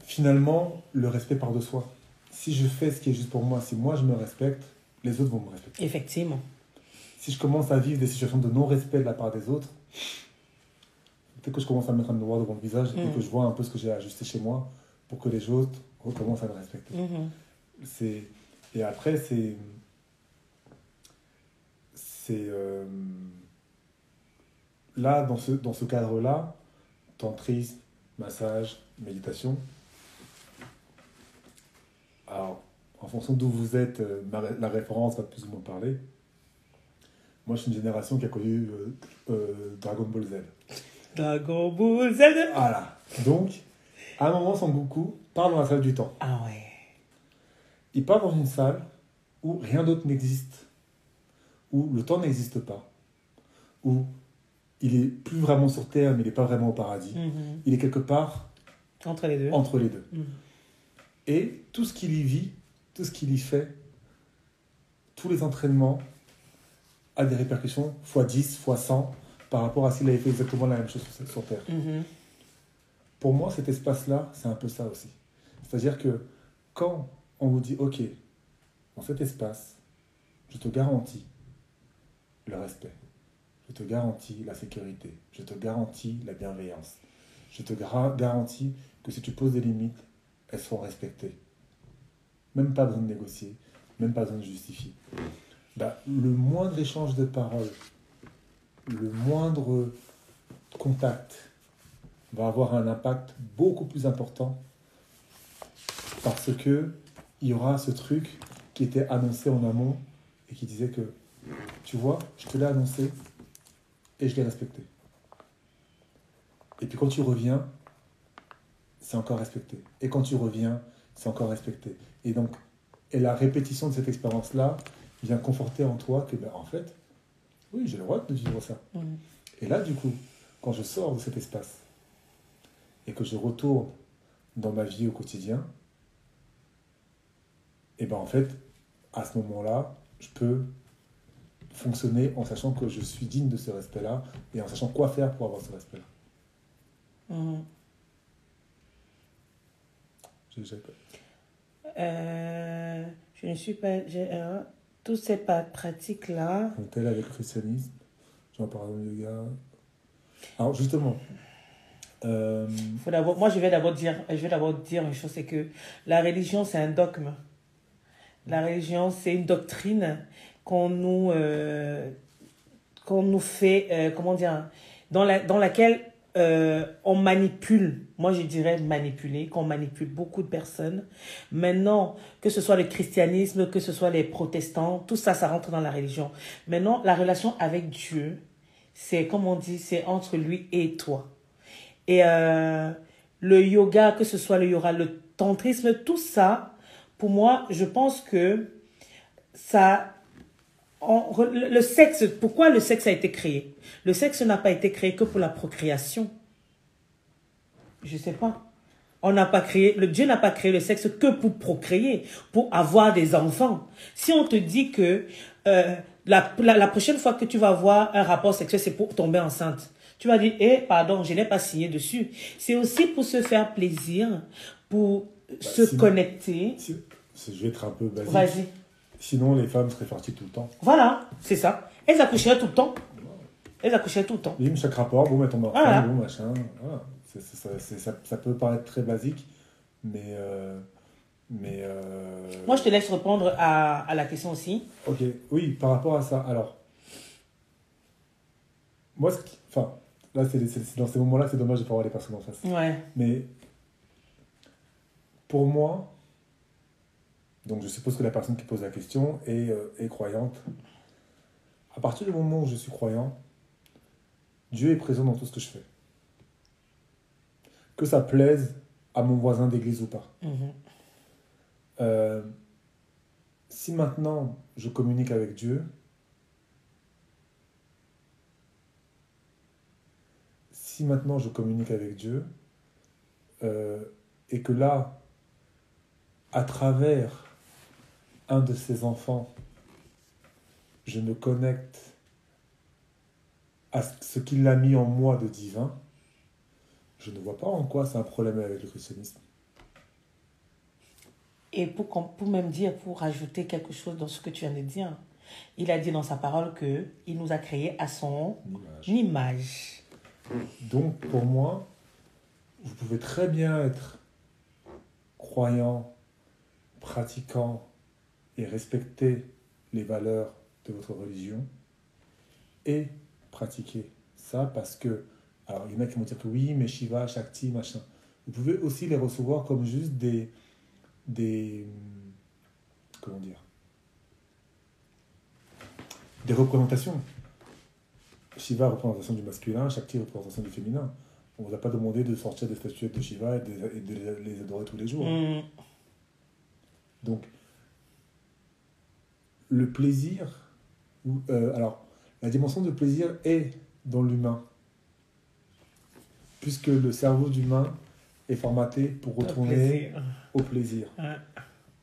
finalement, le respect part de soi. Si je fais ce qui est juste pour moi, si moi je me respecte, les autres vont me respecter. Effectivement. Si je commence à vivre des situations de non-respect de la part des autres, peut-être que je commence à mettre un miroir devant le visage et Mhm. que je vois un peu ce que j'ai à ajuster chez moi pour que les autres recommencent à me respecter. Mhm. c'est et après c'est c'est euh, là dans ce dans ce cadre là tantrisme massage méditation alors en fonction d'où vous êtes euh, la référence va plus ou moins parler moi je suis une génération qui a connu euh, euh, Dragon Ball Z Dragon Ball Z. voilà donc à un moment Son Goku part dans la salle du temps Ah ouais. Il part dans une salle où rien d'autre n'existe, où le temps n'existe pas, où il est plus vraiment sur Terre, mais il n'est pas vraiment au paradis. Mhm. Il est quelque part Entre les deux. entre les deux. Mhm. Et tout ce qu'il y vit, tout ce qu'il y fait, tous les entraînements, a des répercussions x 10, x 100 par rapport à s'il avait fait exactement la même chose sur, sur Terre. Mhm. Pour moi, cet espace-là, c'est un peu ça aussi. C'est-à-dire que quand on vous dit, OK, dans cet espace, je te garantis le respect, je te garantis la sécurité, je te garantis la bienveillance, je te garantis que si tu poses des limites, elles seront respectées. Même pas besoin de négocier, même pas besoin de justifier. Bah, le moindre échange de paroles, le moindre contact va avoir un impact beaucoup plus important parce que il y aura ce truc qui était annoncé en amont et qui disait que tu vois, je te l'ai annoncé et je l'ai respecté. Et puis quand tu reviens, c'est encore respecté. Et quand tu reviens, c'est encore respecté. Et donc, et la répétition de cette expérience-là vient conforter en toi que, ben, en fait, oui, j'ai le droit de vivre ça. Et là, du coup, quand je sors de cet espace et que je retourne dans ma vie au quotidien, et ben en fait, à ce moment-là, je peux fonctionner en sachant que je suis digne de ce respect-là et en sachant quoi faire pour avoir ce respect-là. Pas- Euh, je ne suis pas. euh, toutes ces pratiques-là. Tel avec le christianisme, j'en parle dans le yoga. Alors, justement, euh, Faut d'abord, moi, je vais d'abord dire, je vais d'abord dire une chose, c'est que la religion, c'est un dogme. La religion, c'est une doctrine qu'on nous, euh, qu'on nous fait, comment dire, dans, la, dans laquelle euh, on manipule, moi je dirais manipuler, qu'on manipule beaucoup de personnes. Maintenant, que ce soit le christianisme, que ce soit les protestants, tout ça, ça rentre dans la religion. Maintenant, la relation avec Dieu, c'est, comme on dit, c'est entre lui et toi. Et euh, le yoga, que ce soit le yoga, le tantrisme, tout ça, pour moi, je pense que ça... le sexe, pourquoi le sexe a été créé? Le sexe n'a pas été créé que pour la procréation. Je sais pas. On n'a pas créé, le Dieu n'a pas créé le sexe que pour procréer, pour avoir des enfants. Si on te dit que euh, la, la, la prochaine fois que tu vas avoir un rapport sexuel, c'est pour tomber enceinte, tu vas dire, eh, pardon, je n'ai pas signé dessus. C'est aussi pour se faire plaisir, pour se sinon- connecter. si- je vais être un peu basique. Vas-y. Sinon, les femmes seraient fertiles tout le temps. Voilà, c'est ça. Elles accoucheraient tout le temps. Elles accoucheraient tout le temps. Bim, chaque rapport, bon, mais tombe enceinte, Voilà. bon, machin. Voilà. Ça, c'est- ça, ça peut paraître très basique, mais. euh, mais euh, Moi, je te laisse répondre à, à la question aussi. Ok, oui, par rapport à ça. Alors, moi, ce qui- enfin, là, c'est dans ces moments-là, c'est dommage de pas avoir les personnes en face. Ouais. Mais pour moi, donc je suppose que la personne qui pose la question est, euh, est croyante. À partir du moment où je suis croyant, Dieu est présent dans tout ce que je fais. Que ça plaise à mon voisin d'église ou pas. Mhm. Euh, si maintenant je communique avec Dieu, si maintenant je communique avec Dieu, euh, et que là, à travers un de ses enfants, je me connecte à ce qu'il a mis en moi de divin, je ne vois pas en quoi c'est un problème avec le christianisme. Et pour, pour même dire, pour rajouter quelque chose dans ce que tu viens de dire, il a dit dans sa parole que il nous a créés à son image. Donc, pour moi, vous pouvez très bien être croyant, pratiquant et respecter les valeurs de votre religion et pratiquer ça parce que, alors il y en a qui vont dire que oui, mais Shiva, Shakti, machin. Vous pouvez aussi les recevoir comme juste des, des, comment dire, des représentations. Shiva, représentation du masculin, Shakti, représentation du féminin. On ne vous a pas demandé de sortir des statuettes de Shiva et de, et de les- adorer tous les jours. Mm. Donc, le plaisir, ou- euh, alors, la dimension de plaisir est dans l'humain, puisque le cerveau d'humain est formaté pour retourner Plaisir. au plaisir.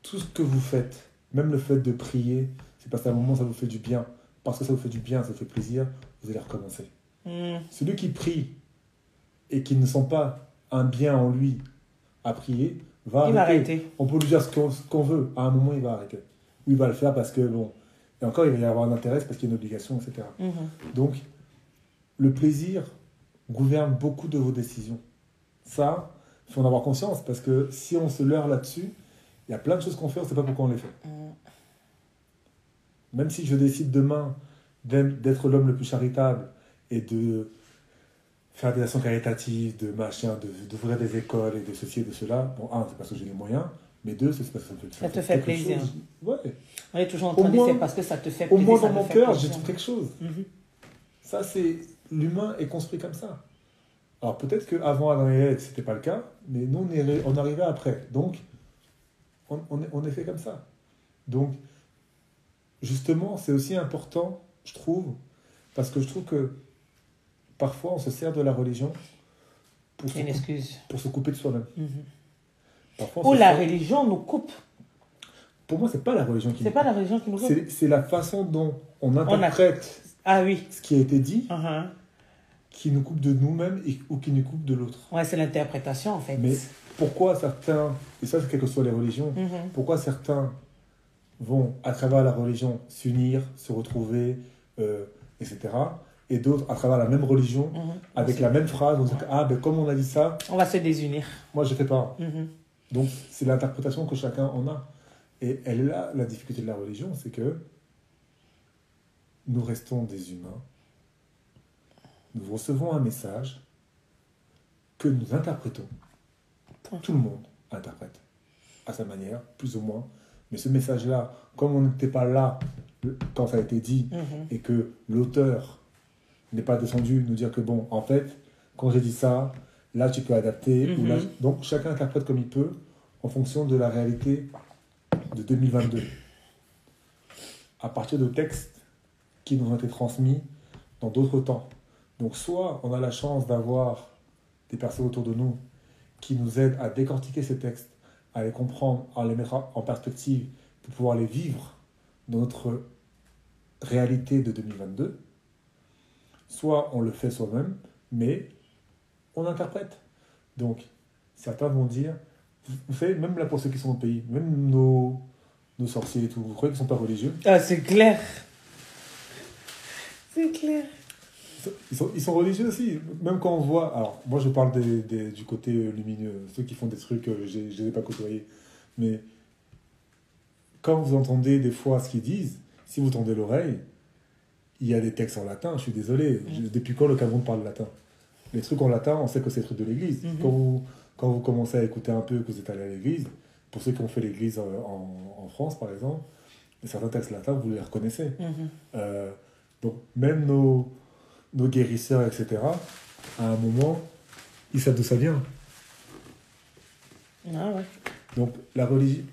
Tout ce que vous faites, même le fait de prier, c'est parce qu'à un moment ça vous fait du bien. Parce que ça vous fait du bien, ça vous fait plaisir, vous allez recommencer. Mm. Celui qui prie et qui ne sent pas un bien en lui à prier, va Il va arrêter. arrêter. On peut lui dire ce qu'on ce qu'on veut. À un moment, il va arrêter. Ou il va le faire parce que, bon. Et encore, il va y avoir un intérêt, parce qu'il y a une obligation, etc. Mhm. Donc, le plaisir gouverne beaucoup de vos décisions. Ça, il faut en avoir conscience parce que si on se leurre là-dessus, il y a plein de choses qu'on fait, on ne sait pas pourquoi on les fait. Mm. Même si je décide demain d'être l'homme le plus charitable et de faire des actions caritatives, de machin, de- d'ouvrir des écoles et de ceci et de cela, bon, un, c'est parce que j'ai les moyens, mais deux, c'est parce que ça me fait, Ça te fait plaisir. chose. Ouais. On est toujours en Au train de dire moins- c'est parce que ça te fait Au plaisir. moins ça dans mon cœur, j'ai trouvé quelque chose. Mhm. Ça, c'est. L'humain est construit comme ça. Alors peut-être qu'avant Adam et Ève, c'était pas le cas, mais nous, on, est, on arrivait après. Donc, on, on est, on est fait comme ça. Donc, justement, c'est aussi important, je trouve, parce que je trouve que parfois, on se sert de la religion pour, se, une excuse. pour se couper de soi-même. On Ou la religion nous coupe. Pour moi, c'est pas la religion qui C'est pas la religion qui nous coupe. C'est la façon dont on a- interprète Ah oui. ce qui a été dit Mhm. qui nous coupe de nous-mêmes ou qui nous coupe de l'autre. Ouais, c'est l'interprétation en fait. Mais pourquoi certains, et ça c'est quelles que soient les religions, Mhm. pourquoi certains vont à travers la religion s'unir, se retrouver, euh, etc. Et d'autres à travers la même religion, Mhm. avec la même phrase, on dit ah ben comme on a dit ça, On va se désunir. moi je fais pas. Mhm. Donc c'est l'interprétation que chacun en a. Et elle est là la difficulté de la religion, c'est que nous restons des humains, nous recevons un message que nous interprétons. Point. Tout le monde interprète à sa manière, plus ou moins. Mais ce message-là, comme on n'était pas là quand ça a été dit Mhm. et que l'auteur n'est pas descendu nous dire que bon, en fait, quand j'ai dit ça, là tu peux adapter. ou là... Mhm. Donc chacun interprète comme il peut en fonction de la réalité de 2022. À partir de textes qui nous ont été transmis dans d'autres temps. Donc soit on a la chance d'avoir des personnes autour de nous qui nous aident à décortiquer ces textes, à les comprendre, à les mettre en perspective pour pouvoir les vivre dans notre réalité de 2022. Soit on le fait soi-même, mais on interprète. Donc, certains vont dire, vous savez, même là pour ceux qui sont au pays, même nos, nos sorciers et tout, vous croyez qu'ils ne sont pas religieux? Ah, c'est clair. C'est clair. ils sont, ils sont religieux aussi. Même quand on voit, alors moi je parle des, des- du côté euh, lumineux, ceux qui font des trucs, euh, je ne les ai pas côtoyés, mais quand vous entendez des fois ce qu'ils disent, si vous tendez l'oreille, il y a des textes en latin, je suis désolé. Je- depuis quand le Cameroun parle latin? Les trucs en latin, on sait que c'est des trucs de l'église. Mhm. quand, vous, quand vous commencez à écouter un peu, que vous êtes allé à l'église, pour ceux qui ont fait l'église euh, en, en France par exemple, certains textes latins, vous les reconnaissez. Mhm. Euh, donc même nos, nos guérisseurs, etc., à un moment, ils savent d'où ça vient. Ah ouais. Donc, la religion,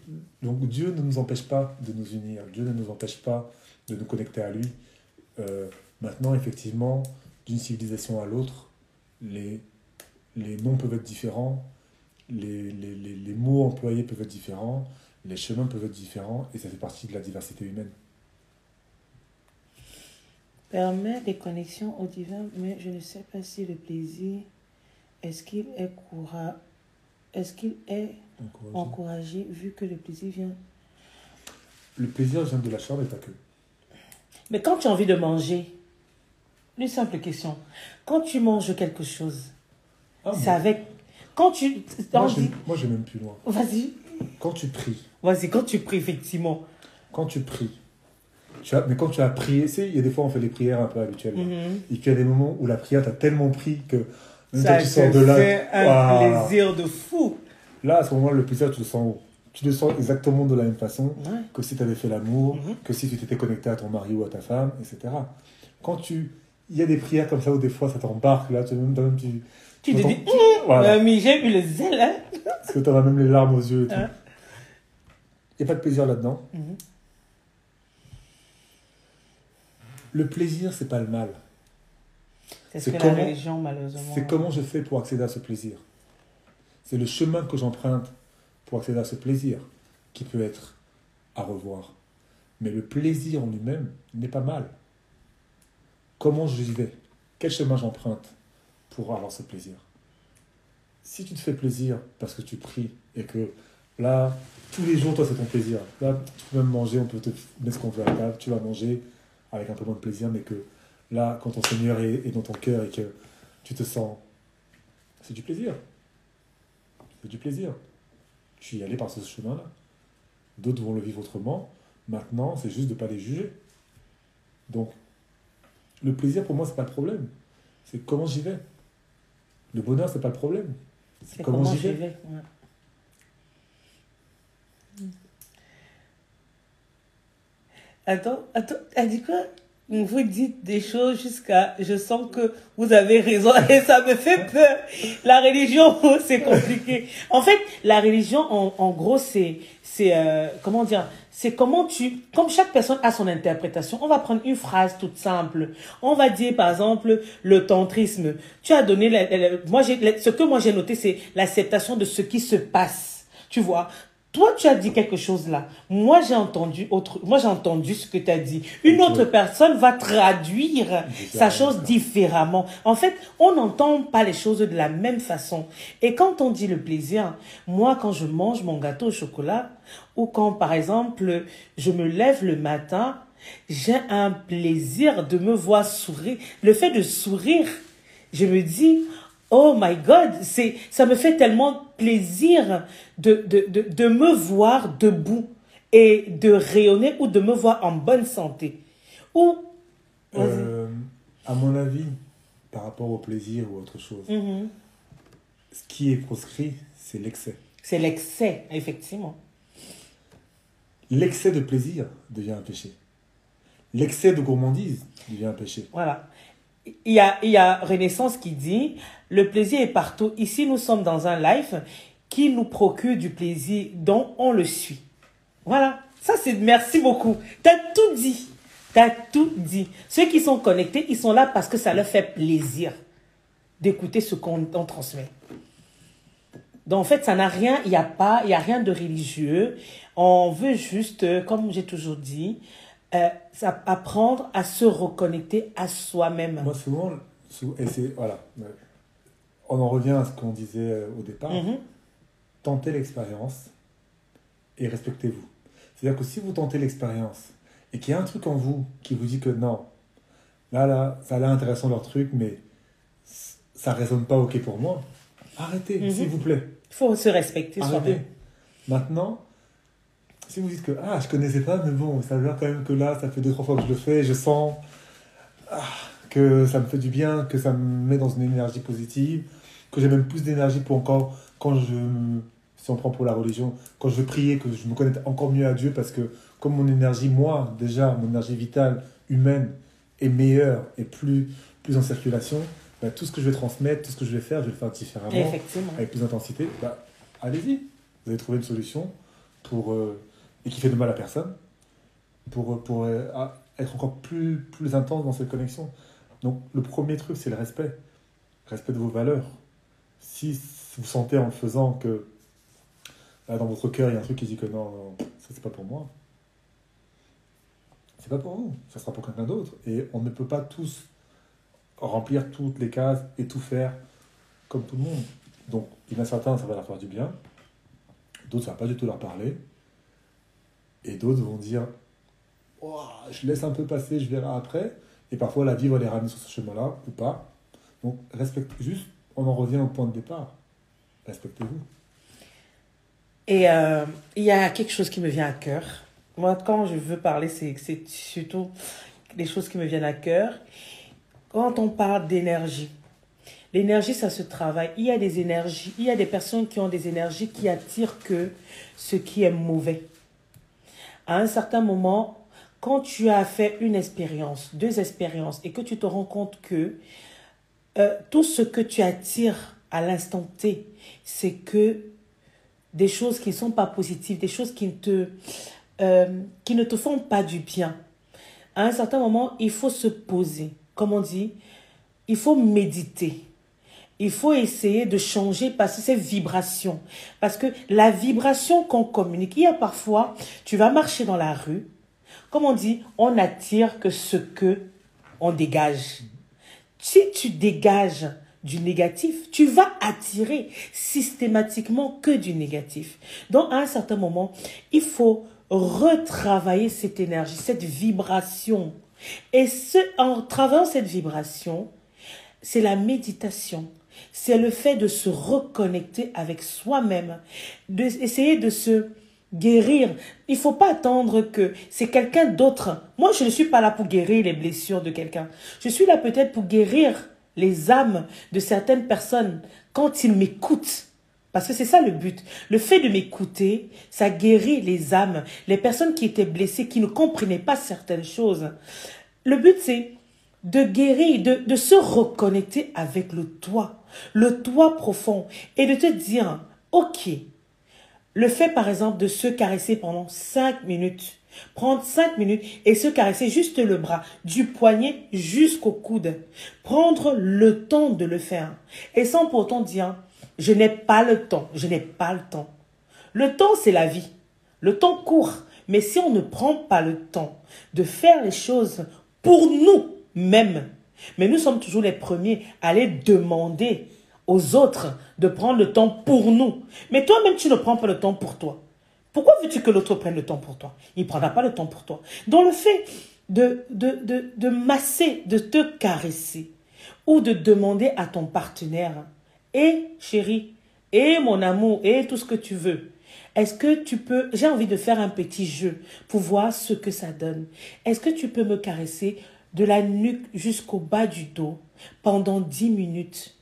donc Dieu ne nous empêche pas de nous unir, Dieu ne nous empêche pas de nous connecter à lui. Euh, maintenant, effectivement, d'une civilisation à l'autre, les, les noms peuvent être différents, les, les, les, les mots employés peuvent être différents, les chemins peuvent être différents, et ça fait partie de la diversité humaine. Permet des connexions au divin, mais je ne sais pas si le plaisir, est-ce qu'il est courageux Est-ce qu'il est encouragé vu que le plaisir vient? Le plaisir vient de la chair, mais pas que. Mais quand tu as envie de manger, une simple question. Quand tu manges quelque chose, Ah, c'est moi, avec. Quand tu. moi, dit- vais même plus loin. Vas-y. Quand tu pries, Vas-y, quand tu pries, effectivement. quand tu pries, tu as, mais quand tu as prié, tu sais, il y a des fois on fait des prières un peu habituelles. Mhm. Et qu'il y a des moments où la prière t'a tellement pris que même Ça toi, tu sors de là. fait un plaisir de fou. Là, à ce moment-là, le plaisir, tu le sens où Tu le sens exactement de la même façon Ouais. que si tu avais fait l'amour, Mhm. que si tu t'étais connecté à ton mari ou à ta femme, etc. Quand tu. Il y a des prières comme ça où des fois ça t'embarque, là, tu, même, même, tu, Tu te dis, voilà, Euh, mais j'ai eu le zèle, hein. parce que tu as même les larmes aux yeux et tout. Hein. Il n'y a pas de plaisir là-dedans. Mhm. Le plaisir, c'est pas le mal. C'est ce que comment- la religion, malheureusement. C'est comment je fais pour accéder à ce plaisir. C'est le chemin que j'emprunte pour accéder à ce plaisir qui peut être à revoir. Mais le plaisir en lui-même n'est pas mal. Comment j'y vais? Quel chemin j'emprunte? Pour avoir ce plaisir Si tu te fais plaisir parce que tu pries et que là, tous les jours, toi, c'est ton plaisir. Là, tu peux même manger, on peut te mettre ce qu'on veut à table, tu vas manger avec un peu moins de plaisir, mais que là, quand ton Seigneur est, dans ton cœur et que tu te sens. C'est du plaisir. C'est du plaisir. Tu y allais par ce chemin-là. D'autres vont le vivre autrement. Maintenant, c'est juste de ne pas les juger. Donc, le plaisir, pour moi, c'est pas le problème. C'est comment j'y vais. Le bonheur, c'est pas le problème. C'est comment comment j'y vais. vais. ouais. Attends, attends, elle dit quoi? Vous dites des choses jusqu'à... Je sens que vous avez raison et ça me fait peur. La religion, c'est compliqué. En fait, la religion, en, en gros, c'est... c'est euh, comment dire? C'est comment tu... Comme chaque personne a son interprétation, on va prendre une phrase toute simple. On va dire, par exemple, le tantrisme. Tu as donné... la- la- moi, ce que moi j'ai noté, c'est l'acceptation de ce qui se passe. Tu vois? Toi, tu as dit quelque chose là. Moi, j'ai entendu autre. Moi, j'ai entendu ce que tu as dit. Une autre personne va traduire sa chose différemment. En fait, on n'entend pas les choses de la même façon. Et quand on dit le plaisir, moi, quand je mange mon gâteau au chocolat, ou quand, par exemple, je me lève le matin, j'ai un plaisir de me voir sourire. Le fait de sourire, je me dis, oh my God, c'est, ça me fait tellement plaisir de, de, de, de me voir debout et de rayonner ou de me voir en bonne santé. Ou. Euh, à mon avis, par rapport au plaisir ou autre chose, Mhm. ce qui est proscrit, c'est l'excès. C'est l'excès, effectivement. L'excès de plaisir devient un péché. L'excès de gourmandise devient un péché. Voilà. Il y a, il y a Renaissance qui dit, le plaisir est partout. Ici, nous sommes dans un live qui nous procure du plaisir dont on le suit. Voilà. Ça, c'est merci beaucoup. Tu as tout dit. Tu as tout dit. Ceux qui sont connectés, ils sont là parce que ça leur fait plaisir d'écouter ce qu'on on transmet. Donc, en fait, ça n'a rien, il n'y a pas, il y a rien de religieux. On veut juste, euh, comme j'ai toujours dit, euh, ça- apprendre à se reconnecter à soi-même. Moi, souvent, sou- et c'est, voilà, euh, on en revient à ce qu'on disait euh, au départ. Mhm. Tentez l'expérience et respectez-vous. C'est-à-dire que si vous tentez l'expérience et qu'il y a un truc en vous qui vous dit que non, là, là, ça a l'air intéressant leur truc, mais ça résonne pas OK pour moi, arrêtez, Mhm. s'il vous plaît. Il faut se respecter Arrêtez. soi-même. Maintenant, si vous dites que ah, je connaissais pas, mais bon, ça veut dire quand même que là, ça fait deux, trois fois que je le fais, je sens ah, que ça me fait du bien, que ça me met dans une énergie positive, que j'ai même plus d'énergie pour encore, quand je, si on prend pour la religion, quand je veux prier, que je me connais encore mieux à Dieu, parce que comme mon énergie, moi, déjà, mon énergie vitale, humaine, est meilleure et plus, plus en circulation, bah, tout ce que je vais transmettre, tout ce que je vais faire, je vais le faire différemment avec plus d'intensité, bah, allez-y. Vous allez trouver une solution pour, euh, et qui fait de mal à personne pour, pour euh, être encore plus, plus intense dans cette connexion. Donc, le premier truc, c'est le respect. Respect de vos valeurs. Si vous sentez en le faisant que là, dans votre cœur, il y a un truc qui dit que non, non, ça, c'est pas pour moi, c'est pas pour vous, ça sera pour quelqu'un d'autre. Et on ne peut pas tous remplir toutes les cases et tout faire comme tout le monde. Donc, il y en a certains, ça va leur faire du bien. D'autres, ça va pas du tout leur parler. Et d'autres vont dire Je laisse un peu passer, je verrai après. Et parfois, la vie va les ramener sur ce chemin-là ou pas. Donc, respectez. Juste, on en revient au point de départ. Respectez-vous. Et euh, il y a quelque chose qui me vient à cœur. Moi, quand je veux parler, c'est surtout les choses qui me viennent à cœur. Quand on parle d'énergie, l'énergie, ça se travaille. Il y a des énergies, il y a des personnes qui ont des énergies qui attirent que ce qui est mauvais. À un certain moment, quand tu as fait une expérience, deux expériences, et que tu te rends compte que euh, tout ce que tu attires à l'instant T, c'est que des choses qui ne sont pas positives, des choses qui, te, euh, qui ne te font pas du bien. À un certain moment, il faut se poser. Comme on dit, il faut méditer. Il faut essayer de changer parce que c'est vibration. Parce que la vibration qu'on communique, il y a parfois, tu vas marcher dans la rue, comme on dit, on attire que ce que on dégage. Si tu dégages du négatif, tu vas attirer systématiquement que du négatif. Donc, à un certain moment, il faut retravailler cette énergie, cette vibration. Et ce, en travaillant cette vibration, c'est la méditation. C'est le fait de se reconnecter avec soi-même, d'essayer de se guérir. Il faut pas attendre que c'est quelqu'un d'autre. Moi, je ne suis pas là pour guérir les blessures de quelqu'un. Je suis là peut-être pour guérir les âmes de certaines personnes quand ils m'écoutent. Parce que c'est ça le but. Le fait de m'écouter, ça guérit les âmes, les personnes qui étaient blessées, qui ne comprenaient pas certaines choses. Le but, c'est de guérir, de, de se reconnecter avec le toi, le toi profond, et de te dire, ok, le fait par exemple de se caresser pendant 5 minutes, Prendre cinq minutes et se caresser juste le bras, du poignet jusqu'au coude. Prendre le temps de le faire. Et sans pourtant dire, je n'ai pas le temps, je n'ai pas le temps. Le temps, c'est la vie. Le temps court. Mais si on ne prend pas le temps de faire les choses pour nous-mêmes, mais nous sommes toujours les premiers à aller demander aux autres de prendre le temps pour nous. Mais toi-même, tu ne prends pas le temps pour toi. Pourquoi veux-tu que l'autre prenne le temps pour toi? Il ne prendra pas le temps pour toi. Dans le fait de, de, de, de masser, de te caresser, ou de demander à ton partenaire, et chérie, et mon amour, et tout ce que tu veux, est-ce que tu peux, j'ai envie de faire un petit jeu pour voir ce que ça donne. Est-ce que tu peux me caresser de la nuque jusqu'au bas du dos pendant 10 minutes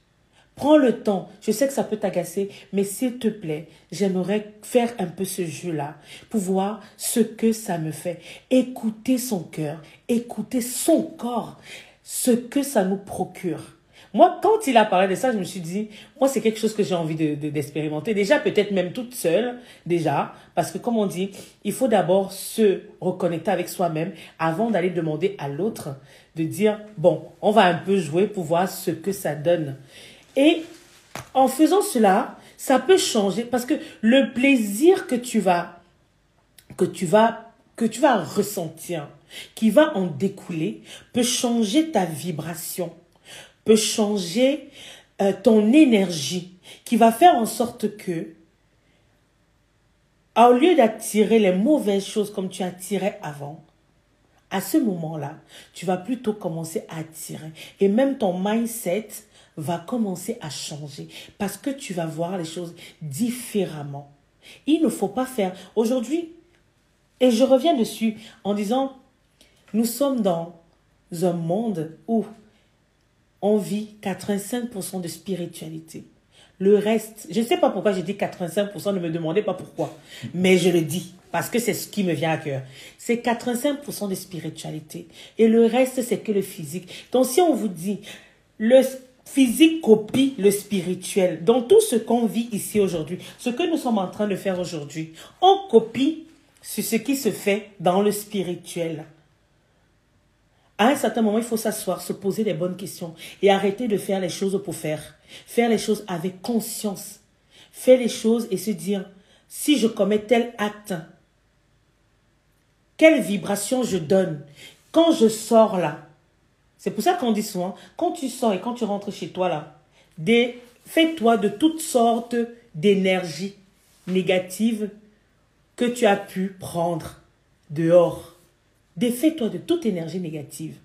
Prends le temps. Je sais que ça peut t'agacer, mais s'il te plaît, j'aimerais faire un peu ce jeu-là pour voir ce que ça me fait. Écouter son cœur, écouter son corps, ce que ça nous procure. Moi, quand il a parlé de ça, je me suis dit, moi, c'est quelque chose que j'ai envie d'expérimenter. De, déjà, peut-être même toute seule, déjà, parce que comme on dit, il faut d'abord se reconnecter avec soi-même avant d'aller demander à l'autre de dire, bon, on va un peu jouer pour voir ce que ça donne. Et en faisant cela, ça peut changer parce que le plaisir que tu vas que tu vas que tu vas ressentir, qui va en découler, peut changer ta vibration, peut changer euh, ton énergie, qui va faire en sorte que, au lieu d'attirer les mauvaises choses comme tu attirais avant, à ce moment-là, tu vas plutôt commencer à attirer. Et même ton mindset va commencer à changer parce que tu vas voir les choses différemment. Il ne faut pas faire. Aujourd'hui, et je reviens dessus en disant, nous sommes dans un monde où on vit 85% de spiritualité. Le reste, je ne sais pas pourquoi j'ai dit 85%, ne me demandez pas pourquoi, mais je le dis parce que c'est ce qui me vient à cœur. C'est 85% de spiritualité et le reste, c'est que le physique. Donc si on vous dit, le physique copie le spirituel. Dans tout ce qu'on vit ici aujourd'hui, ce que nous sommes en train de faire aujourd'hui, on copie ce qui se fait dans le spirituel. À un certain moment, il faut s'asseoir, se poser les bonnes questions et arrêter de faire les choses pour faire. Faire les choses avec conscience. Faire les choses et se dire, si je commets tel acte, quelle vibration je donne Quand je sors là, c'est pour ça qu'on dit souvent, quand tu sors et quand tu rentres chez toi là, fais-toi de toutes sortes d'énergies négatives que tu as pu prendre dehors. Défais-toi de toute énergie négative.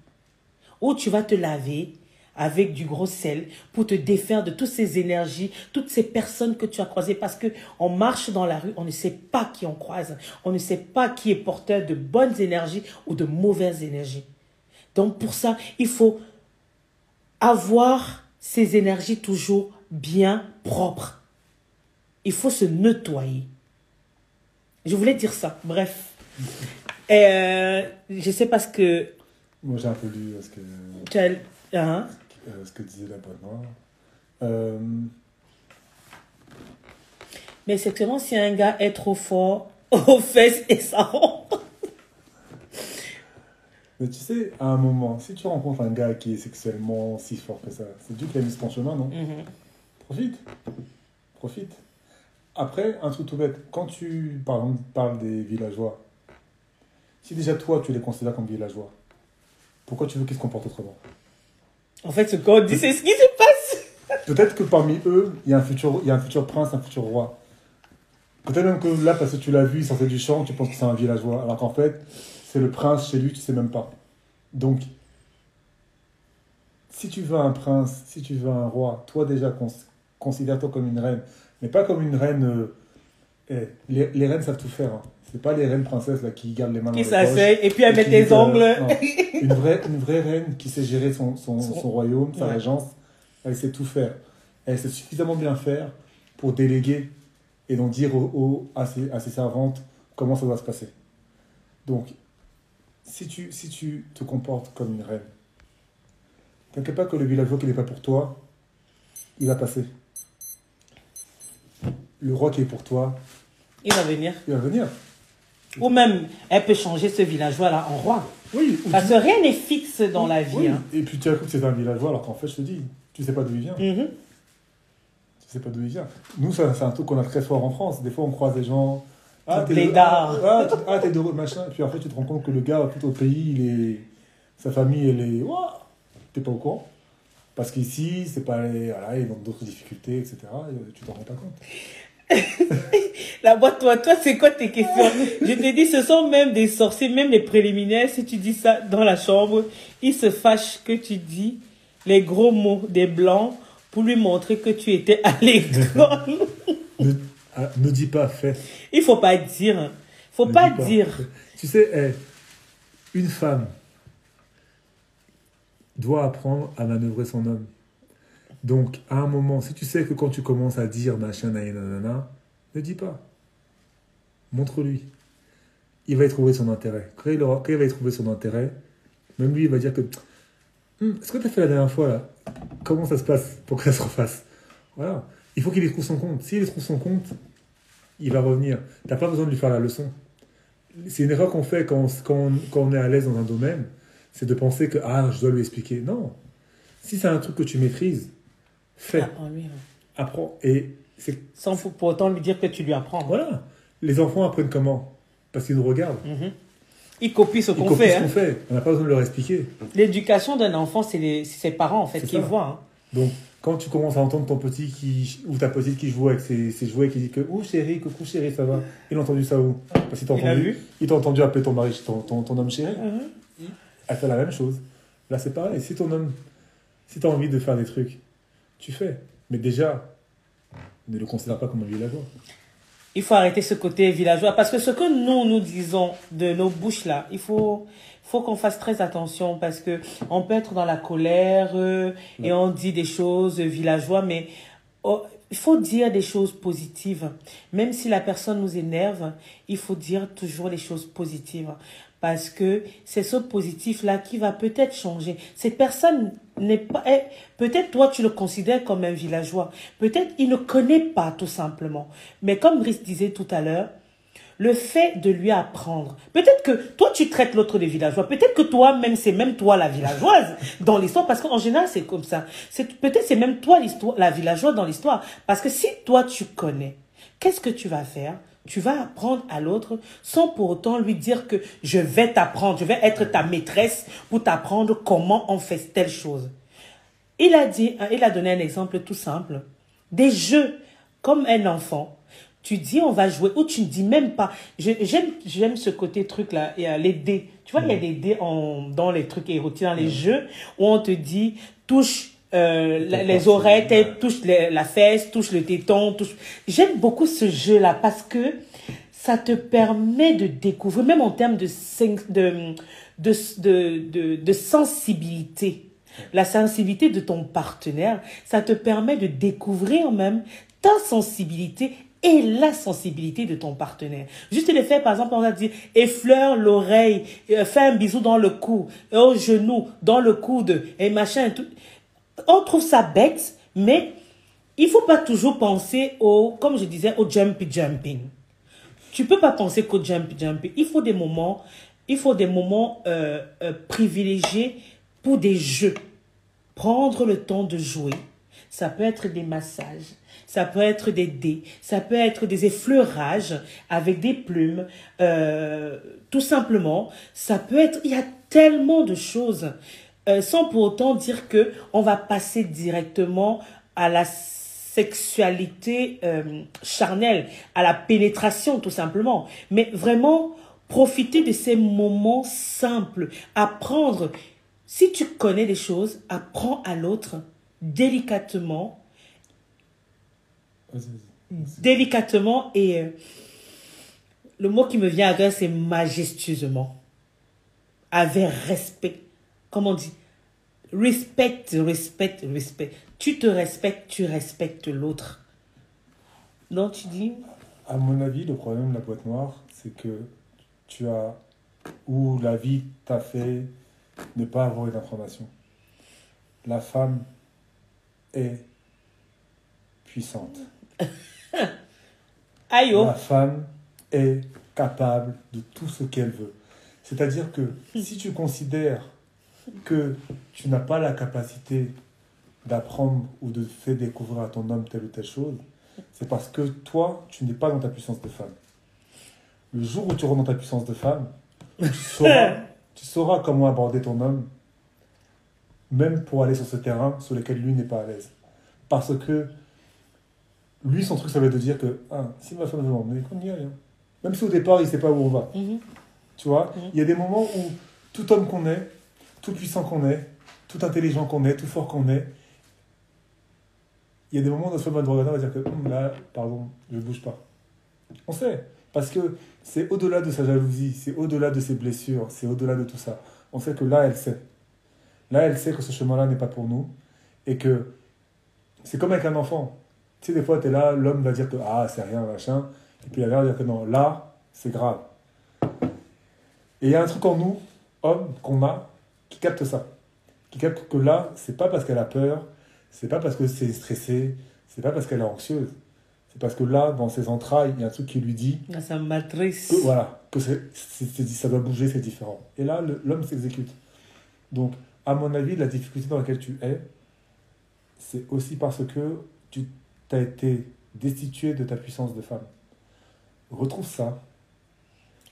Ou tu vas te laver avec du gros sel pour te défaire de toutes ces énergies, toutes ces personnes que tu as croisées. Parce que on marche dans la rue, on ne sait pas qui on croise. On ne sait pas qui est porteur de bonnes énergies ou de mauvaises énergies. Donc pour ça, il faut avoir ces énergies toujours bien propres. Il faut se nettoyer. Je voulais dire ça. Bref. Euh, je sais parce que. Moi, j'ai un peu lu ce que, as- hein? euh, ce que disait la bonne noire. Euh, Mais c'est seulement si un gars est trop fort aux fesses et ça rend. mais tu sais, à un moment, si tu rencontres un gars qui est sexuellement si fort que ça, c'est Dieu qui l'a mis ton chemin, non? Mhm. Profite. Profite. Après, un truc tout bête. Quand tu, par exemple, parles des villageois, si déjà toi, tu les considères comme villageois, pourquoi tu veux qu'ils se comportent autrement? En fait, ce qu'on dit, c'est ce qui se passe. Peut-être que parmi eux, il y, a un futur, il y a un futur prince, un futur roi. Peut-être même que là, parce que tu l'as vu, il sortait du champ, tu penses que c'est un villageois. Alors qu'en fait, c'est le prince chez lui, tu sais même pas. Donc, si tu veux un prince, si tu veux un roi, toi déjà, cons- considère-toi comme une reine. Mais pas comme une reine... euh, eh, les, les reines savent tout faire. Hein. C'est pas les reines princesses là, qui gardent les mains Qui dans les poches. et puis elle Et met des euh, ongles. une, vraie, une vraie reine qui sait gérer son, son, Son- son royaume, sa Ouais. régence, elle sait tout faire. Elle sait suffisamment bien faire pour déléguer et donc dire aux, aux- à, ses, à ses servantes comment ça doit se passer. Donc, si tu, si tu te comportes comme une reine, t'inquiète pas que le villageois qui n'est pas pour toi, il va passer. Le roi qui est pour toi, Il va venir. il va venir. Ou même, elle peut changer ce villageois-là en roi. Oui, ou Parce tu- que rien n'est fixe dans la vie. oui. hein. Et puis tu as cru que c'est un villageois alors qu'en fait, je te dis, tu sais pas d'où il vient. Mhm. Tu sais pas d'où il vient. Nous, ça, c'est un truc qu'on a très fort en France. Des fois, on croise des gens. Des t'es de, ah, ah, ah, de machin. Et puis en fait, tu te rends compte que le gars, tout au pays, il est, sa famille, elle est. Ouah, T'es pas au courant. Parce qu'ici, c'est pas. les- Voilà, ils ont d'autres difficultés, etc. et tu t'en rends pas compte. La boîte, toi, toi, c'est quoi tes questions? Je te dis, ce sont même des sorciers, même les préliminaires. Si tu dis ça dans la chambre, ils se fâchent que tu dis les gros mots des blancs pour lui montrer que tu étais à l'école. Ne, ah, ne dis pas fait. Il faut pas dire. Faut Ne pas dire. Tu sais, eh, une femme doit apprendre à manœuvrer son homme. Donc, à un moment, si tu sais que quand tu commences à dire machin, nanana, ne dis pas. Montre-lui. Il va y trouver son intérêt. Quand il, aura- va y trouver son intérêt, même lui, il va dire que Hum, ce que tu as fait la dernière fois, comment ça se passe pour que ça se refasse? Voilà. Il faut qu'il y trouve son compte. S'il y trouve son compte, il va revenir. Tu n'as pas besoin de lui faire la leçon. C'est une erreur qu'on fait quand on, quand quand on est à l'aise dans un domaine, c'est de penser que ah, je dois lui expliquer. Non. Si c'est un truc que tu maîtrises, fais, Ah, en lui, hein. apprends. Et c'est Sans pour autant lui dire que tu lui apprends. voilà. Les enfants apprennent comment? Parce qu'ils nous regardent. Mhm. Il copie ce Ils qu'on copient fait. ce hein. qu'on fait. On n'a pas besoin de leur expliquer. L'éducation d'un enfant, c'est les- c'est ses parents en fait C'est qui voient. hein. Donc, quand tu commences à entendre ton petit qui, ou ta petite qui joue avec ses, ses jouets, qui dit que Ouh chérie, coucou chérie, ça va. Il a entendu ça où? Parce qu'il t'a Il a entendu, vu. il t'a entendu appeler ton mari, ton, ton, ton homme chéri. Mhm. Elle fait la même chose. Là, c'est pareil. Si ton homme, si tu as envie de faire des trucs, tu fais. Mais déjà, ne le considère pas comme un villageois. Il faut arrêter ce côté villageois parce que ce que nous nous disons de nos bouches là, il faut faut qu'on fasse très attention parce que on peut être dans la colère euh, et on dit des choses villageois mais oh, il faut dire des choses positives. Même si la personne nous énerve, il faut dire toujours les choses positives. Parce que c'est ce positif-là qui va peut-être changer. Cette personne n'est pas... est- Peut-être toi, tu le considères comme un villageois. Peut-être il ne connaît pas tout simplement. Mais comme Brice disait tout à l'heure, le fait de lui apprendre. Peut-être que toi, tu traites l'autre de villageois. Peut-être que toi-même, c'est même toi la villageoise dans l'histoire. Parce qu'en général, c'est comme ça. Peut-être c'est même toi l'histoire, la villageoise dans l'histoire. Parce que si toi, tu connais, qu'est-ce que tu vas faire? Tu vas apprendre à l'autre sans pour autant lui dire que je vais t'apprendre, je vais être ta maîtresse pour t'apprendre comment on fait telle chose. Il a dit, il a donné un exemple tout simple. Des jeux comme un enfant. Tu dis on va jouer ou tu ne dis même pas. J'aime j'aime ce côté truc là, il y a les dés. Tu vois, il y a des dés en, dans les trucs érotiques, dans les jeux, où on te dit touche euh, la- les oreilles, touche les- la fesse, touche le téton, touche. J'aime beaucoup ce jeu là parce que ça te permet de découvrir, même en termes de, de, de, de, de, de sensibilité, la sensibilité de ton partenaire, ça te permet de découvrir même ta sensibilité et la sensibilité de ton partenaire. Juste le fait, par exemple, on va dire, effleure l'oreille, euh, fais un bisou dans le cou, euh, au genou, dans le coude, et machin, tout. On trouve ça bête, mais il faut pas toujours penser au, comme je disais, au jumpy jumping. Tu peux pas penser qu'au jumpy jumping. Il faut des moments, il faut des moments euh, euh, privilégiés pour des jeux. Prendre le temps de jouer. Ça peut être des massages, ça peut être des dés, ça peut être des effleurages avec des plumes, euh, tout simplement. Ça peut être, il y a tellement de choses, euh, sans pour autant dire que on va passer directement à la sexualité euh, charnelle, à la pénétration tout simplement. Mais vraiment, profiter de ces moments simples, apprendre. Si tu connais des choses, apprends à l'autre délicatement, délicatement et euh, le mot qui me vient à l'œil c'est majestueusement, avec respect. Comme on dit, respect, respect, respect. Tu te respectes, tu respectes l'autre. Non, tu dis? À mon avis, le problème de la boîte noire, c'est que tu as, ou la vie t'a fait ne pas avoir une information. La femme est puissante. aïe oh. La femme est capable de tout ce qu'elle veut. C'est-à-dire que si tu considères que tu n'as pas la capacité d'apprendre ou de faire découvrir à ton homme telle ou telle chose, c'est parce que toi, tu n'es pas dans ta puissance de femme. Le jour où tu rentres dans ta puissance de femme, tu sauras, tu sauras comment aborder ton homme, même pour aller sur ce terrain sur lequel lui n'est pas à l'aise. Parce que lui, son truc, ça va être de dire que ah, si ma femme veut m'emmener, qu'on y aille. hein. Même si au départ, il ne sait pas où on va. Mhm. Tu vois, Mhm. il y a des moments où tout homme qu'on est, tout puissant qu'on est, tout intelligent qu'on est, tout fort qu'on est, il y a des moments où notre femme on va dire que Hum, là, pardon, je ne bouge pas. On sait, parce que c'est au-delà de sa jalousie, c'est au-delà de ses blessures, c'est au-delà de tout ça. On sait que là, elle sait. Là, elle sait que ce chemin-là n'est pas pour nous et que c'est comme avec un enfant. Tu sais, des fois, tu es là, l'homme va dire que ah, c'est rien, machin, et puis la mère va dire que non, là, c'est grave. Et il y a un truc en nous, hommes, qu'on a, qui capte ça. Que là, c'est pas parce qu'elle a peur, c'est pas parce que c'est stressé, c'est pas parce qu'elle est anxieuse. C'est parce que là, dans ses entrailles, il y a un truc qui lui dit matrice. que, voilà, que ça doit bouger, c'est différent. Et là, l'homme s'exécute. Donc, à mon avis, la difficulté dans laquelle tu es, c'est aussi parce que tu as été destitué de ta puissance de femme. Retrouve ça,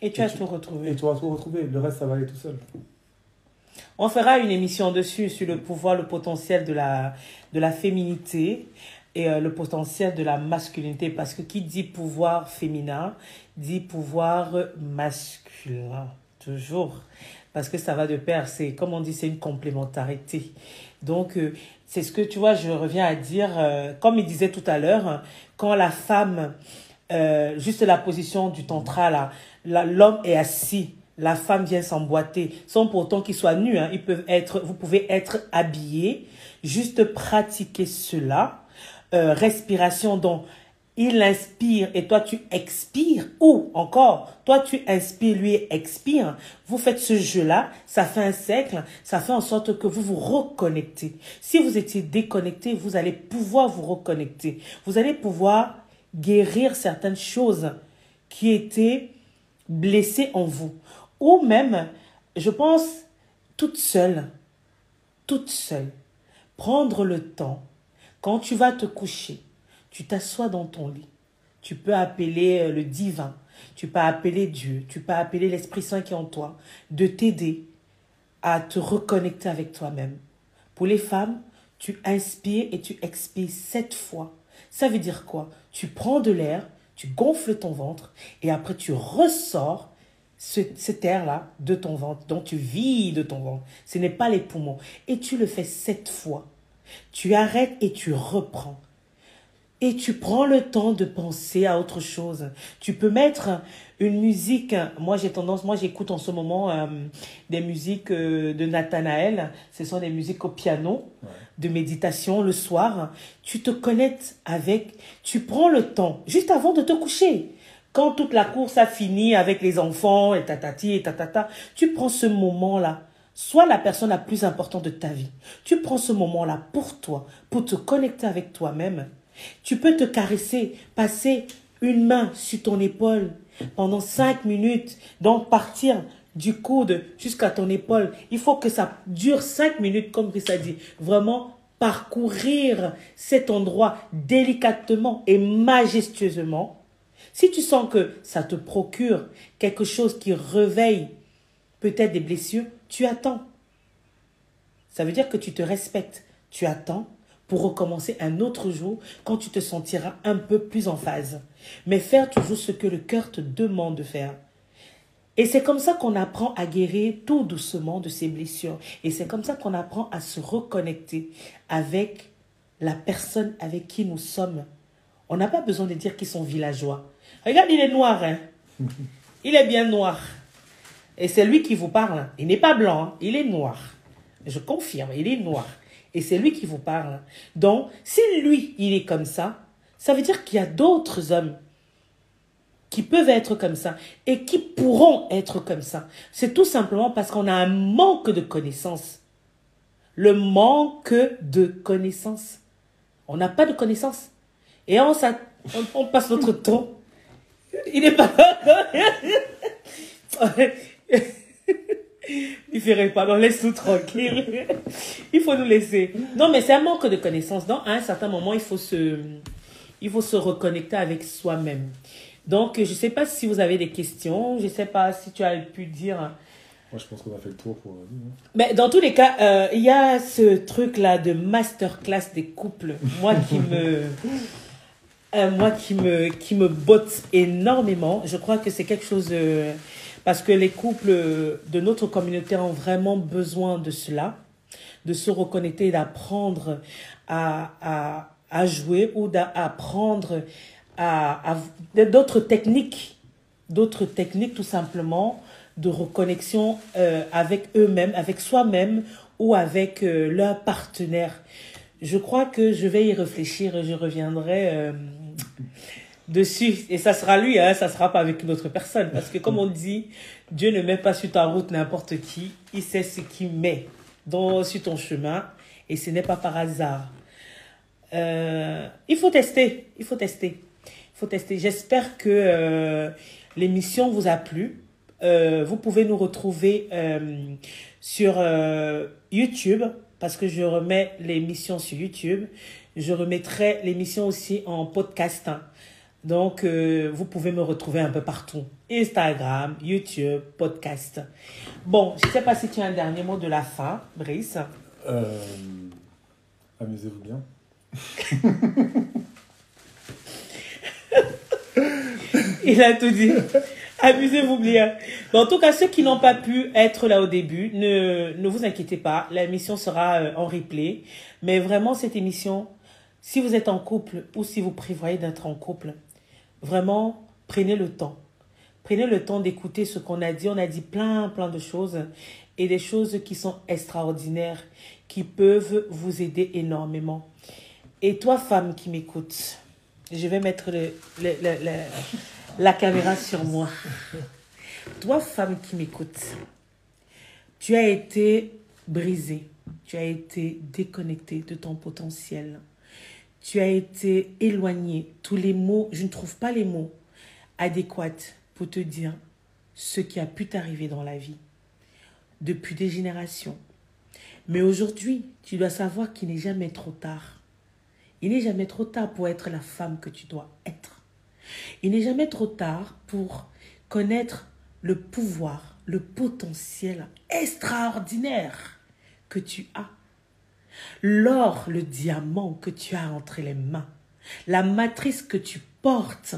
Et tu as Et tu- tout retrouvé. et tu vas tout retrouver. Le reste, ça va aller tout seul. On fera une émission dessus sur le pouvoir, le potentiel de la, de la féminité et euh, le potentiel de la masculinité. Parce que qui dit pouvoir féminin dit pouvoir masculin. Toujours. Parce que ça va de pair. C'est, comme on dit, c'est une complémentarité. Donc, euh, c'est ce que tu vois, je reviens à dire, euh, comme il disait tout à l'heure, quand la femme, juste la position du tantra, là, l'homme est assis, la femme vient s'emboîter, sans pourtant qu'ils soient nus, hein, ils peuvent être, vous pouvez être habillés, juste pratiquer cela, euh, respiration dont il inspire et toi tu expires, ou encore, toi tu inspires, lui expire, vous faites ce jeu-là, ça fait un cercle, ça fait en sorte que vous vous reconnectez. Si vous étiez déconnecté, vous allez pouvoir vous reconnecter. Vous allez pouvoir guérir certaines choses qui étaient blessées en vous. Ou même, je pense, toute seule, toute seule, prendre le temps, quand tu vas te coucher, tu t'assois dans ton lit, tu peux appeler euh, le divin, tu peux appeler Dieu, tu peux appeler l'Esprit Saint qui est en toi, de t'aider à te reconnecter avec toi-même. Pour les femmes, tu inspires et tu expires sept fois. Ça veut dire quoi? Tu prends de l'air, Tu gonfles ton ventre et après tu ressors ce, cet air-là de ton ventre. Donc tu vides ton ventre. Ce n'est pas les poumons. Et tu le fais sept fois. Tu arrêtes et tu reprends. Et tu prends le temps de penser à autre chose. Tu peux mettre une musique. Moi, j'ai tendance, moi, j'écoute en ce moment euh, des musiques euh, de Nathanaël. Ce sont des musiques au piano, de méditation le soir. Tu te connectes avec, tu prends le temps, juste avant de te coucher. Quand toute la course a fini avec les enfants et tatati et tatata, tu prends ce moment-là. Sois la personne la plus importante de ta vie. Tu prends ce moment-là pour toi, pour te connecter avec toi-même tu peux te caresser, passer une main sur ton épaule pendant cinq minutes, donc partir du coude jusqu'à ton épaule. Il faut que ça dure cinq minutes, comme ça dit. Vraiment parcourir cet endroit délicatement et majestueusement. Si tu sens que ça te procure quelque chose qui réveille peut-être des blessures, tu attends. Ça veut dire que tu te respectes. Tu attends pour recommencer un autre jour quand tu te sentiras un peu plus en phase. Mais faire toujours ce que le cœur te demande de faire. Et c'est comme ça qu'on apprend à guérir tout doucement de ses blessures. Et c'est comme ça qu'on apprend à se reconnecter avec la personne avec qui nous sommes. On n'a pas besoin de dire qu'ils sont villageois. Regarde, il est noir. Hein? Il est bien noir. Et c'est lui qui vous parle. Il n'est pas blanc, hein. il est noir. Je confirme, il est noir. Et c'est lui qui vous parle. Donc, si lui, il est comme ça, ça veut dire qu'il y a d'autres hommes qui peuvent être comme ça et qui pourront être comme ça. C'est tout simplement parce qu'on a un manque de connaissances. Le manque de connaissances. On n'a pas de connaissances. Et on, on, passe notre temps. Il n'est pas... Il ferait pas, on laisse tout tranquille. il faut nous laisser. Non, mais c'est un manque de connaissances. Donc, à un certain moment, il faut se, il faut se reconnecter avec soi-même. Donc, je ne sais pas si vous avez des questions. Je ne sais pas si tu as pu dire. Moi, je pense qu'on a fait le tour pour. Mais dans tous les cas, euh, il y a ce truc-là de masterclass des couples. Moi qui me. Euh, moi qui me, qui me botte énormément. Je crois que c'est quelque chose de parce que les couples de notre communauté ont vraiment besoin de cela, de se reconnecter, d'apprendre à, à, jouer ou d'apprendre à, à d'autres techniques, d'autres techniques tout simplement de reconnexion euh, avec eux-mêmes, avec soi-même ou avec euh, leur partenaire. Je crois que je vais y réfléchir et je reviendrai euh, dessus. Et ça sera lui, hein, ça sera pas avec une autre personne. Parce que comme on dit, Dieu ne met pas sur ta route n'importe qui. Il sait ce qu'il met dans, sur ton chemin. Et ce n'est pas par hasard. Euh, il faut tester. Il faut tester. Il faut tester. J'espère que euh, l'émission vous a plu. Euh, vous pouvez nous retrouver sur YouTube parce que je remets l'émission sur YouTube. Je remettrai l'émission aussi en podcast. Hein. Donc, euh, vous pouvez me retrouver un peu partout. Instagram, YouTube, podcast. Bon, je ne sais pas si tu as un dernier mot de la fin, Brice. Euh, amusez-vous bien. Il a tout dit. Amusez-vous bien. en tout cas, ceux qui n'ont pas pu être là au début, ne, ne vous inquiétez pas. L'émission sera euh, en replay. Mais vraiment, cette émission, si vous êtes en couple ou si vous prévoyez d'être en couple, Vraiment, prenez le temps. Prenez le temps d'écouter ce qu'on a dit. On a dit plein, plein de choses et des choses qui sont extraordinaires, qui peuvent vous aider énormément. Et toi, femme qui m'écoute, je vais mettre la caméra sur moi. Toi, femme qui m'écoute, tu as été brisée, tu as été déconnectée de ton potentiel tu as été éloigné. Tous les mots, je ne trouve pas les mots adéquats pour te dire ce qui a pu t'arriver dans la vie depuis des générations. Mais aujourd'hui, tu dois savoir qu'il n'est jamais trop tard. Il n'est jamais trop tard pour être la femme que tu dois être. Il n'est jamais trop tard pour connaître le pouvoir, le potentiel extraordinaire que tu as l'or, le diamant que tu as entre les mains, la matrice que tu portes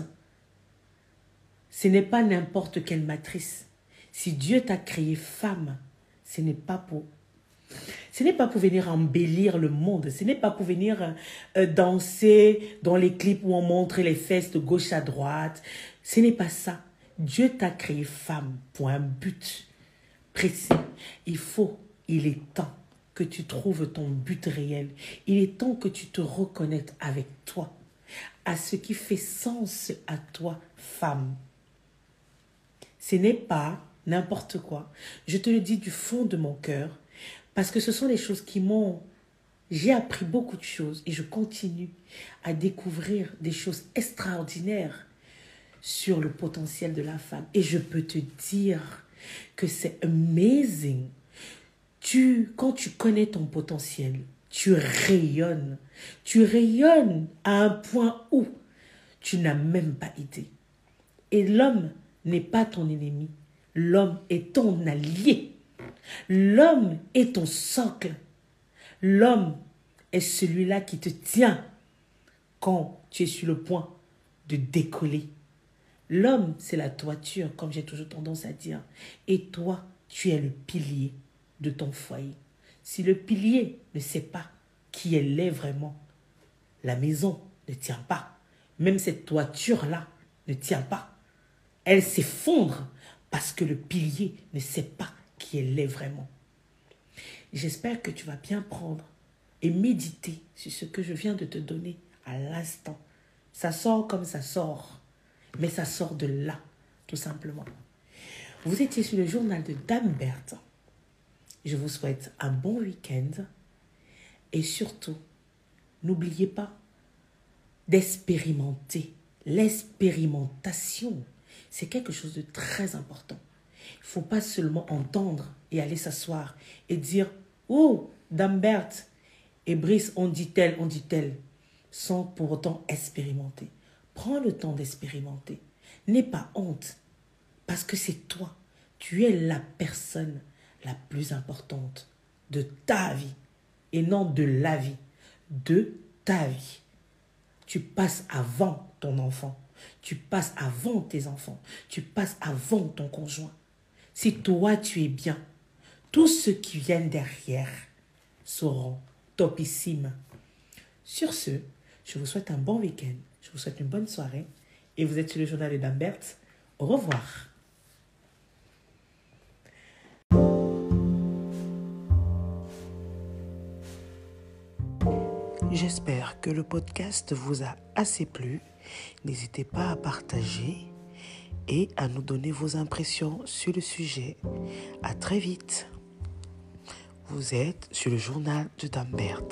Ce n'est pas n'importe quelle matrice. Si Dieu t'a créé femme, ce n'est pas pour ce n'est pas pour venir embellir le monde, ce n'est pas pour venir euh, danser dans les clips où on montre les fesses de gauche à droite. Ce n'est pas ça. Dieu t'a créé femme pour un but précis. Il faut, il est temps que tu trouves ton but réel. Il est temps que tu te reconnectes avec toi, à ce qui fait sens à toi, femme. Ce n'est pas n'importe quoi. Je te le dis du fond de mon cœur, parce que ce sont des choses qui m'ont... J'ai appris beaucoup de choses et je continue à découvrir des choses extraordinaires sur le potentiel de la femme. Et je peux te dire que c'est amazing. Quand tu connais ton potentiel, tu rayonnes. Tu rayonnes à un point où tu n'as même pas idée. Et l'homme n'est pas ton ennemi. L'homme est ton allié. L'homme est ton socle. L'homme est celui-là qui te tient quand tu es sur le point de décoller. L'homme, c'est la toiture, comme j'ai toujours tendance à dire. Et toi, tu es le pilier de ton foyer. Si le pilier ne sait pas qui elle est vraiment, la maison ne tient pas. Même cette toiture-là ne tient pas elle s'effondre parce que le pilier ne sait pas qui elle est vraiment. J'espère que tu vas bien prendre et méditer sur ce que je viens de te donner à l'instant. Ça sort comme ça sort, mais ça sort de là, tout simplement. Vous étiez sur le journal de Dame Berthe. Je vous souhaite un bon week-end et surtout, n'oubliez pas d'expérimenter l'expérimentation c'est quelque chose de très important. Il ne faut pas seulement entendre et aller s'asseoir et dire Oh, Dame Berthe et Brice, on dit tel, on dit tel, sans pour autant expérimenter. Prends le temps d'expérimenter. N'aie pas honte, parce que c'est toi. Tu es la personne plus importante de ta vie, et non de la vie, de ta vie. Tu passes avant ton enfant. Tu passes avant tes enfants. Tu passes avant ton conjoint. Si toi tu es bien, tous ceux qui viennent derrière seront topissimes. Sur ce, je vous souhaite un bon week-end. Je vous souhaite une bonne soirée. Et vous êtes sur le journal de Dambert. Au revoir. J'espère que le podcast vous a assez plu N'hésitez pas à partager et à nous donner vos impressions sur le sujet. À très vite. Vous êtes sur le journal de Dambert.